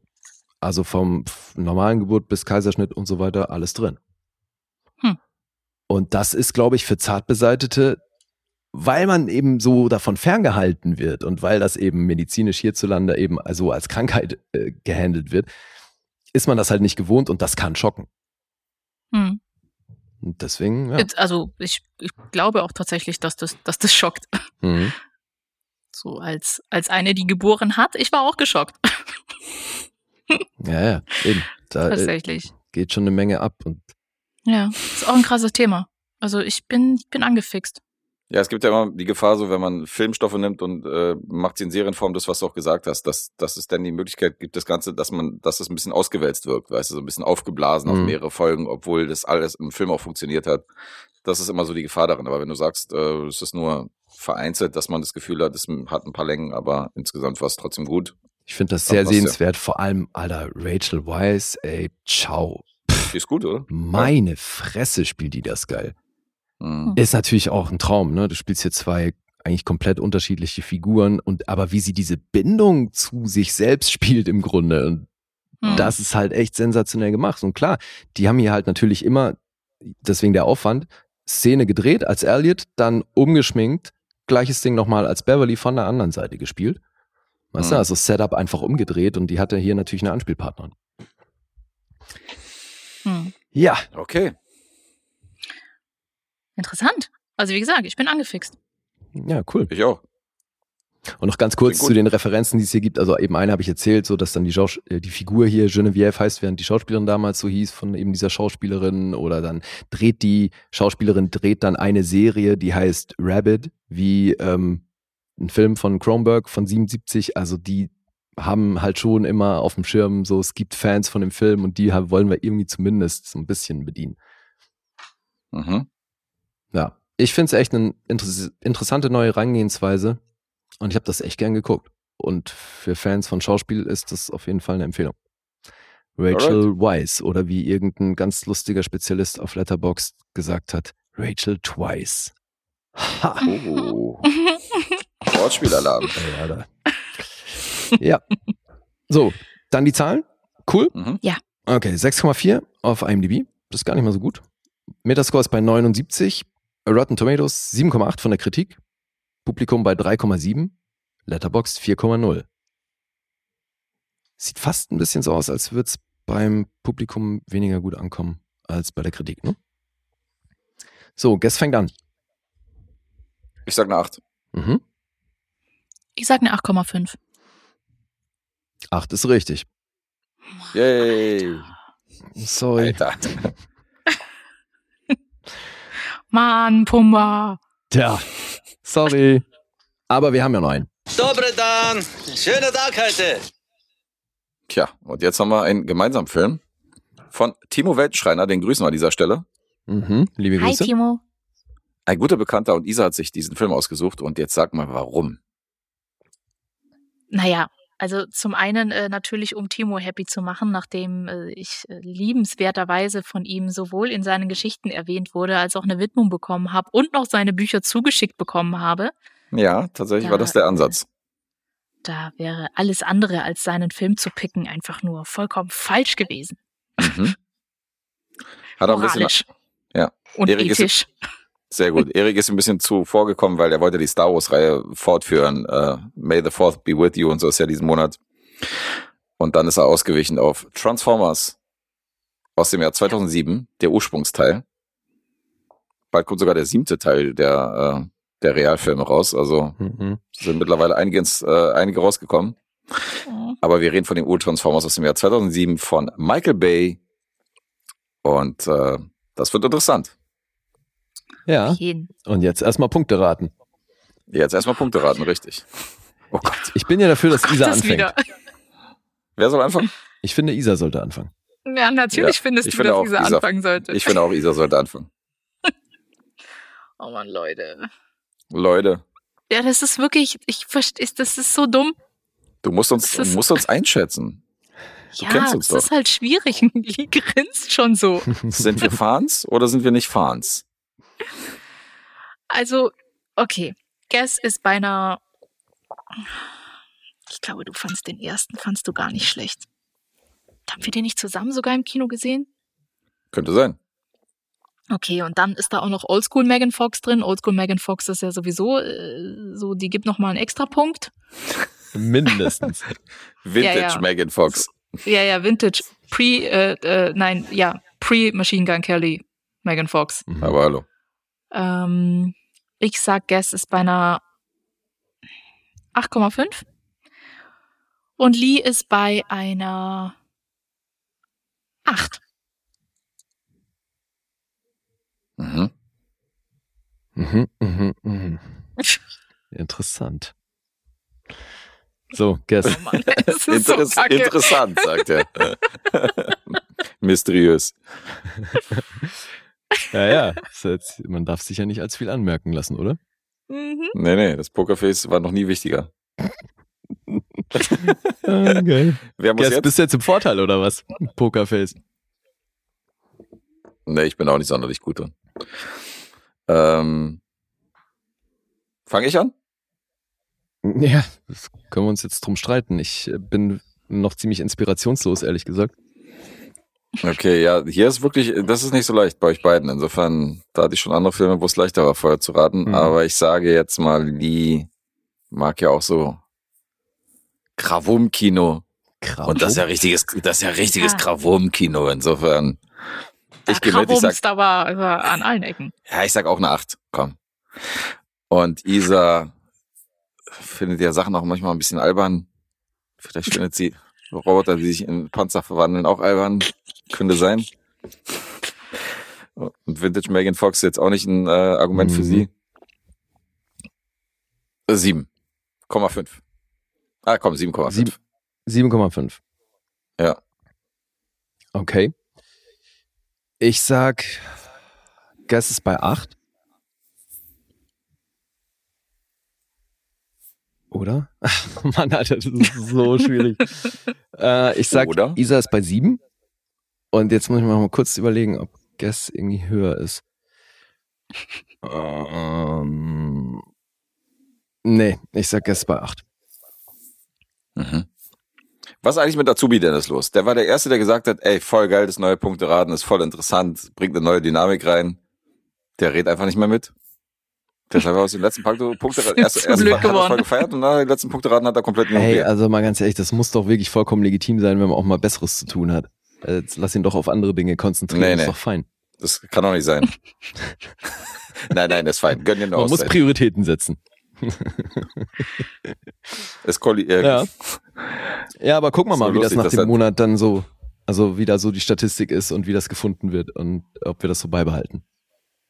Also vom normalen Geburt bis Kaiserschnitt und so weiter, alles drin. Hm. Und das ist, glaube ich, für Zartbeseitete, weil man eben so davon ferngehalten wird und weil das eben medizinisch hierzulande eben also als Krankheit äh, gehandelt wird, ist man das halt nicht gewohnt und das kann schocken. Hm. Und deswegen, ja. Also ich, ich glaube auch tatsächlich, dass das, dass das schockt. Mhm. So als, als eine, die geboren hat. Ich war auch geschockt. Ja, ja, eben. Da äh, tatsächlich. geht schon eine Menge ab und Ja, ist auch ein krasses Thema. Also ich bin, ich bin angefixt. Ja, es gibt ja immer die Gefahr, so wenn man Filmstoffe nimmt und äh, macht sie in Serienform, das, was du auch gesagt hast, dass, dass es dann die Möglichkeit gibt, das Ganze, dass man, dass es ein bisschen ausgewälzt wirkt, weißt du, so ein bisschen aufgeblasen auf Mhm. mehrere Folgen, obwohl das alles im Film auch funktioniert hat. Das ist immer so die Gefahr darin. Aber wenn du sagst, äh, es ist nur vereinzelt, dass man das Gefühl hat, es hat ein paar Längen, aber insgesamt war es trotzdem gut. ich finde das sehr was ja- sehenswert. Vor allem, Alter, Rachel Weisz, ey, ciao. Die ist gut, oder? Meine Fresse spielt die das geil. Mhm. Ist natürlich auch ein Traum, ne? Du spielst hier zwei eigentlich komplett unterschiedliche Figuren und aber wie sie diese Bindung zu sich selbst spielt im Grunde. Und Hm. das ist halt echt sensationell gemacht. Und klar, die haben hier halt natürlich immer, deswegen der Aufwand, Szene gedreht als Elliot, dann umgeschminkt, gleiches Ding nochmal als Beverly von der anderen Seite gespielt. Weißt du, Mhm. also Setup einfach umgedreht und die hatte hier natürlich eine Anspielpartnerin. Hm. Ja, Okay. Interessant. Also wie gesagt, ich bin angefixt. ja, cool. Ich auch. Und noch ganz kurz zu den Referenzen, die es hier gibt. Also eben eine habe ich erzählt, so dass dann die, Schaus äh, die Figur hier Genevieve heißt, während die Schauspielerin damals so hieß von eben dieser Schauspielerin. Oder dann dreht die Schauspielerin dreht dann eine Serie, die heißt Rabbit, wie ähm, ein Film von Kronberg von 77. Also die haben halt schon immer auf dem Schirm so, es gibt Fans von dem Film und die haben, wollen wir irgendwie zumindest so ein bisschen bedienen. Mhm. Ja, ich finde es echt eine interess interessante neue Herangehensweise und ich habe das echt gern geguckt. Und für Fans von Schauspiel ist das auf jeden Fall eine Empfehlung. Rachel Weisz oder wie irgendein ganz lustiger Spezialist auf Letterboxd gesagt hat, Rachel Twice. Ha! Oh. Wortspielalarm. Ja, ja. So, dann die Zahlen. Cool. Mhm. Okay, 6,4 auf IMDb. Das ist gar nicht mal so gut. Metascore ist bei 79. Rotten Tomatoes 7,8 von der Kritik. Publikum bei 3,7. Letterboxd 4,0. Sieht fast ein bisschen so aus, als würde es beim Publikum weniger gut ankommen als bei der Kritik, ne? So, Guess fängt an. Ich sag eine 8. Mhm. Ich sag eine 8,5. 8 ist richtig. Yay. Sorry. Alter. Mann, Pumba. Tja, sorry. Aber wir haben ja noch einen. Dobre Dan. Schöner Tag heute. Tja, und jetzt haben wir einen gemeinsamen Film von Timo Weltenschreiner, den grüßen wir an dieser Stelle. Mhm. Liebe Hi, Grüße. Timo. Ein guter Bekannter und Isa hat sich diesen Film ausgesucht und jetzt sag mal warum. Naja, also zum einen äh, natürlich, um Timo happy zu machen, nachdem äh, ich äh, liebenswerterweise von ihm sowohl in seinen Geschichten erwähnt wurde, als auch eine Widmung bekommen habe und noch seine Bücher zugeschickt bekommen habe. Ja, tatsächlich Ja, war das der Ansatz. Da wäre alles andere als seinen Film zu picken einfach nur vollkommen falsch gewesen. Mhm. Hat auch ein bisschen, ja. Und Erik ist- ethisch. Sehr gut. Erik ist ein bisschen zu vorgekommen, weil er wollte die Star Wars Reihe fortführen. Äh, May the Fourth be with you und so ist ja diesen Monat. Und dann ist er ausgewichen auf Transformers aus dem Jahr 2007, der Ursprungsteil. Bald kommt sogar der siebte Teil der, äh, der Realfilme raus. Also Mhm. sind mittlerweile einige, ins, äh, einige rausgekommen. Aber wir reden von den Ur-Transformers aus dem Jahr 2007 von Michael Bay. Und äh, das wird interessant. Ja, Jeden. und jetzt erstmal Punkte raten. Jetzt erstmal Punkte raten, richtig. Oh Gott. Ich bin ja dafür, dass Isa Das anfängt. wieder. Wer soll anfangen? Ich finde, Isa sollte anfangen. Ja, natürlich Ja, findest ich du, finde dass auch, Isa- anfangen sollte. Ich finde auch, Isa sollte anfangen. oh Mann, Leute. Leute, Ja, das ist wirklich, ich verstehe, das ist so dumm. du musst uns, Das ist- du musst uns einschätzen. Du ja, kennst uns das ist halt schwierig. Die grinst schon so. Sind wir Fans oder sind wir nicht Fans? Also, okay. Guess ist beinahe. Ich glaube, du fandst den ersten, fandst du gar nicht schlecht. Haben wir den nicht zusammen sogar im Kino gesehen? Könnte sein. Okay, und dann ist da auch noch Oldschool Megan Fox drin. Oldschool Megan Fox ist ja sowieso äh, so, die gibt noch mal einen extra Punkt. Mindestens. Vintage Ja, ja. Megan Fox. Ja, ja, Vintage. Pre, äh, äh, nein, ja, Pre-Machine Gun Kelly Megan Fox. Mhm. Aber hallo. Ähm, ich sag, Guess ist bei einer 8,5. Und Lee ist bei einer 8. Mhm. Mhm, mhm, mhm. Interessant. So, Guess. Oh Mann, so Interess kacke. interessant, sagt er. Mysteriös. Ja, ja. Jetzt, man darf sich ja nicht als viel anmerken lassen, oder? Mhm. Nee, nee, das Pokerface war noch nie wichtiger. Ah, geil. Wer muss Guess, jetzt? bist du jetzt im Vorteil, oder was? Pokerface. Nee, ich bin auch nicht sonderlich gut drin. Ähm, Fange ich an? Ja, das können wir uns jetzt drum streiten. Ich äh, bin noch ziemlich inspirationslos, ehrlich gesagt. Okay, ja, hier ist wirklich, das ist nicht so leicht bei euch beiden. Insofern, da hatte ich schon andere Filme, wo es leichter war, vorher zu raten. Mhm. Aber ich sage jetzt mal, die mag ja auch so Krawum-Kino. Krass. Und das ist ja richtiges, das ist ja richtiges Ah. Krawum-Kino. Insofern, ich Da gehe mit, ich sag, aber an allen Ecken. ja, ich sag auch eine Acht. Komm. Und Isa findet ja Sachen auch manchmal ein bisschen albern. Vielleicht findet sie Roboter, die sich in Panzer verwandeln, auch albern. Könnte sein. Und Vintage Megan Fox ist jetzt auch nicht ein äh, Argument für Mhm. sie. Äh, Sieben. Komma fünf. Ah, komm, 7,5. Sieben. 7,5. Ja. Okay. Ich sag, Guess ist bei 8. Oder? Mann, Alter, das ist so schwierig. äh, ich sag, Oder? Isa ist bei 7. Und jetzt muss ich mal kurz überlegen, ob Guess irgendwie höher ist. Ähm, nee, ich sag Guess bei 8. Mhm. Was ist eigentlich mit Azubi Dennis los? Der war der Erste, der gesagt hat, ey, voll geil, das neue Punkteraten ist voll interessant, bringt eine neue Dynamik rein. Der redet einfach nicht mehr mit. Deshalb aus den letzten Punkte, Punkte erste Glück hat er voll gefeiert und nach den letzten Punkteraten hat er komplett Hey, also mal ganz ehrlich, das muss doch wirklich vollkommen legitim sein, wenn man auch mal Besseres zu tun hat. Äh, Jetzt lass ihn doch auf andere Dinge konzentrieren, Nee, ist nee. doch fein. Das kann doch nicht sein. nein, nein, das ist fein. Gönn dir eine Man muss Auszeit. Prioritäten setzen. Es äh, Ja. Ja, aber gucken wir So mal, wie das lustig, nach dass dem er- Monat dann so, also wie da so die Statistik ist und wie das gefunden wird und ob wir das so beibehalten.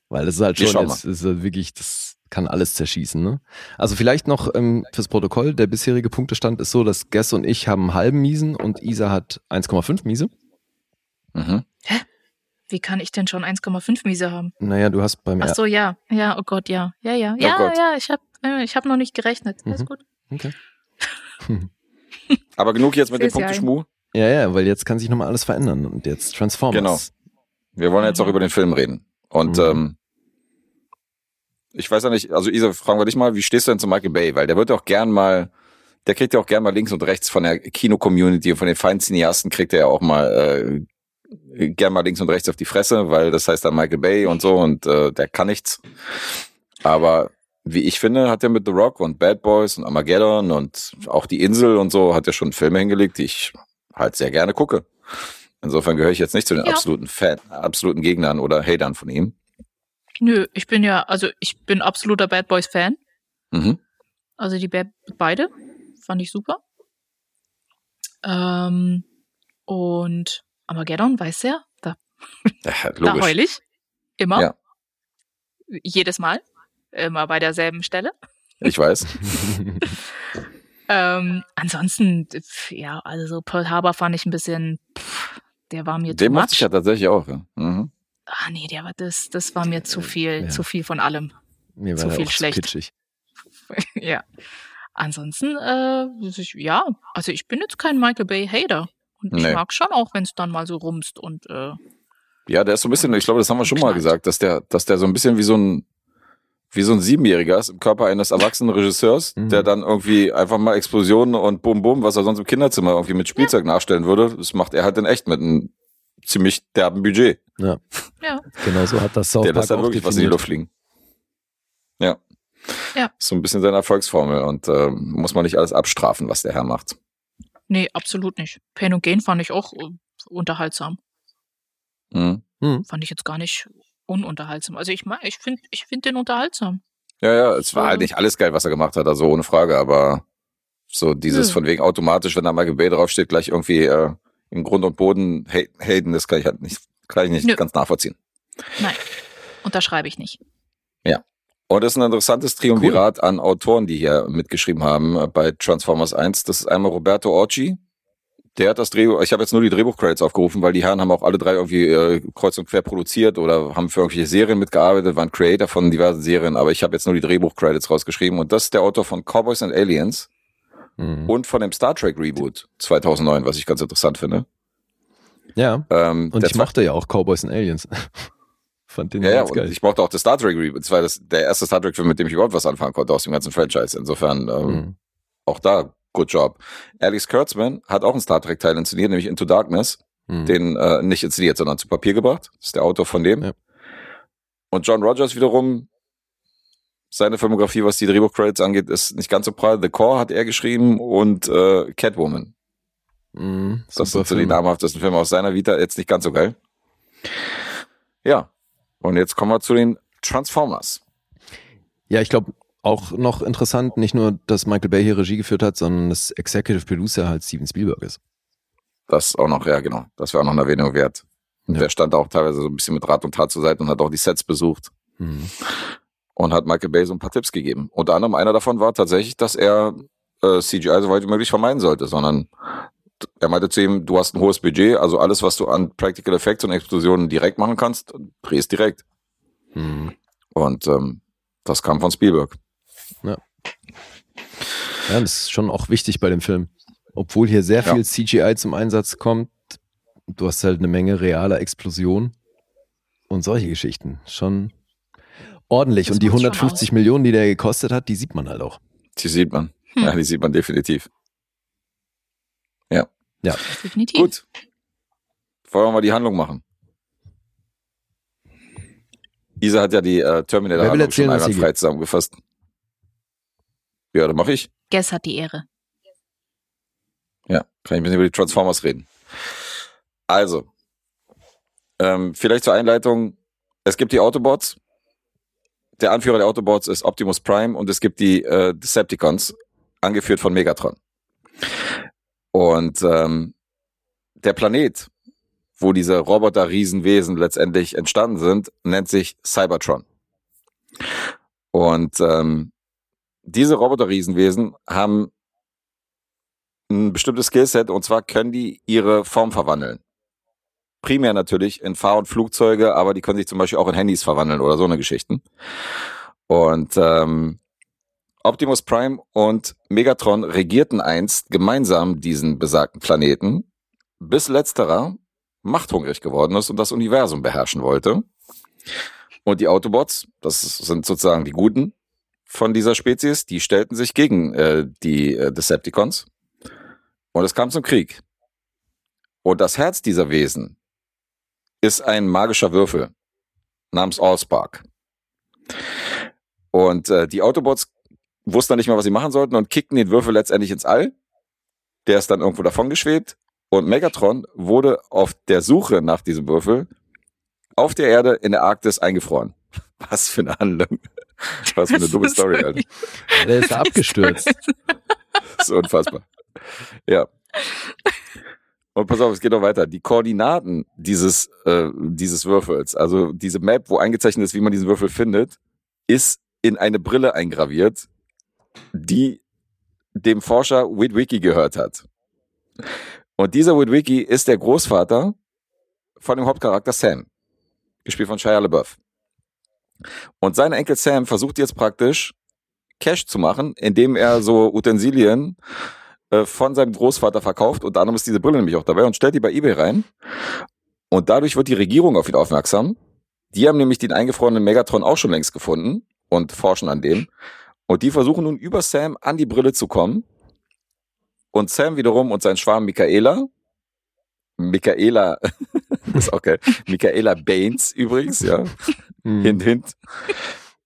Weil das ist halt schon jetzt, ist halt wirklich, das kann alles zerschießen, ne? Also vielleicht noch ähm, fürs Protokoll, der bisherige Punktestand ist so, dass Guess und ich haben einen halben Miesen und Isa hat 1,5 Miese. Mhm. Wie kann ich denn schon 1,5 Miese haben? Naja, du hast beim Ach so, ja. Ja, oh Gott, ja. Ja, ja. Oh Ja, Gott. ja, ich hab, äh, ich hab noch nicht gerechnet. Alles Mhm. gut. Okay. Aber genug jetzt mit dem Ist ja Punkteschmuh. Ja, ja, weil jetzt kann sich nochmal alles verändern und jetzt Transformers. Genau. Wir wollen jetzt auch Mhm. über den Film reden. Und Mhm. ähm, ich weiß ja nicht, also Isa, fragen wir dich mal, wie stehst du denn zu Michael Bay? Weil der wird auch gern mal, der kriegt ja auch gern mal links und rechts von der Kino-Community und von den feinen Cineasten kriegt er ja auch mal äh, gern mal links und rechts auf die Fresse, weil das heißt dann Michael Bay und so und äh, der kann nichts. Aber wie ich finde, hat er mit The Rock und Bad Boys und Armageddon und auch die Insel und so, hat er schon Filme hingelegt, die ich halt sehr gerne gucke. Insofern gehöre ich jetzt nicht zu den Ja. absoluten Fan, absoluten Gegnern oder Hatern von ihm. Nö, ich bin ja, also ich bin absoluter Bad Boys Fan. Mhm. Also die Bad, beide. Fand ich super. Ähm, und Armageddon, weiß er, da, Ja, da heul ich. Immer. Ja. Jedes Mal. Immer bei derselben Stelle. Ich weiß. Ähm, ansonsten, ja, also so Pearl Harbor fand ich ein bisschen, pff, der war mir Den too mochte much. ich ja tatsächlich auch. Ja. Mhm. Ah, nee, der war, das, das war mir zu viel, Ja. zu viel von allem. Mir Zu war der viel auch schlecht. zu kitschig. ja. Ansonsten, äh, ich, ja, also ich bin jetzt kein Michael Bay Hater. Und Nee. ich mag schon auch, wenn es dann mal so rumst und äh, Ja, der ist so ein bisschen, ich glaube, das haben wir schon mal Knallt. gesagt, dass der, dass der so ein bisschen wie so ein, wie so ein Siebenjähriger ist im Körper eines erwachsenen Regisseurs, Mhm. der dann irgendwie einfach mal Explosionen und Bum Bum, was er sonst im Kinderzimmer irgendwie mit Spielzeug nachstellen würde, das macht er halt in echt mit einem ziemlich derben Budget. ja. Genau so hat das South der lässt dann auch wirklich was in die definiert. Luft fliegen. Ja. Ja. So ein bisschen seine Erfolgsformel und ähm, muss man nicht alles abstrafen, was der Herr macht. Nee, absolut nicht. Pain und Gain fand ich auch äh, unterhaltsam. Mhm. Hm. Fand ich jetzt gar nicht ununterhaltsam. Also ich mag, ich finde, ich finde den unterhaltsam. Ja, ja, es war Ja. halt nicht alles geil, was er gemacht hat, also ohne Frage, aber so dieses Nö. von wegen automatisch, wenn da Michael Bay draufsteht, gleich irgendwie äh, im Grund und Boden haten, das kann ich halt nicht, kann ich nicht Nö. ganz nachvollziehen. Nein, unterschreibe ich nicht. Und das ist ein interessantes Triumvirat an Autoren, die hier mitgeschrieben haben äh, bei Transformers 1. Das ist einmal Roberto Orci. Der hat das Drehbuch, ich habe jetzt nur die Drehbuchcredits aufgerufen, weil die Herren haben auch alle drei irgendwie äh, kreuz und quer produziert oder haben für irgendwelche Serien mitgearbeitet, waren Creator von diversen Serien, aber ich habe jetzt nur die Drehbuchcredits rausgeschrieben und das ist der Autor von Cowboys and Aliens Mhm. und von dem Star Trek Reboot 2009, was ich ganz interessant finde. Ja, Ähm, und ich mochte ja auch Cowboys and Aliens. Fand den Ja, ja, ganz und geil. ich mochte auch das Star Trek Reboot. Das war das, der erste Star Trek Film, mit dem ich überhaupt was anfangen konnte aus dem ganzen Franchise. Insofern, ähm, Mhm. auch da, good job. Alex Kurtzman hat auch einen Star Trek Teil inszeniert, nämlich Into Darkness. Mhm. Den äh, nicht inszeniert, sondern zu Papier gebracht. Das ist der Autor von dem. Ja. Und John Rogers wiederum, seine Filmografie, was die Drehbuchcredits angeht, ist nicht ganz so prall. The Core hat er geschrieben und äh, Catwoman. Mhm. Das sind so die namhaftesten Filme aus seiner Vita. Jetzt nicht ganz so geil. Ja. Und jetzt kommen wir zu den Transformers. Ja, ich glaube auch noch interessant, nicht nur, dass Michael Bay hier Regie geführt hat, sondern dass Executive Producer halt Steven Spielberg ist. Das auch noch, ja genau. Das wäre auch noch eine Erwähnung wert. Ja. der stand auch teilweise so ein bisschen mit Rat und Tat zur Seite und hat auch die Sets besucht Mhm. und hat Michael Bay so ein paar Tipps gegeben. Unter anderem einer davon war tatsächlich, dass er äh, CGI so weit wie möglich vermeiden sollte, sondern er meinte zu ihm, du hast ein hohes Budget, also alles, was du an Practical Effects und Explosionen direkt machen kannst, drehst direkt. Mhm. Und ähm, das kam von Spielberg. Ja, das ist schon auch wichtig bei dem Film. Obwohl hier sehr Ja. viel CGI zum Einsatz kommt, du hast halt eine Menge realer Explosion und solche Geschichten. Schon ordentlich. Das und die macht's schon 150 Millionen, die der gekostet hat, die sieht man halt auch. Die sieht man. Hm. Ja, die sieht man definitiv. Definitiv. Gut. Wollen wir mal die Handlung machen? Isa hat ja die äh, Terminator-Handlung erzählen, schon einwandfrei geht? zusammengefasst. Ja, dann mache ich. Guess hat die Ehre. Ja, kann ich ein bisschen über die Transformers reden. Also, ähm, vielleicht zur Einleitung. Es gibt die Autobots. Der Anführer der Autobots ist Optimus Prime und es gibt die äh, Decepticons, angeführt von Megatron. Und ähm, der Planet, wo diese Roboter-Riesenwesen letztendlich entstanden sind, nennt sich Cybertron. Und ähm, diese Roboter-Riesenwesen haben ein bestimmtes Skillset und zwar können die ihre Form verwandeln. Primär natürlich in Fahr- und Flugzeuge, aber die können sich zum Beispiel auch in Handys verwandeln oder so eine Geschichten. Und ähm, Optimus Prime und Megatron regierten einst gemeinsam diesen besagten Planeten, bis letzterer machthungrig geworden ist und das Universum beherrschen wollte. Und die Autobots, das sind sozusagen die Guten von dieser Spezies, die stellten sich gegen äh, die äh, Decepticons. Und es kam zum Krieg. Und das Herz dieser Wesen ist ein magischer Würfel namens Allspark. Und äh, die Autobots wussten dann nicht mehr, was sie machen sollten und kickten den Würfel letztendlich ins All. Der ist dann irgendwo davon geschwebt. Und Megatron wurde auf der Suche nach diesem Würfel auf der Erde in der Arktis eingefroren. Was für eine Handlung. Was für eine dumme Story, Alter. Der ist da abgestürzt. Das ist unfassbar. Ja. Und pass auf, es geht noch weiter. Die Koordinaten dieses, äh, dieses Würfels, also diese Map, wo eingezeichnet ist, wie man diesen Würfel findet, ist in eine Brille eingraviert, die dem Forscher Witwicky gehört hat. Und dieser Witwicky ist der Großvater von dem Hauptcharakter Sam, gespielt von Shia LaBeouf. Und sein Enkel Sam versucht jetzt praktisch Cash zu machen, indem er so Utensilien äh, von seinem Großvater verkauft. Unter anderem ist diese Brille nämlich auch dabei und stellt die bei eBay rein. Und dadurch wird die Regierung auf ihn aufmerksam. Die haben nämlich den eingefrorenen Megatron auch schon längst gefunden und forschen an dem. Und die versuchen nun über Sam an die Brille zu kommen. Und Sam wiederum und sein Schwarm Michaela, Michaela, ist auch geil, Michaela Baines übrigens, ja, Mhm. hint, hint.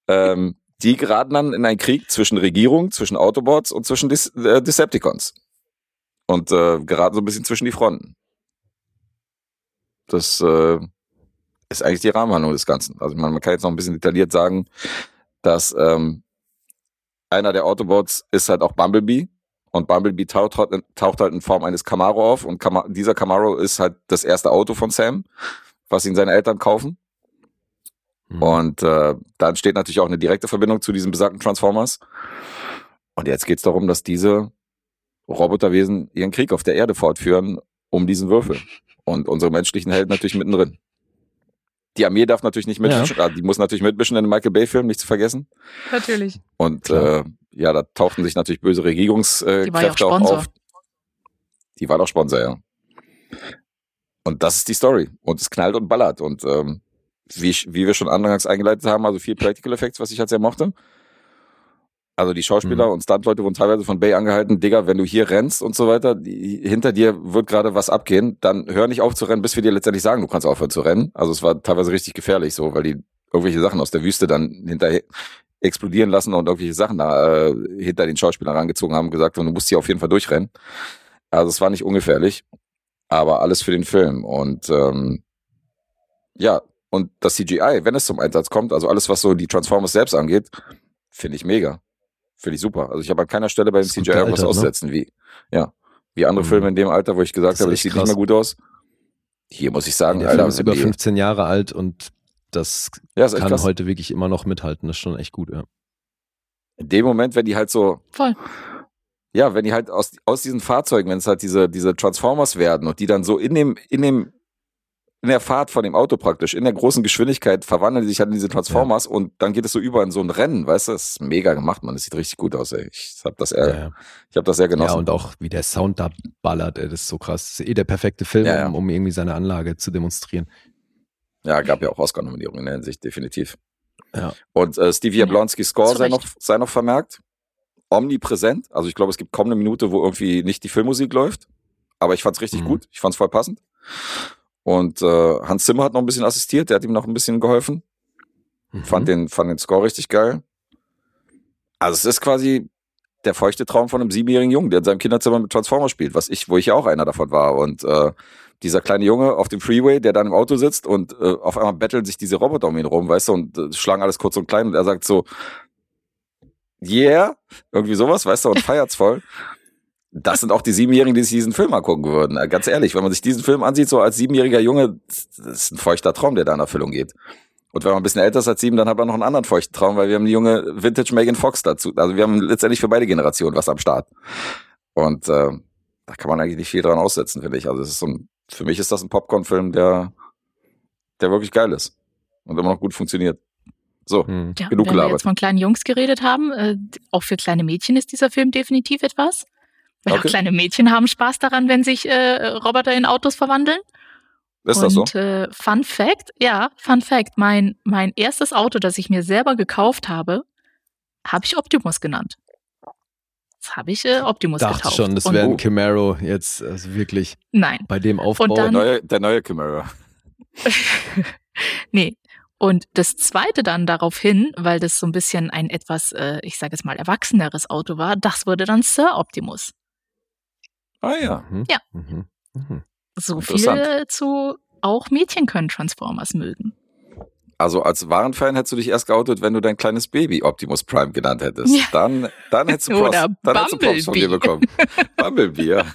Ähm, die geraten dann in einen Krieg zwischen Regierung, zwischen Autobots und zwischen Dis äh, Decepticons. Und äh, geraten so ein bisschen zwischen die Fronten. Das äh, ist eigentlich die Rahmenhandlung des Ganzen. Also meine, man kann jetzt noch ein bisschen detailliert sagen, dass ähm, einer der Autobots ist halt auch Bumblebee. Und Bumblebee taucht, halt- taucht halt in Form eines Camaro auf. Und Cama dieser Camaro ist halt das erste Auto von Sam, was ihn seine Eltern kaufen. Mhm. Und äh, dann steht natürlich auch eine direkte Verbindung zu diesen besagten Transformers. Und jetzt geht es darum, dass diese Roboterwesen ihren Krieg auf der Erde fortführen um diesen Würfel. Und unsere menschlichen Helden natürlich mittendrin. Die Armee darf natürlich nicht mitmischen, ah, die muss natürlich mitmischen in den Michael Bay-Film, nicht zu vergessen. Natürlich. Und Klar. äh, ja, da tauchten sich natürlich böse Regierungskräfte Die war ja auch Kräfte auch Sponsor. auf. Die war auch Sponsor, ja. Und das ist die Story. Und es knallt und ballert. Und ähm, wie, ich, wie wir schon anfangs eingeleitet haben, also viel Practical Effects, was ich halt sehr mochte. Also die Schauspieler Mhm. und Stuntleute wurden teilweise von Bay angehalten, Digga, wenn du hier rennst und so weiter, die, hinter dir wird gerade was abgehen, dann hör nicht auf zu rennen, bis wir dir letztendlich sagen, du kannst aufhören zu rennen. Also es war teilweise richtig gefährlich so, weil die irgendwelche Sachen aus der Wüste dann hinterher explodieren lassen und irgendwelche Sachen da äh, hinter den Schauspielern rangezogen haben, gesagt haben, du musst hier auf jeden Fall durchrennen. Also es war nicht ungefährlich, aber alles für den Film. Und ähm, ja, und das CGI, wenn es zum Einsatz kommt, also alles, was so die Transformers selbst angeht, finde ich mega. Finde ich super. Also ich habe an keiner Stelle beim CGI irgendwas gealtert, ne? aussetzen, wie, ja, wie andere Mhm. Filme in dem Alter, wo ich gesagt Das habe, das sieht krass. nicht mehr gut aus. Hier muss ich sagen, Der Alter, Film ist über die- 15 Jahre alt und das ja, kann krass. heute wirklich immer noch mithalten. Das ist schon echt gut, ja. In dem Moment, wenn die halt so, Voll. ja, wenn die halt aus, aus diesen Fahrzeugen, wenn es halt diese, diese Transformers werden und die dann so in dem, in dem, in der Fahrt von dem Auto praktisch, in der großen Geschwindigkeit verwandeln die sich halt in diese Transformers und dann geht es so über in so ein Rennen, weißt du? Das ist mega gemacht, man. Das sieht richtig gut aus, ey. Ich hab das, Ja, äh, ja. ich hab das sehr genossen. ja, und auch wie der Sound da ballert, ey, das ist so krass. Das ist eh der perfekte Film, Ja, ja. Um, um irgendwie seine Anlage zu demonstrieren. Ja, gab ja auch Oscar-Nominierungen in der Hinsicht, definitiv. Ja. Und äh, Stevie Ja, Jablonskis Score sei noch, sei noch vermerkt. Omnipräsent. Also ich glaube, es gibt kaum eine Minute, wo irgendwie nicht die Filmmusik läuft. Aber ich fand's richtig Mhm. gut. Ich fand's voll passend. Und äh, Hans Zimmer hat noch ein bisschen assistiert. Der hat ihm noch ein bisschen geholfen. Mhm. Fand, den, fand den Score richtig geil. Also es ist quasi der feuchte Traum von einem siebenjährigen Jungen, der in seinem Kinderzimmer mit Transformers spielt, was ich, wo ich ja auch einer davon war. Und äh, dieser kleine Junge auf dem Freeway, der dann im Auto sitzt und äh, auf einmal betteln sich diese Roboter um ihn rum, weißt du, und äh, schlagen alles kurz und klein und er sagt so, yeah, irgendwie sowas, weißt du, und feiert's voll. Das sind auch die Siebenjährigen, die sich diesen Film angucken würden. Äh, Ganz ehrlich, wenn man sich diesen Film ansieht, so als siebenjähriger Junge, das ist ein feuchter Traum, der da in Erfüllung geht. Und wenn man ein bisschen älter ist als sieben, dann hat man noch einen anderen feuchten Traum, weil wir haben die junge Vintage Megan Fox dazu. Also wir haben letztendlich für beide Generationen was am Start. Und äh, da kann man eigentlich nicht viel dran aussetzen, finde ich. Also es ist so ein, für mich ist das ein Popcorn-Film, der, der wirklich geil ist und immer noch gut funktioniert. So, Mhm. Ja, Genug wenn wir gelabert. jetzt von kleinen Jungs geredet haben, äh, auch für kleine Mädchen ist dieser Film definitiv etwas. Weil Okay. auch kleine Mädchen haben Spaß daran, wenn sich äh, Roboter in Autos verwandeln. ist das so? Und äh, Fun Fact, ja, Fun Fact, mein, mein erstes Auto, das ich mir selber gekauft habe, habe ich Optimus genannt. Das habe ich äh, Optimus Dachte getauft. schon, das wäre ein Camaro jetzt, also wirklich Nein. bei dem Aufbau. Und Der dann- neue, der neue Camaro. nee. Und das zweite dann daraufhin, weil das so ein bisschen ein etwas, äh, ich sage jetzt mal, erwachseneres Auto war, das wurde dann Sir Optimus. Ah ja. Mhm. Ja. Mhm. Mhm. So viel zu auch Mädchen können Transformers mögen. Also als Warenfan hättest du dich erst geoutet, wenn du dein kleines Baby Optimus Prime genannt hättest. Ja. Dann, dann hättest du Props, Oder dann hättest du Props von dir Bumblebee. bekommen. Bumblebee, ja.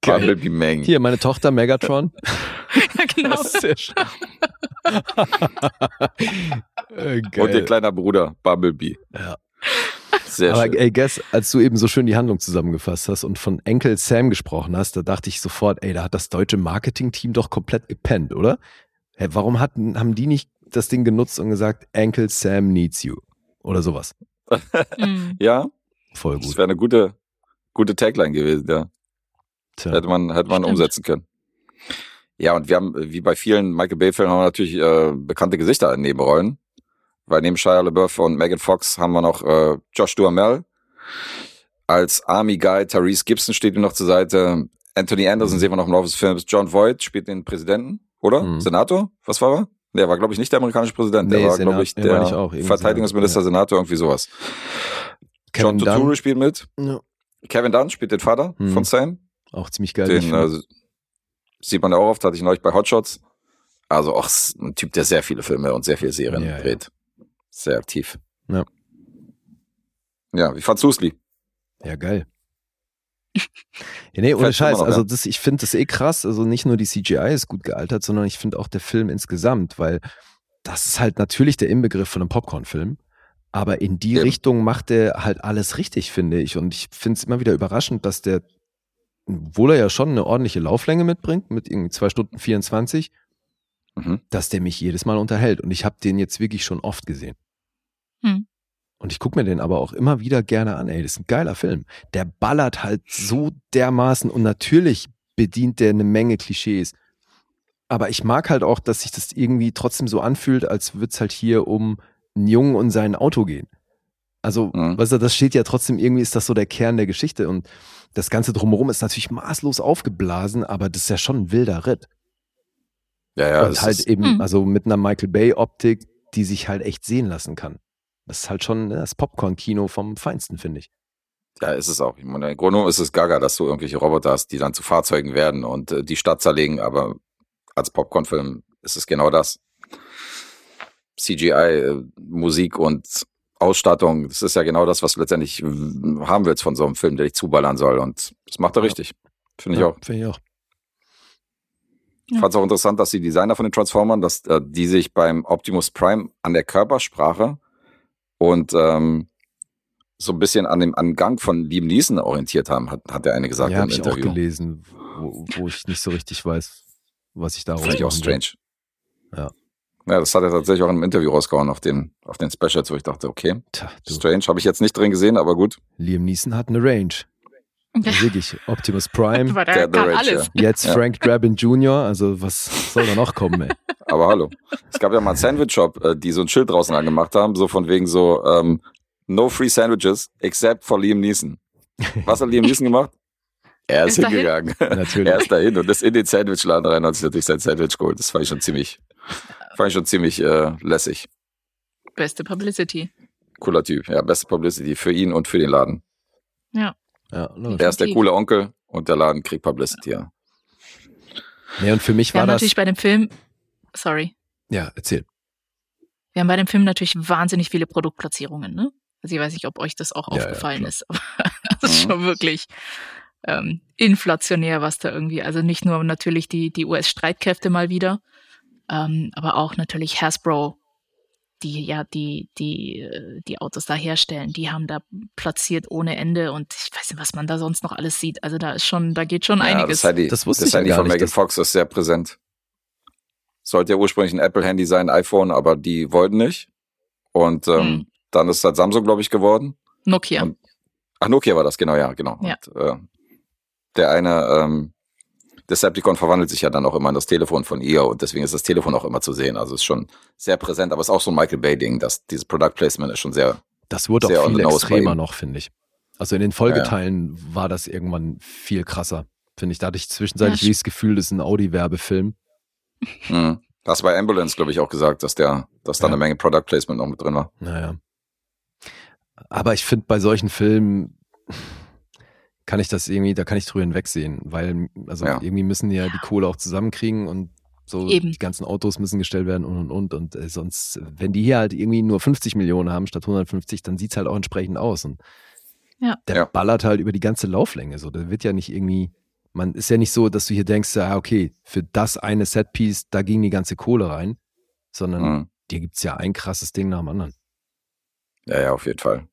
Bumblebee Meng. Hier, meine Tochter Megatron. ja, genau. Das ist sehr schön. äh, Und ihr kleiner Bruder, Bumblebee. Ja. Sehr Aber schön. ey, Guess, als du eben so schön die Handlung zusammengefasst hast und von Enkel Sam gesprochen hast, da dachte ich sofort, ey, da hat das deutsche Marketing-Team doch komplett gepennt, oder? Hä, warum hatten, haben die nicht das Ding genutzt und gesagt, Enkel Sam needs you? Oder sowas. Mhm. Ja, Voll das gut. wäre eine gute, gute Tagline gewesen, ja. Tja. Hätte man, hätte man Stimmt. umsetzen können. Ja, und wir haben, wie bei vielen Michael Bay-Filmen, haben wir natürlich äh, bekannte Gesichter in Nebenrollen. Weil neben Shia LaBeouf und Megan Fox haben wir noch äh, Josh Duhamel. Als Army Guy, Therese Gibson steht ihm noch zur Seite. Anthony Anderson Mhm. sehen wir noch im Laufe des Films. John Voight spielt den Präsidenten, oder? Mhm. Senator? Was war er? Der war, glaube ich, nicht der amerikanische Präsident. Der Nee, war, Senat- glaube ich, ja, der ich auch, Verteidigungsminister, Senator, irgendwie sowas. John Kevin Turturro Dunn, spielt mit. ja, Kevin Dunn spielt den Vater Mhm. von Sam. auch ziemlich geil. Den äh, sieht man ja auch oft, hatte ich neulich bei Hotshots. Also auch ein Typ, der sehr viele Filme und sehr viele Serien Ja, ja. dreht. Sehr aktiv. Ja. Ja, wie fandst du's, Lee? Ja, geil. Ja, nee, ohne Scheiß. noch, Also ja? das, ich finde das eh krass. Also nicht nur die CGI ist gut gealtert, sondern ich finde auch der Film insgesamt, weil das ist halt natürlich der Inbegriff von einem Popcorn-Film. Aber in die Eben. Richtung macht er halt alles richtig, finde ich. Und ich finde es immer wieder überraschend, dass der, obwohl er ja schon eine ordentliche Lauflänge mitbringt, mit irgendwie zwei Stunden 24, Mhm. dass der mich jedes Mal unterhält. Und ich habe den jetzt wirklich schon oft gesehen. Hm. Und ich gucke mir den aber auch immer wieder gerne an. Ey, das ist ein geiler Film. Der ballert halt so dermaßen und natürlich bedient der eine Menge Klischees. aber ich mag halt auch, dass sich das irgendwie trotzdem so anfühlt, als würde es halt hier um einen Jungen und sein Auto gehen. Also, Mhm. weißt du, das steht ja trotzdem irgendwie, ist das so der Kern der Geschichte und das Ganze drumherum ist natürlich maßlos aufgeblasen, aber das ist ja schon ein wilder Ritt. Ja, ja, und halt ist, eben, Mhm. also mit einer Michael Bay-Optik, die sich halt echt sehen lassen kann. Das ist halt schon ne, das Popcorn-Kino vom Feinsten, finde ich. ja, ist es auch. Ich meine, im Grunde genommen ist es gaga, dass du irgendwelche Roboter hast, die dann zu Fahrzeugen werden und äh, die Stadt zerlegen, aber als Popcornfilm ist es genau das. CGI, äh, Musik und Ausstattung, das ist ja genau das, was du letztendlich haben willst von so einem Film, der dich zuballern soll. Und das macht er Ja. richtig. Finde ich Ja, auch. Finde ich auch. Ich fand es auch interessant, dass die Designer von den Transformern, dass äh, die sich beim Optimus Prime an der Körpersprache und ähm, so ein bisschen an dem an Gang von Liam Neeson orientiert haben, hat, hat der eine gesagt ja, im habe ich auch Interview. gelesen, wo, wo ich nicht so richtig weiß, was ich daraus Finde ich auch strange. Ja. Ja, das hat er tatsächlich auch in einem Interview rausgehauen auf den, auf den Specials, wo ich dachte, okay, Tja, strange, habe ich jetzt nicht drin gesehen, aber gut. Liam Neeson hat eine Range. Wirklich, Optimus Prime, Aber Der kann Rage, alles. jetzt Ja. Frank Drabin Jr., also was soll da noch kommen, ey? Aber hallo. Es gab ja mal einen Sandwich-Shop, äh, die so ein Schild draußen angemacht haben, so von wegen so, ähm, no free sandwiches except for Liam Neeson. Was hat Liam Neeson gemacht? Er ist, Ist hingegangen. Natürlich. er ist dahin und ist in den Sandwichladen rein und hat sich natürlich sein Sandwich geholt. Das fand ich schon ziemlich, fand ich schon ziemlich äh, lässig. Beste Publicity. Cooler Typ. Ja, beste Publicity für ihn und für den Laden. Ja, läuft. Er ist der coole Onkel und der Laden kriegt Publicity, ja. Nee, und für mich Wir war haben das. natürlich bei dem Film, sorry, Ja, erzähl. wir haben bei dem Film natürlich wahnsinnig viele Produktplatzierungen, ne? Also ich weiß nicht, ob euch das auch Ja, ja, aufgefallen klar. ist, aber das ist Mhm. schon wirklich ähm, inflationär, was da irgendwie, also nicht nur natürlich die, die US-Streitkräfte mal wieder, ähm, aber auch natürlich Hasbro, die ja die, die, äh, die Autos da herstellen, die haben da platziert ohne Ende und ich weiß nicht, was man da sonst noch alles sieht. Also da ist schon, da geht schon ja einiges. Das, Handy, Das wusste das ich ja Handy gar von nicht, Megan Fox ist sehr präsent. Sollte ja ursprünglich ein Apple-Handy sein, iPhone, aber die wollten nicht. Und ähm, Hm. dann ist halt Samsung, glaube ich, geworden. Nokia. Und- Ach, Nokia war das, genau, ja, genau. Ja. Und, äh, der eine ähm, Decepticon verwandelt sich ja dann auch immer in das Telefon von ihr und deswegen ist das Telefon auch immer zu sehen. Also ist schon sehr präsent, aber ist auch so ein Michael Bay Ding, dass dieses Product Placement ist schon sehr. Das wurde Sehr auch on viel the nose bei extremer noch, finde ich. Also in den Folgeteilen war das irgendwann viel krasser, finde ich. Da hatte ich zwischenzeitlich Ja, das Gefühl, das ist ein Audi-Werbefilm. Mh. Das bei Ambulance, glaube ich, auch gesagt, dass der, dass da Ja. eine Menge Product Placement noch mit drin war. Naja. Aber ich finde, bei solchen Filmen kann ich das irgendwie, da kann ich drüber hinwegsehen, weil, also Ja. irgendwie müssen die ja die Kohle auch zusammenkriegen und so Eben. die ganzen Autos müssen gestellt werden und und und. Und äh, sonst, wenn die hier halt irgendwie nur 50 Millionen haben statt 150, dann sieht's halt auch entsprechend aus. Und Ja. der Ja. ballert halt über die ganze Lauflänge. So, da wird ja nicht irgendwie, man ist ja nicht so, dass du hier denkst, ja, okay, für das eine Setpiece, da ging die ganze Kohle rein, sondern Mhm. dir gibt's ja ein krasses Ding nach dem anderen. Ja, ja, auf jeden Fall.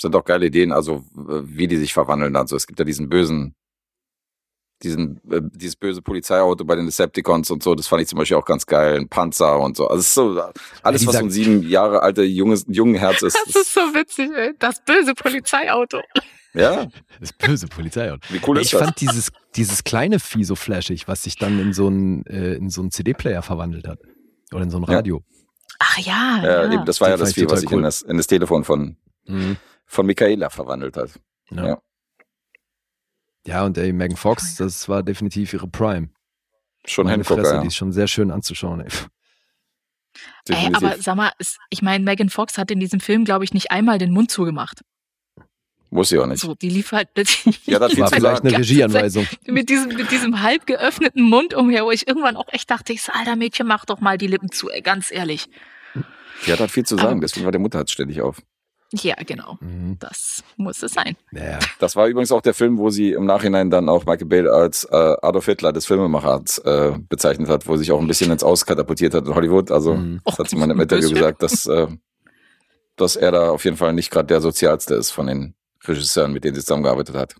Sind auch geile Ideen, also wie die sich verwandeln. Also es gibt ja diesen bösen, diesen, äh, dieses böse Polizeiauto bei den Decepticons und so, das fand ich zum Beispiel auch ganz geil. Ein Panzer und so. Also es ist so, alles, Ja, was so ein sieben Jahre alte junges, jungen Herz ist. Das ist so witzig, ey. Das böse Polizeiauto. ja, Das böse Polizeiauto. wie cool ich ist das? fand dieses, dieses kleine Vieh so flashig, was sich dann in so einen, äh, in so einen CD-Player verwandelt hat. Oder in so ein Ja. Radio. Ach ja, ja, ja. eben, das war Die ja das ich Vieh, was sich cool. in, das, in das Telefon von, Mhm. Von Michaela verwandelt hat. Ja. Ja. ja, und ey, Megan Fox, das war definitiv ihre Prime. Schon Hancock, Fresse, ja. die ist schon sehr schön anzuschauen, ey. Ey, aber sag mal, ich meine, Megan Fox hat in diesem Film, glaube ich, nicht einmal den Mund zugemacht. Muss sie auch nicht. So, die lief halt Ja, das War vielleicht eine Regieanweisung. Mit diesem, mit diesem halb geöffneten Mund umher, wo ich irgendwann auch echt dachte, ich so, alter Mädchen, mach doch mal die Lippen zu, ey, ganz ehrlich. Die hat halt viel zu Aber sagen, gut. deswegen war der Mutter halt ständig auf. Ja, genau. Mhm. Das muss es sein. Naja, Das war übrigens auch der Film, wo sie im Nachhinein dann auch Michael Bay als äh, Adolf Hitler des Filmemachers äh, bezeichnet hat, wo sie sich auch ein bisschen ins Auskatapultiert hat in Hollywood. Also Mhm. das hat sie mal im Oh, Interview gesagt, dass, äh, dass er da auf jeden Fall nicht gerade der sozialste ist von den Regisseuren, mit denen sie zusammengearbeitet hat.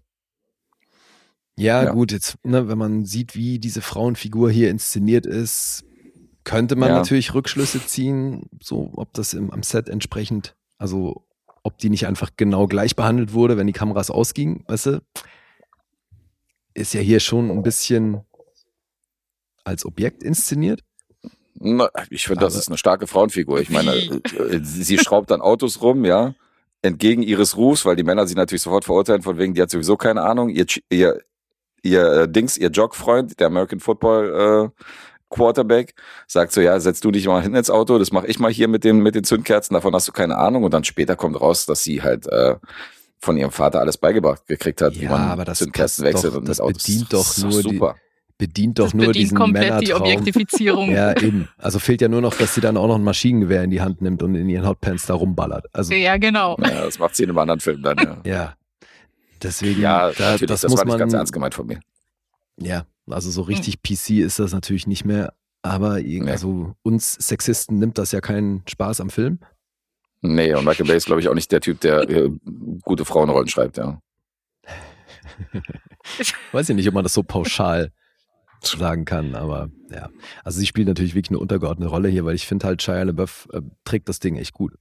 Ja, Ja. gut, jetzt, ne, wenn man sieht, wie diese Frauenfigur hier inszeniert ist, könnte man Ja. natürlich Rückschlüsse ziehen, so ob das im, am Set entsprechend, also ob die nicht einfach genau gleich behandelt wurde, wenn die Kameras ausgingen, weißt du? Ist ja hier schon ein bisschen als Objekt inszeniert. Na, ich finde, das ist eine starke Frauenfigur. Ich meine, Wie? äh, sie schraubt dann Autos rum, ja, entgegen ihres Rufs, weil die Männer sie natürlich sofort verurteilen, von wegen, die hat sowieso keine Ahnung. Ihr, ihr, ihr äh, Dings, ihr Jogfreund, der American Football äh, Quarterback, sagt so, ja, setz du dich mal hin ins Auto, das mache ich mal hier mit den, mit den Zündkerzen, davon hast du keine Ahnung. Und dann später kommt raus, dass sie halt äh, von ihrem Vater alles beigebracht gekriegt hat, wie Ja, man aber das Zündkerzen wechselt doch- und das das Auto. bedient doch ist nur die- super. Bedient doch das nur bedient diesen komplett die Männertraum. Objektifizierung. Ja, eben. Also fehlt ja nur noch, dass sie dann auch noch ein Maschinengewehr in die Hand nimmt und in ihren Hotpants da rumballert. Also Ja, genau. Ja, das macht sie in einem anderen Film dann, ja. ja. Deswegen, Ja, da, natürlich, das, das, muss war nicht man. ganz ernst gemeint von mir. Ja, also so richtig PC ist das natürlich nicht mehr. Aber Nee. also uns Sexisten nimmt das ja keinen Spaß am Film. Nee, und Michael Bay ist, glaube ich, auch nicht der Typ, der äh, gute Frauenrollen schreibt, ja. Weiß ich nicht, ob man das so pauschal sagen kann, aber ja. Also sie spielt natürlich wirklich eine untergeordnete Rolle hier, weil ich finde halt Shia LaBeouf äh, trägt das Ding echt gut.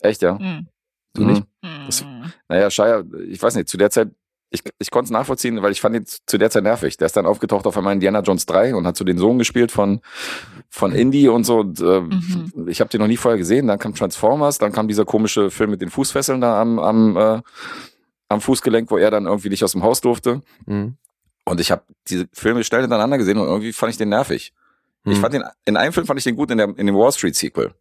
Echt, ja? Hm. Du nicht? Das- Hm. Naja, Shia, ich weiß nicht, zu der Zeit, ich, ich konnte es nachvollziehen, weil ich fand ihn zu der Zeit nervig. Der ist dann aufgetaucht auf einmal in Indiana Jones 3 und hat so den Sohn gespielt von, von Indy und so. Und, äh, Mhm. Ich habe den noch nie vorher gesehen. Dann kam Transformers, dann kam dieser komische Film mit den Fußfesseln da am, am, äh, am Fußgelenk, wo er dann irgendwie nicht aus dem Haus durfte. Mhm. Und ich habe diese Filme schnell hintereinander gesehen und irgendwie fand ich den nervig. Ich Mhm. fand den, in einem Film fand ich den gut in, der, in dem Wall Street Sequel.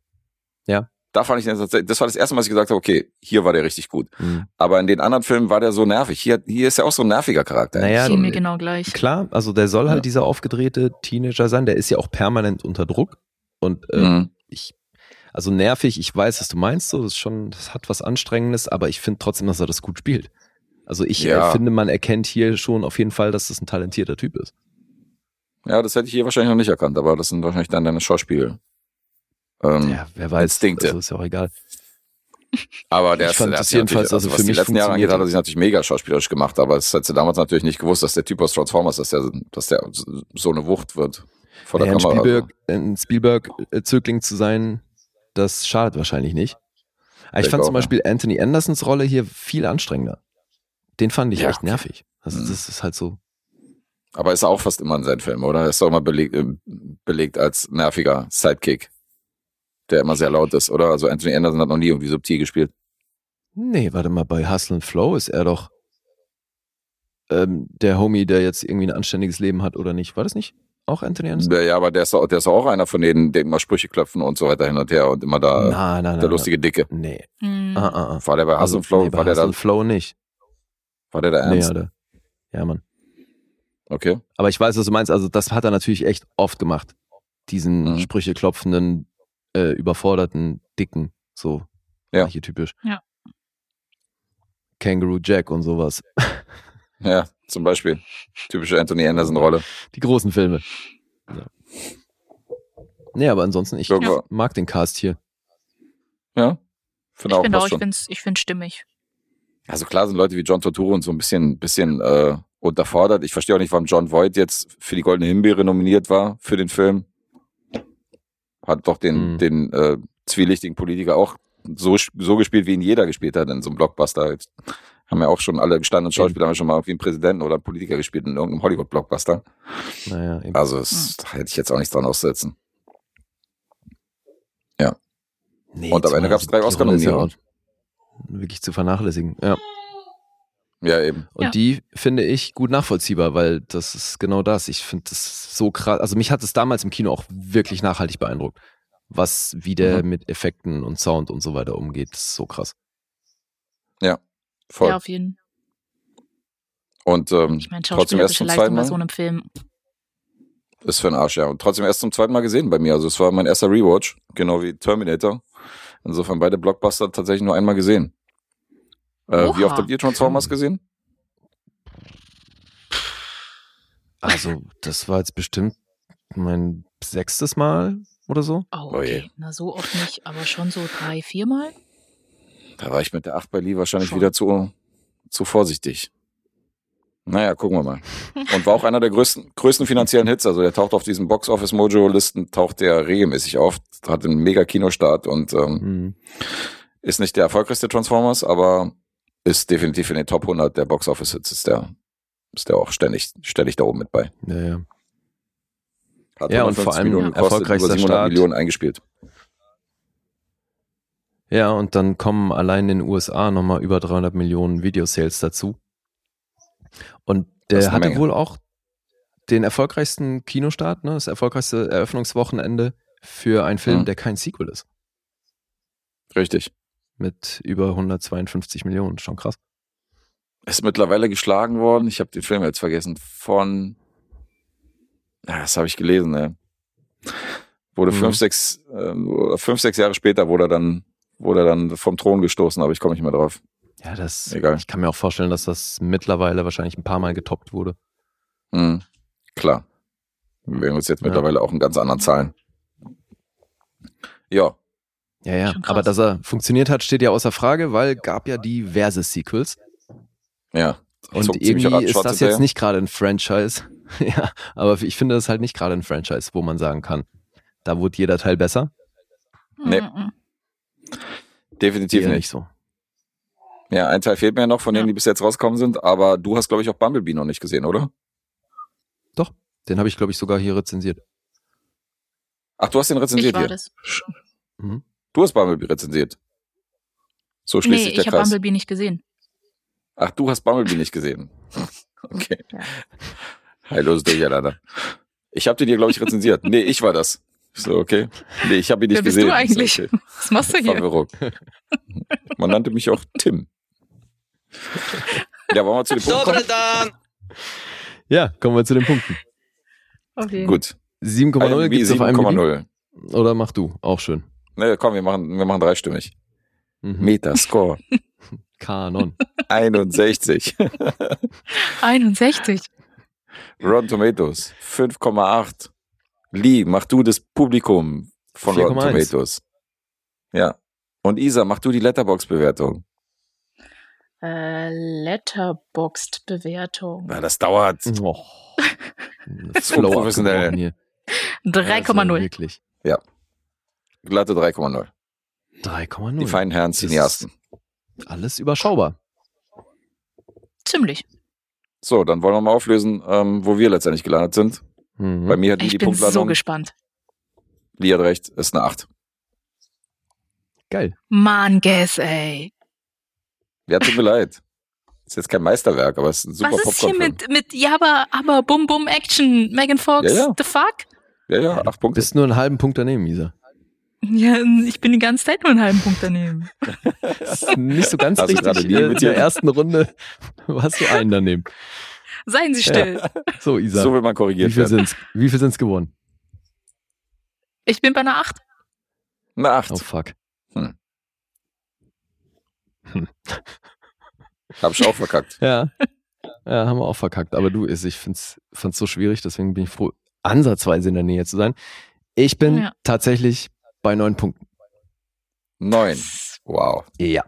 Ja. Da fand ich den das war das erste Mal, dass ich gesagt habe, okay, hier war der richtig gut. Mhm. Aber in den anderen Filmen war der so nervig. Hier, hier ist er auch so ein nerviger Charakter. Naja, mir genau gleich. Klar, also der soll halt Ja. dieser aufgedrehte Teenager sein, der ist ja auch permanent unter Druck. Und äh, Mhm. ich, also nervig, ich weiß, was du meinst, so, das ist schon, das hat was Anstrengendes, aber ich finde trotzdem, dass er das gut spielt. Also ich Ja. äh, finde, man erkennt hier schon auf jeden Fall, dass das ein talentierter Typ ist. Ja, das hätte ich hier wahrscheinlich noch nicht erkannt, aber das sind wahrscheinlich dann deine Schauspiel. Ähm, Ja, wer weiß, Instinkte. also ist ja auch egal. Aber der Ich ist, fand der das jedenfalls, also was für die mich letzten Jahre angeht, hat er sich natürlich mega schauspielerisch gemacht, aber das hätte damals natürlich nicht gewusst, dass der Typ aus Transformers, dass der, dass der so eine Wucht wird vor der ein Kamera. Spielberg, ein Spielberg-Zögling zu sein, das schadet wahrscheinlich nicht. Aber ich fand auch, zum Beispiel Anthony Andersons Rolle hier viel anstrengender. Den fand ich Ja, echt nervig. Also Mhm. das ist halt so. Aber ist auch fast immer in seinen Filmen, oder? Ist doch immer belegt, äh, belegt als nerviger Sidekick, der immer sehr laut ist, oder? Also Anthony Anderson hat noch nie irgendwie subtil gespielt. Nee, warte mal, bei Hustle and Flow ist er doch ähm, der Homie, der jetzt irgendwie ein anständiges Leben hat oder nicht. War das nicht? Auch Anthony Anderson? Ja, ja, aber der ist, auch, der ist auch einer von denen, der immer Sprüche klopfen und so weiter hin und her und immer da nein, nein, der lustige Dicke. Nee. Hm. Ah, ah, ah. War der bei Hustle and Flow, nee, bei war der Hustle da, and Flow nicht. war der da Nee, ernst? Alter. Ja, Mann. Okay. Aber ich weiß, was du meinst. Also das hat er natürlich echt oft gemacht. Diesen Mhm. Sprüche klopfenden, äh, überforderten, dicken, so Ja. archetypisch. Ja. Kangaroo Jack und sowas. Ja, zum Beispiel. Typische Anthony Anderson-Rolle. Die großen Filme. Ja. Nee, aber ansonsten, ich Ja. mag den Cast hier. Ja. Finde Ich auch, finde auch, ich finde es ich find's stimmig. Also klar sind Leute wie John Turturro und so ein bisschen, bisschen äh, unterfordert. Ich verstehe auch nicht, warum John Voight jetzt für die Goldene Himbeere nominiert war für den Film. Hat doch den, Mhm. den äh, zwielichtigen Politiker auch so, so gespielt, wie ihn jeder gespielt hat in so einem Blockbuster. Jetzt haben ja auch schon alle gestandenen Schauspieler haben ja schon mal wie einen Präsidenten oder einen Politiker gespielt in irgendeinem Hollywood-Blockbuster. Naja, eben. Also das, da hätte ich jetzt auch nichts dran aussetzen. Nee, und am Ende drei Rolle ist ja Oscar-Nominierungen. Wirklich zu vernachlässigen. Ja. Ja, eben. Und Ja. die finde ich gut nachvollziehbar, weil das ist genau das. Ich finde das so krass. Also mich hat es damals im Kino auch wirklich nachhaltig beeindruckt, was wie der Mhm. mit Effekten und Sound und so weiter umgeht. Das ist so krass. Voll. Ja, auf jeden Und ähm, Ich meine, trotzdem erst zum zweiten Mal. so einem Film. Ist für den Arsch, ja. Und trotzdem erst zum zweiten Mal gesehen bei mir. Also es war mein erster Rewatch, genau wie Terminator. Insofern beide Blockbuster tatsächlich nur einmal gesehen. Äh, wie oft habt ihr Transformers gesehen? Also das war jetzt bestimmt mein sechstes Mal oder so. Oh, Oh je. okay. Na, so oft nicht, aber schon so drei, viermal. Da war ich mit der 8 bei Lee wahrscheinlich Schon. wieder zu, zu vorsichtig. Naja, gucken wir mal. Und war auch einer der größten, größten finanziellen Hits. Also der taucht auf diesen Box-Office-Mojo-Listen, taucht der regelmäßig auf. Hat einen mega Kinostart und ähm, Mhm. ist nicht der erfolgreichste Transformers, aber ist definitiv in den Top 100 der Box-Office-Hits. Ist der, ist der auch ständig, ständig da oben mit bei. Ja, ja. Hat Ja, und 150 vor allem Millionen gekostet, erfolgreichster über 700 Start. Millionen eingespielt. Ja, und dann kommen allein in den USA nochmal über 300 Millionen Videosales dazu. Und der hatte Menge. wohl auch den erfolgreichsten Kinostart, ne, das erfolgreichste Eröffnungswochenende für einen Film, Mhm. der kein Sequel ist. Richtig. Mit über 152 Millionen. Schon krass. Ist mittlerweile geschlagen worden. Ich habe den Film jetzt vergessen. Von. Ja, das habe ich gelesen, ne? Wurde Mhm. fünf, sechs, oder fünf, sechs Jahre später wurde er dann, wurde er dann vom Thron gestoßen, aber ich komme nicht mehr drauf. Ja, das, Egal. ich kann mir auch vorstellen, dass das mittlerweile wahrscheinlich ein paar Mal getoppt wurde. Mhm. Klar. Wir bewegen uns jetzt Ja. mittlerweile auch in ganz anderen Zahlen. Ja, Ja, ja. Aber dass er funktioniert hat, steht ja außer Frage, weil gab ja diverse Sequels. ja. Und irgendwie ist das jetzt nicht gerade ein Franchise. ja, aber ich finde das halt nicht gerade ein Franchise, wo man sagen kann, da wurde jeder Teil besser. Nee. Mhm. Definitiv Eher nicht. so. Ja, ein Teil fehlt mir noch von denen, Ja. die bis jetzt rausgekommen sind, aber du hast, glaube ich, auch Bumblebee noch nicht gesehen, oder? Den habe ich, glaube ich, sogar hier rezensiert. Ach, du hast den Ich rezensiert war hier. das. Mhm. Du hast Bumblebee rezensiert. So schließt Nee, sich der ich habe Kreis. Bumblebee nicht gesehen. Ach, du hast Bumblebee nicht gesehen. Okay. Ja. Heillos Durcheinander. Ich habe den hier, glaube ich, rezensiert. Nee, ich war das. So, okay. Nee, ich habe ihn nicht Wer bist gesehen. du eigentlich? So, okay. Was machst du hier? Verwirrung. Man nannte mich auch Tim. Ja, wollen wir zu den Punkten kommen? dan! Ja, kommen wir zu den Punkten. Auf jeden. Gut. 7,0 IMDb gibt's auf? 7,0. Oder mach du? Auch schön. Ne, komm, wir machen, wir machen dreistimmig. Mhm. Metascore Kanon. 61. 61. Rotten Tomatoes 5,8. Lee, mach du das Publikum von Rotten 4,1. Tomatoes. Ja. Und Isa, mach du die Letterbox-Bewertung. Äh, Letterboxd-Bewertung. Na, das dauert. Oh. So professionell. abgebrochen hier. Also 3,0. wirklich. Glatte 3,0. 3,0. Die feinen Herren Das Cineasten. ist Alles überschaubar. Ziemlich. So, dann wollen wir mal auflösen, ähm, wo wir letztendlich gelandet sind. Mhm. Bei mir hat Lee Ich die bin so gespannt. Lee hat recht, ist eine 8. Geil. Mann, Guess, ey. Ja, tut mir leid. Ist jetzt kein Meisterwerk, aber es ist ein super Was ist hier mit, mit, ja, aber, aber Bum Bum Action, Megan Fox, Ja, ja. the fuck? Ja, ja, 8 Punkte. Bist nur einen halben Punkt daneben, Isa. Ja, ich bin die ganze Zeit nur einen halben Punkt daneben. Das ist nicht so ganz du richtig. In imitiert? der ersten Runde warst du einen daneben. Seien Sie still. So, Isa. So will man wie korrigiert viel werden. sind's? Wie viel sind's geworden? Ich bin bei einer 8. Eine 8. Oh fuck. Hab ich auch verkackt. Ja. Ja, haben wir auch verkackt. Aber du, ich find's, fand's so schwierig, deswegen bin ich froh, ansatzweise in der Nähe zu sein. Ich bin Ja. tatsächlich bei neun Punkten. 9. Wow. Ja.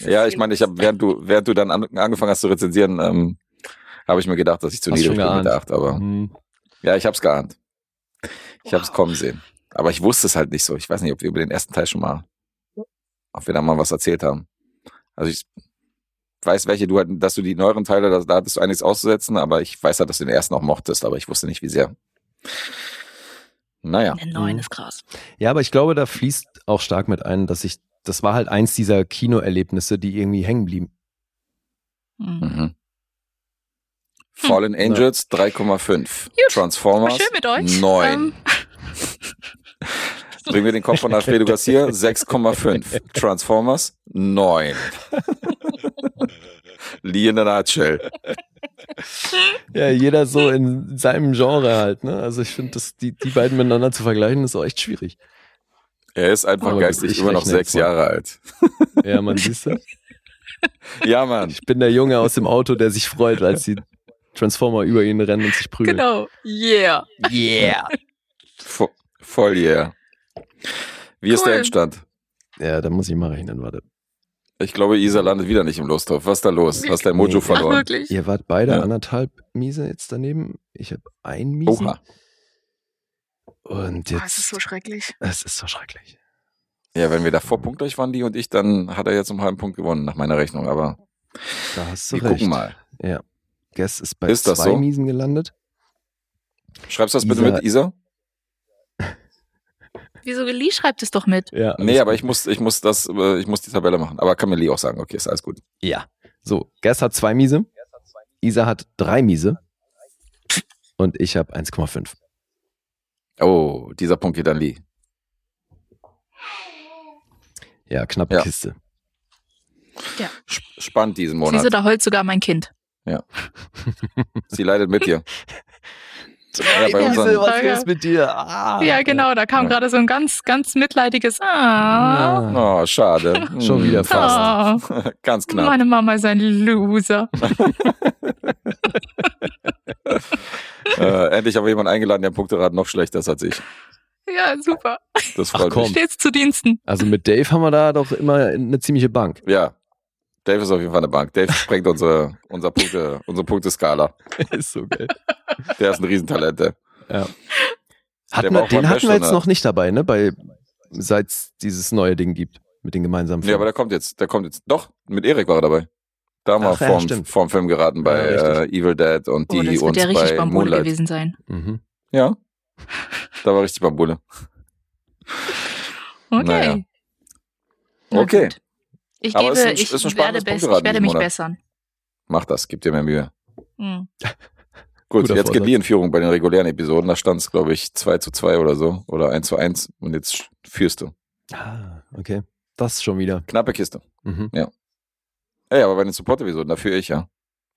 Ja, ich meine, ich habe, während du, während du dann an, angefangen hast zu rezensieren, ähm, habe ich mir gedacht, dass ich zu Hast niedrig bin. 8, aber Hm. ja, ich hab's geahnt. Ich hab's Wow. kommen sehen. Aber ich wusste es halt nicht so. Ich weiß nicht, ob wir über den ersten Teil schon mal, ob wir da mal was erzählt haben. Also ich weiß, welche du halt, dass du die neueren Teile, da, da hattest du einiges auszusetzen, aber ich weiß halt, dass du den ersten auch mochtest, aber ich wusste nicht, wie sehr. Naja. Eine 9 Mhm. ist krass. Ja, aber ich glaube, da fließt auch stark mit ein, dass ich, das war halt eins dieser Kinoerlebnisse, die irgendwie hängen blieben. Mhm. Mhm. Fallen Angels 3,5. Gut. Transformers schön mit euch. 9. Ähm, Bringen wir den Kopf von Alfredo Garcia 6,5. Transformers 9. Lee in der Nutshell. Ja, jeder so in seinem Genre halt, ne? Also ich finde, das, die, die beiden miteinander zu vergleichen, ist auch echt schwierig. Er ist einfach Aber geistig immer noch sechs mal. Jahre alt. Ja, man siehst du. Ja, Mann. Ich bin der Junge aus dem Auto, der sich freut, als die Transformer über ihn rennen und sich prügeln. genau. Yeah. Yeah. Vo voll yeah. Wie ist Cool. der Endstand? Ja, da muss ich mal rechnen, warte. Ich glaube, Isa landet wieder nicht im Losthof. Was ist da los? Hast dein Mojo Nee. Ach, verloren? wirklich? Ihr wart beide Ja. anderthalb Miese jetzt daneben. Ich habe ein Miese. Oha. Und Oh, jetzt. es ist so schrecklich. es ist so schrecklich. Ja, wenn wir davor punktgleich waren, die und ich, dann hat er jetzt um einen halben Punkt gewonnen, nach meiner Rechnung. Aber Da hast du wir recht. gucken mal. Ja. Guess ist bei Ist das zwei so? Miesen gelandet. Schreibst du das bitte Isa- mit, Isa? Wieso Lee schreibt es doch mit? Ja. Nee, aber ich muss, ich muss das, äh, ich muss die Tabelle machen. Aber kann mir Lee auch sagen, okay, ist alles gut. Ja. So, Gers hat zwei Miese. Isa hat drei Miese. Und ich habe 1,5. Oh, dieser Punkt geht an Lee. Ja, knappe Ja. Kiste. Sp- Spannend diesen Siehst Monat. du, da heult sogar mein Kind. Sie leidet mit dir. Ja, bei Miese, unseren, was ist mit dir? Ah. ja, genau, da kam Ja. gerade so ein ganz, ganz mitleidiges Ah. Oh, schade. Schon wieder fast. Ah, Ganz knapp. meine Mama ist ein Loser. Äh, endlich habe ich jemanden eingeladen, der Punkterat noch schlechter ist als ich. Ja, super. Das Ach, freut komm. mich. Stets zu Diensten. Also mit Dave haben wir da doch immer eine ziemliche Bank. Ja. Dave ist auf jeden Fall eine Bank. Dave sprengt unsere, unser Punkte, unsere Punkteskala. ist so geil. Der ist ein Riesentalent. Der. Hatten war wir, den hatten wir jetzt Bachelor. noch nicht dabei, ne? Bei, seit es dieses neue Ding gibt. Mit den gemeinsamen Nee, aber der kommt jetzt. Der kommt jetzt. Doch, mit Erik war er dabei. Da haben wir Ach ja, vorm, vorm Film geraten bei Ja, äh, Evil Dead und Oh, die das wird und ja richtig bei Bambule Moonlight. gewesen sein. mhm. Ja. Da war richtig Bambule. Okay. Naja. Na Okay. Ich Aber gebe, ist ein- ich ist ein werde, bess- ich werde mich Monat. bessern. Mach das, gib dir mehr Mühe. Hm. Gut, jetzt geht Vorsatz. Lee in Führung bei den regulären Episoden. Da stand es, glaube ich, 2 zu 2 oder so. Oder 1 zu 1. Und jetzt führst du. Ah, okay. Das schon wieder. Knappe Kiste. Mhm. Ey, aber bei den Support-Episoden, da führe ich ja.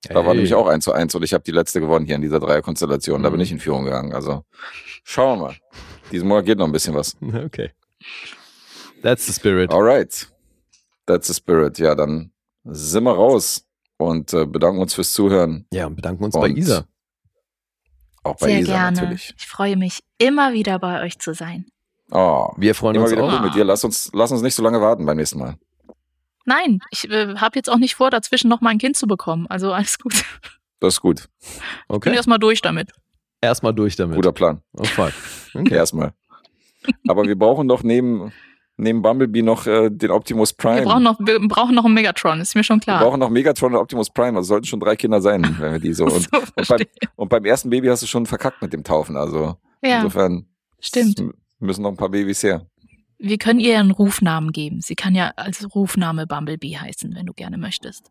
Da war Ey. nämlich auch 1 zu 1 und ich habe die letzte gewonnen hier in dieser Dreierkonstellation. Da bin Mhm. ich in Führung gegangen. Also schauen wir mal. Diesen Monat geht noch ein bisschen was. Okay. That's the spirit. Alright. That's the spirit. Ja, dann sind wir raus und äh, bedanken uns fürs Zuhören. Ja, und bedanken uns bei Und Isa. Auch bei Sehr Isa gerne. natürlich. Ich freue mich immer wieder bei euch zu sein. Oh, Wir freuen immer uns wieder auch. gut mit dir. Lass uns, lass uns nicht so lange warten beim nächsten Mal. Nein, ich äh, habe jetzt auch nicht vor, dazwischen noch mal ein Kind zu bekommen. Also alles gut. Das ist gut. Bin Okay. erstmal durch damit. Erstmal durch damit. Guter Plan. Oh, fuck. Okay. Erstmal. Aber wir brauchen doch neben, neben Bumblebee noch äh, den Optimus Prime. Wir brauchen noch, wir brauchen noch einen Megatron, ist mir schon Wir klar. brauchen noch Megatron und Optimus Prime. Also sollten schon drei Kinder sein, wenn wir die so. Und, so, und, beim, und beim ersten Baby hast du schon verkackt mit dem Taufen. Also Ja, insofern stimmt. müssen noch ein paar Babys her. Wir können ihr einen Rufnamen geben. Sie kann ja als Rufname Bumblebee heißen, wenn du gerne möchtest.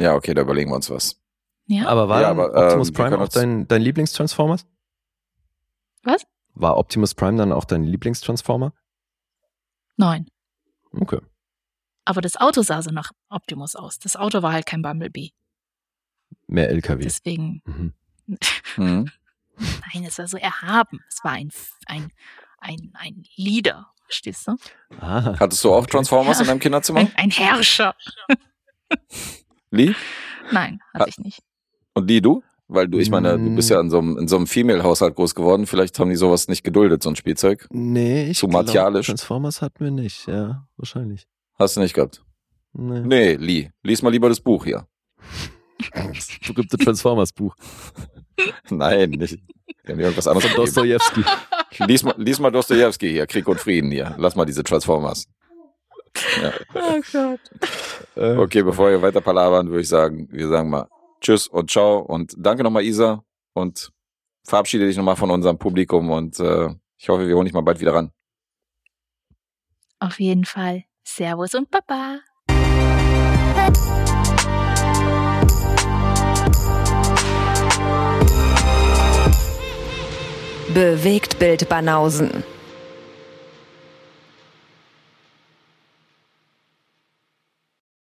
Ja, okay, da überlegen wir uns was. Ja? Aber war Ja, aber, ähm, Optimus wir Prime auch dein, dein Lieblingstransformers? Was? War Optimus Prime dann auch dein Lieblingstransformer? Nein. Okay. Aber das Auto sah so nach Optimus aus. Das Auto war halt kein Bumblebee. Mehr LKW. Deswegen, Mhm. Mhm. nein, es war so erhaben. Es war ein, ein, ein, ein Leader. Verstehst du? Ah. Hattest du auch Okay. Transformers in deinem Kinderzimmer? Ein, ein Herrscher. Lee? Nein, Ah. hatte ich nicht. Und Lee, du? Weil du, ich meine, du bist ja in so einem, in so einem Female-Haushalt groß geworden. Vielleicht haben die sowas nicht geduldet, so ein Spielzeug. Nee, ich Zu glaub, martialisch. Transformers hatten wir nicht, ja, wahrscheinlich. Hast du nicht gehabt? Nee. Nee, Lee. Lies mal lieber das Buch hier. Das berühmte Transformers Buch. Nein, nicht. Wir haben irgendwas anderes Von gegeben. Dostojewski. Lies mal, lies mal Dostoevsky hier, Krieg und Frieden hier. Lass mal diese Transformers. Ja. Oh Gott. Äh, Okay, bevor wir weiter palabern, würde ich sagen, wir sagen mal Tschüss und Ciao und danke nochmal, Isa. Und verabschiede dich nochmal von unserem Publikum und äh, ich hoffe, wir holen dich mal bald wieder ran. Auf jeden Fall. Servus und Baba. Bewegt Bild Banausen.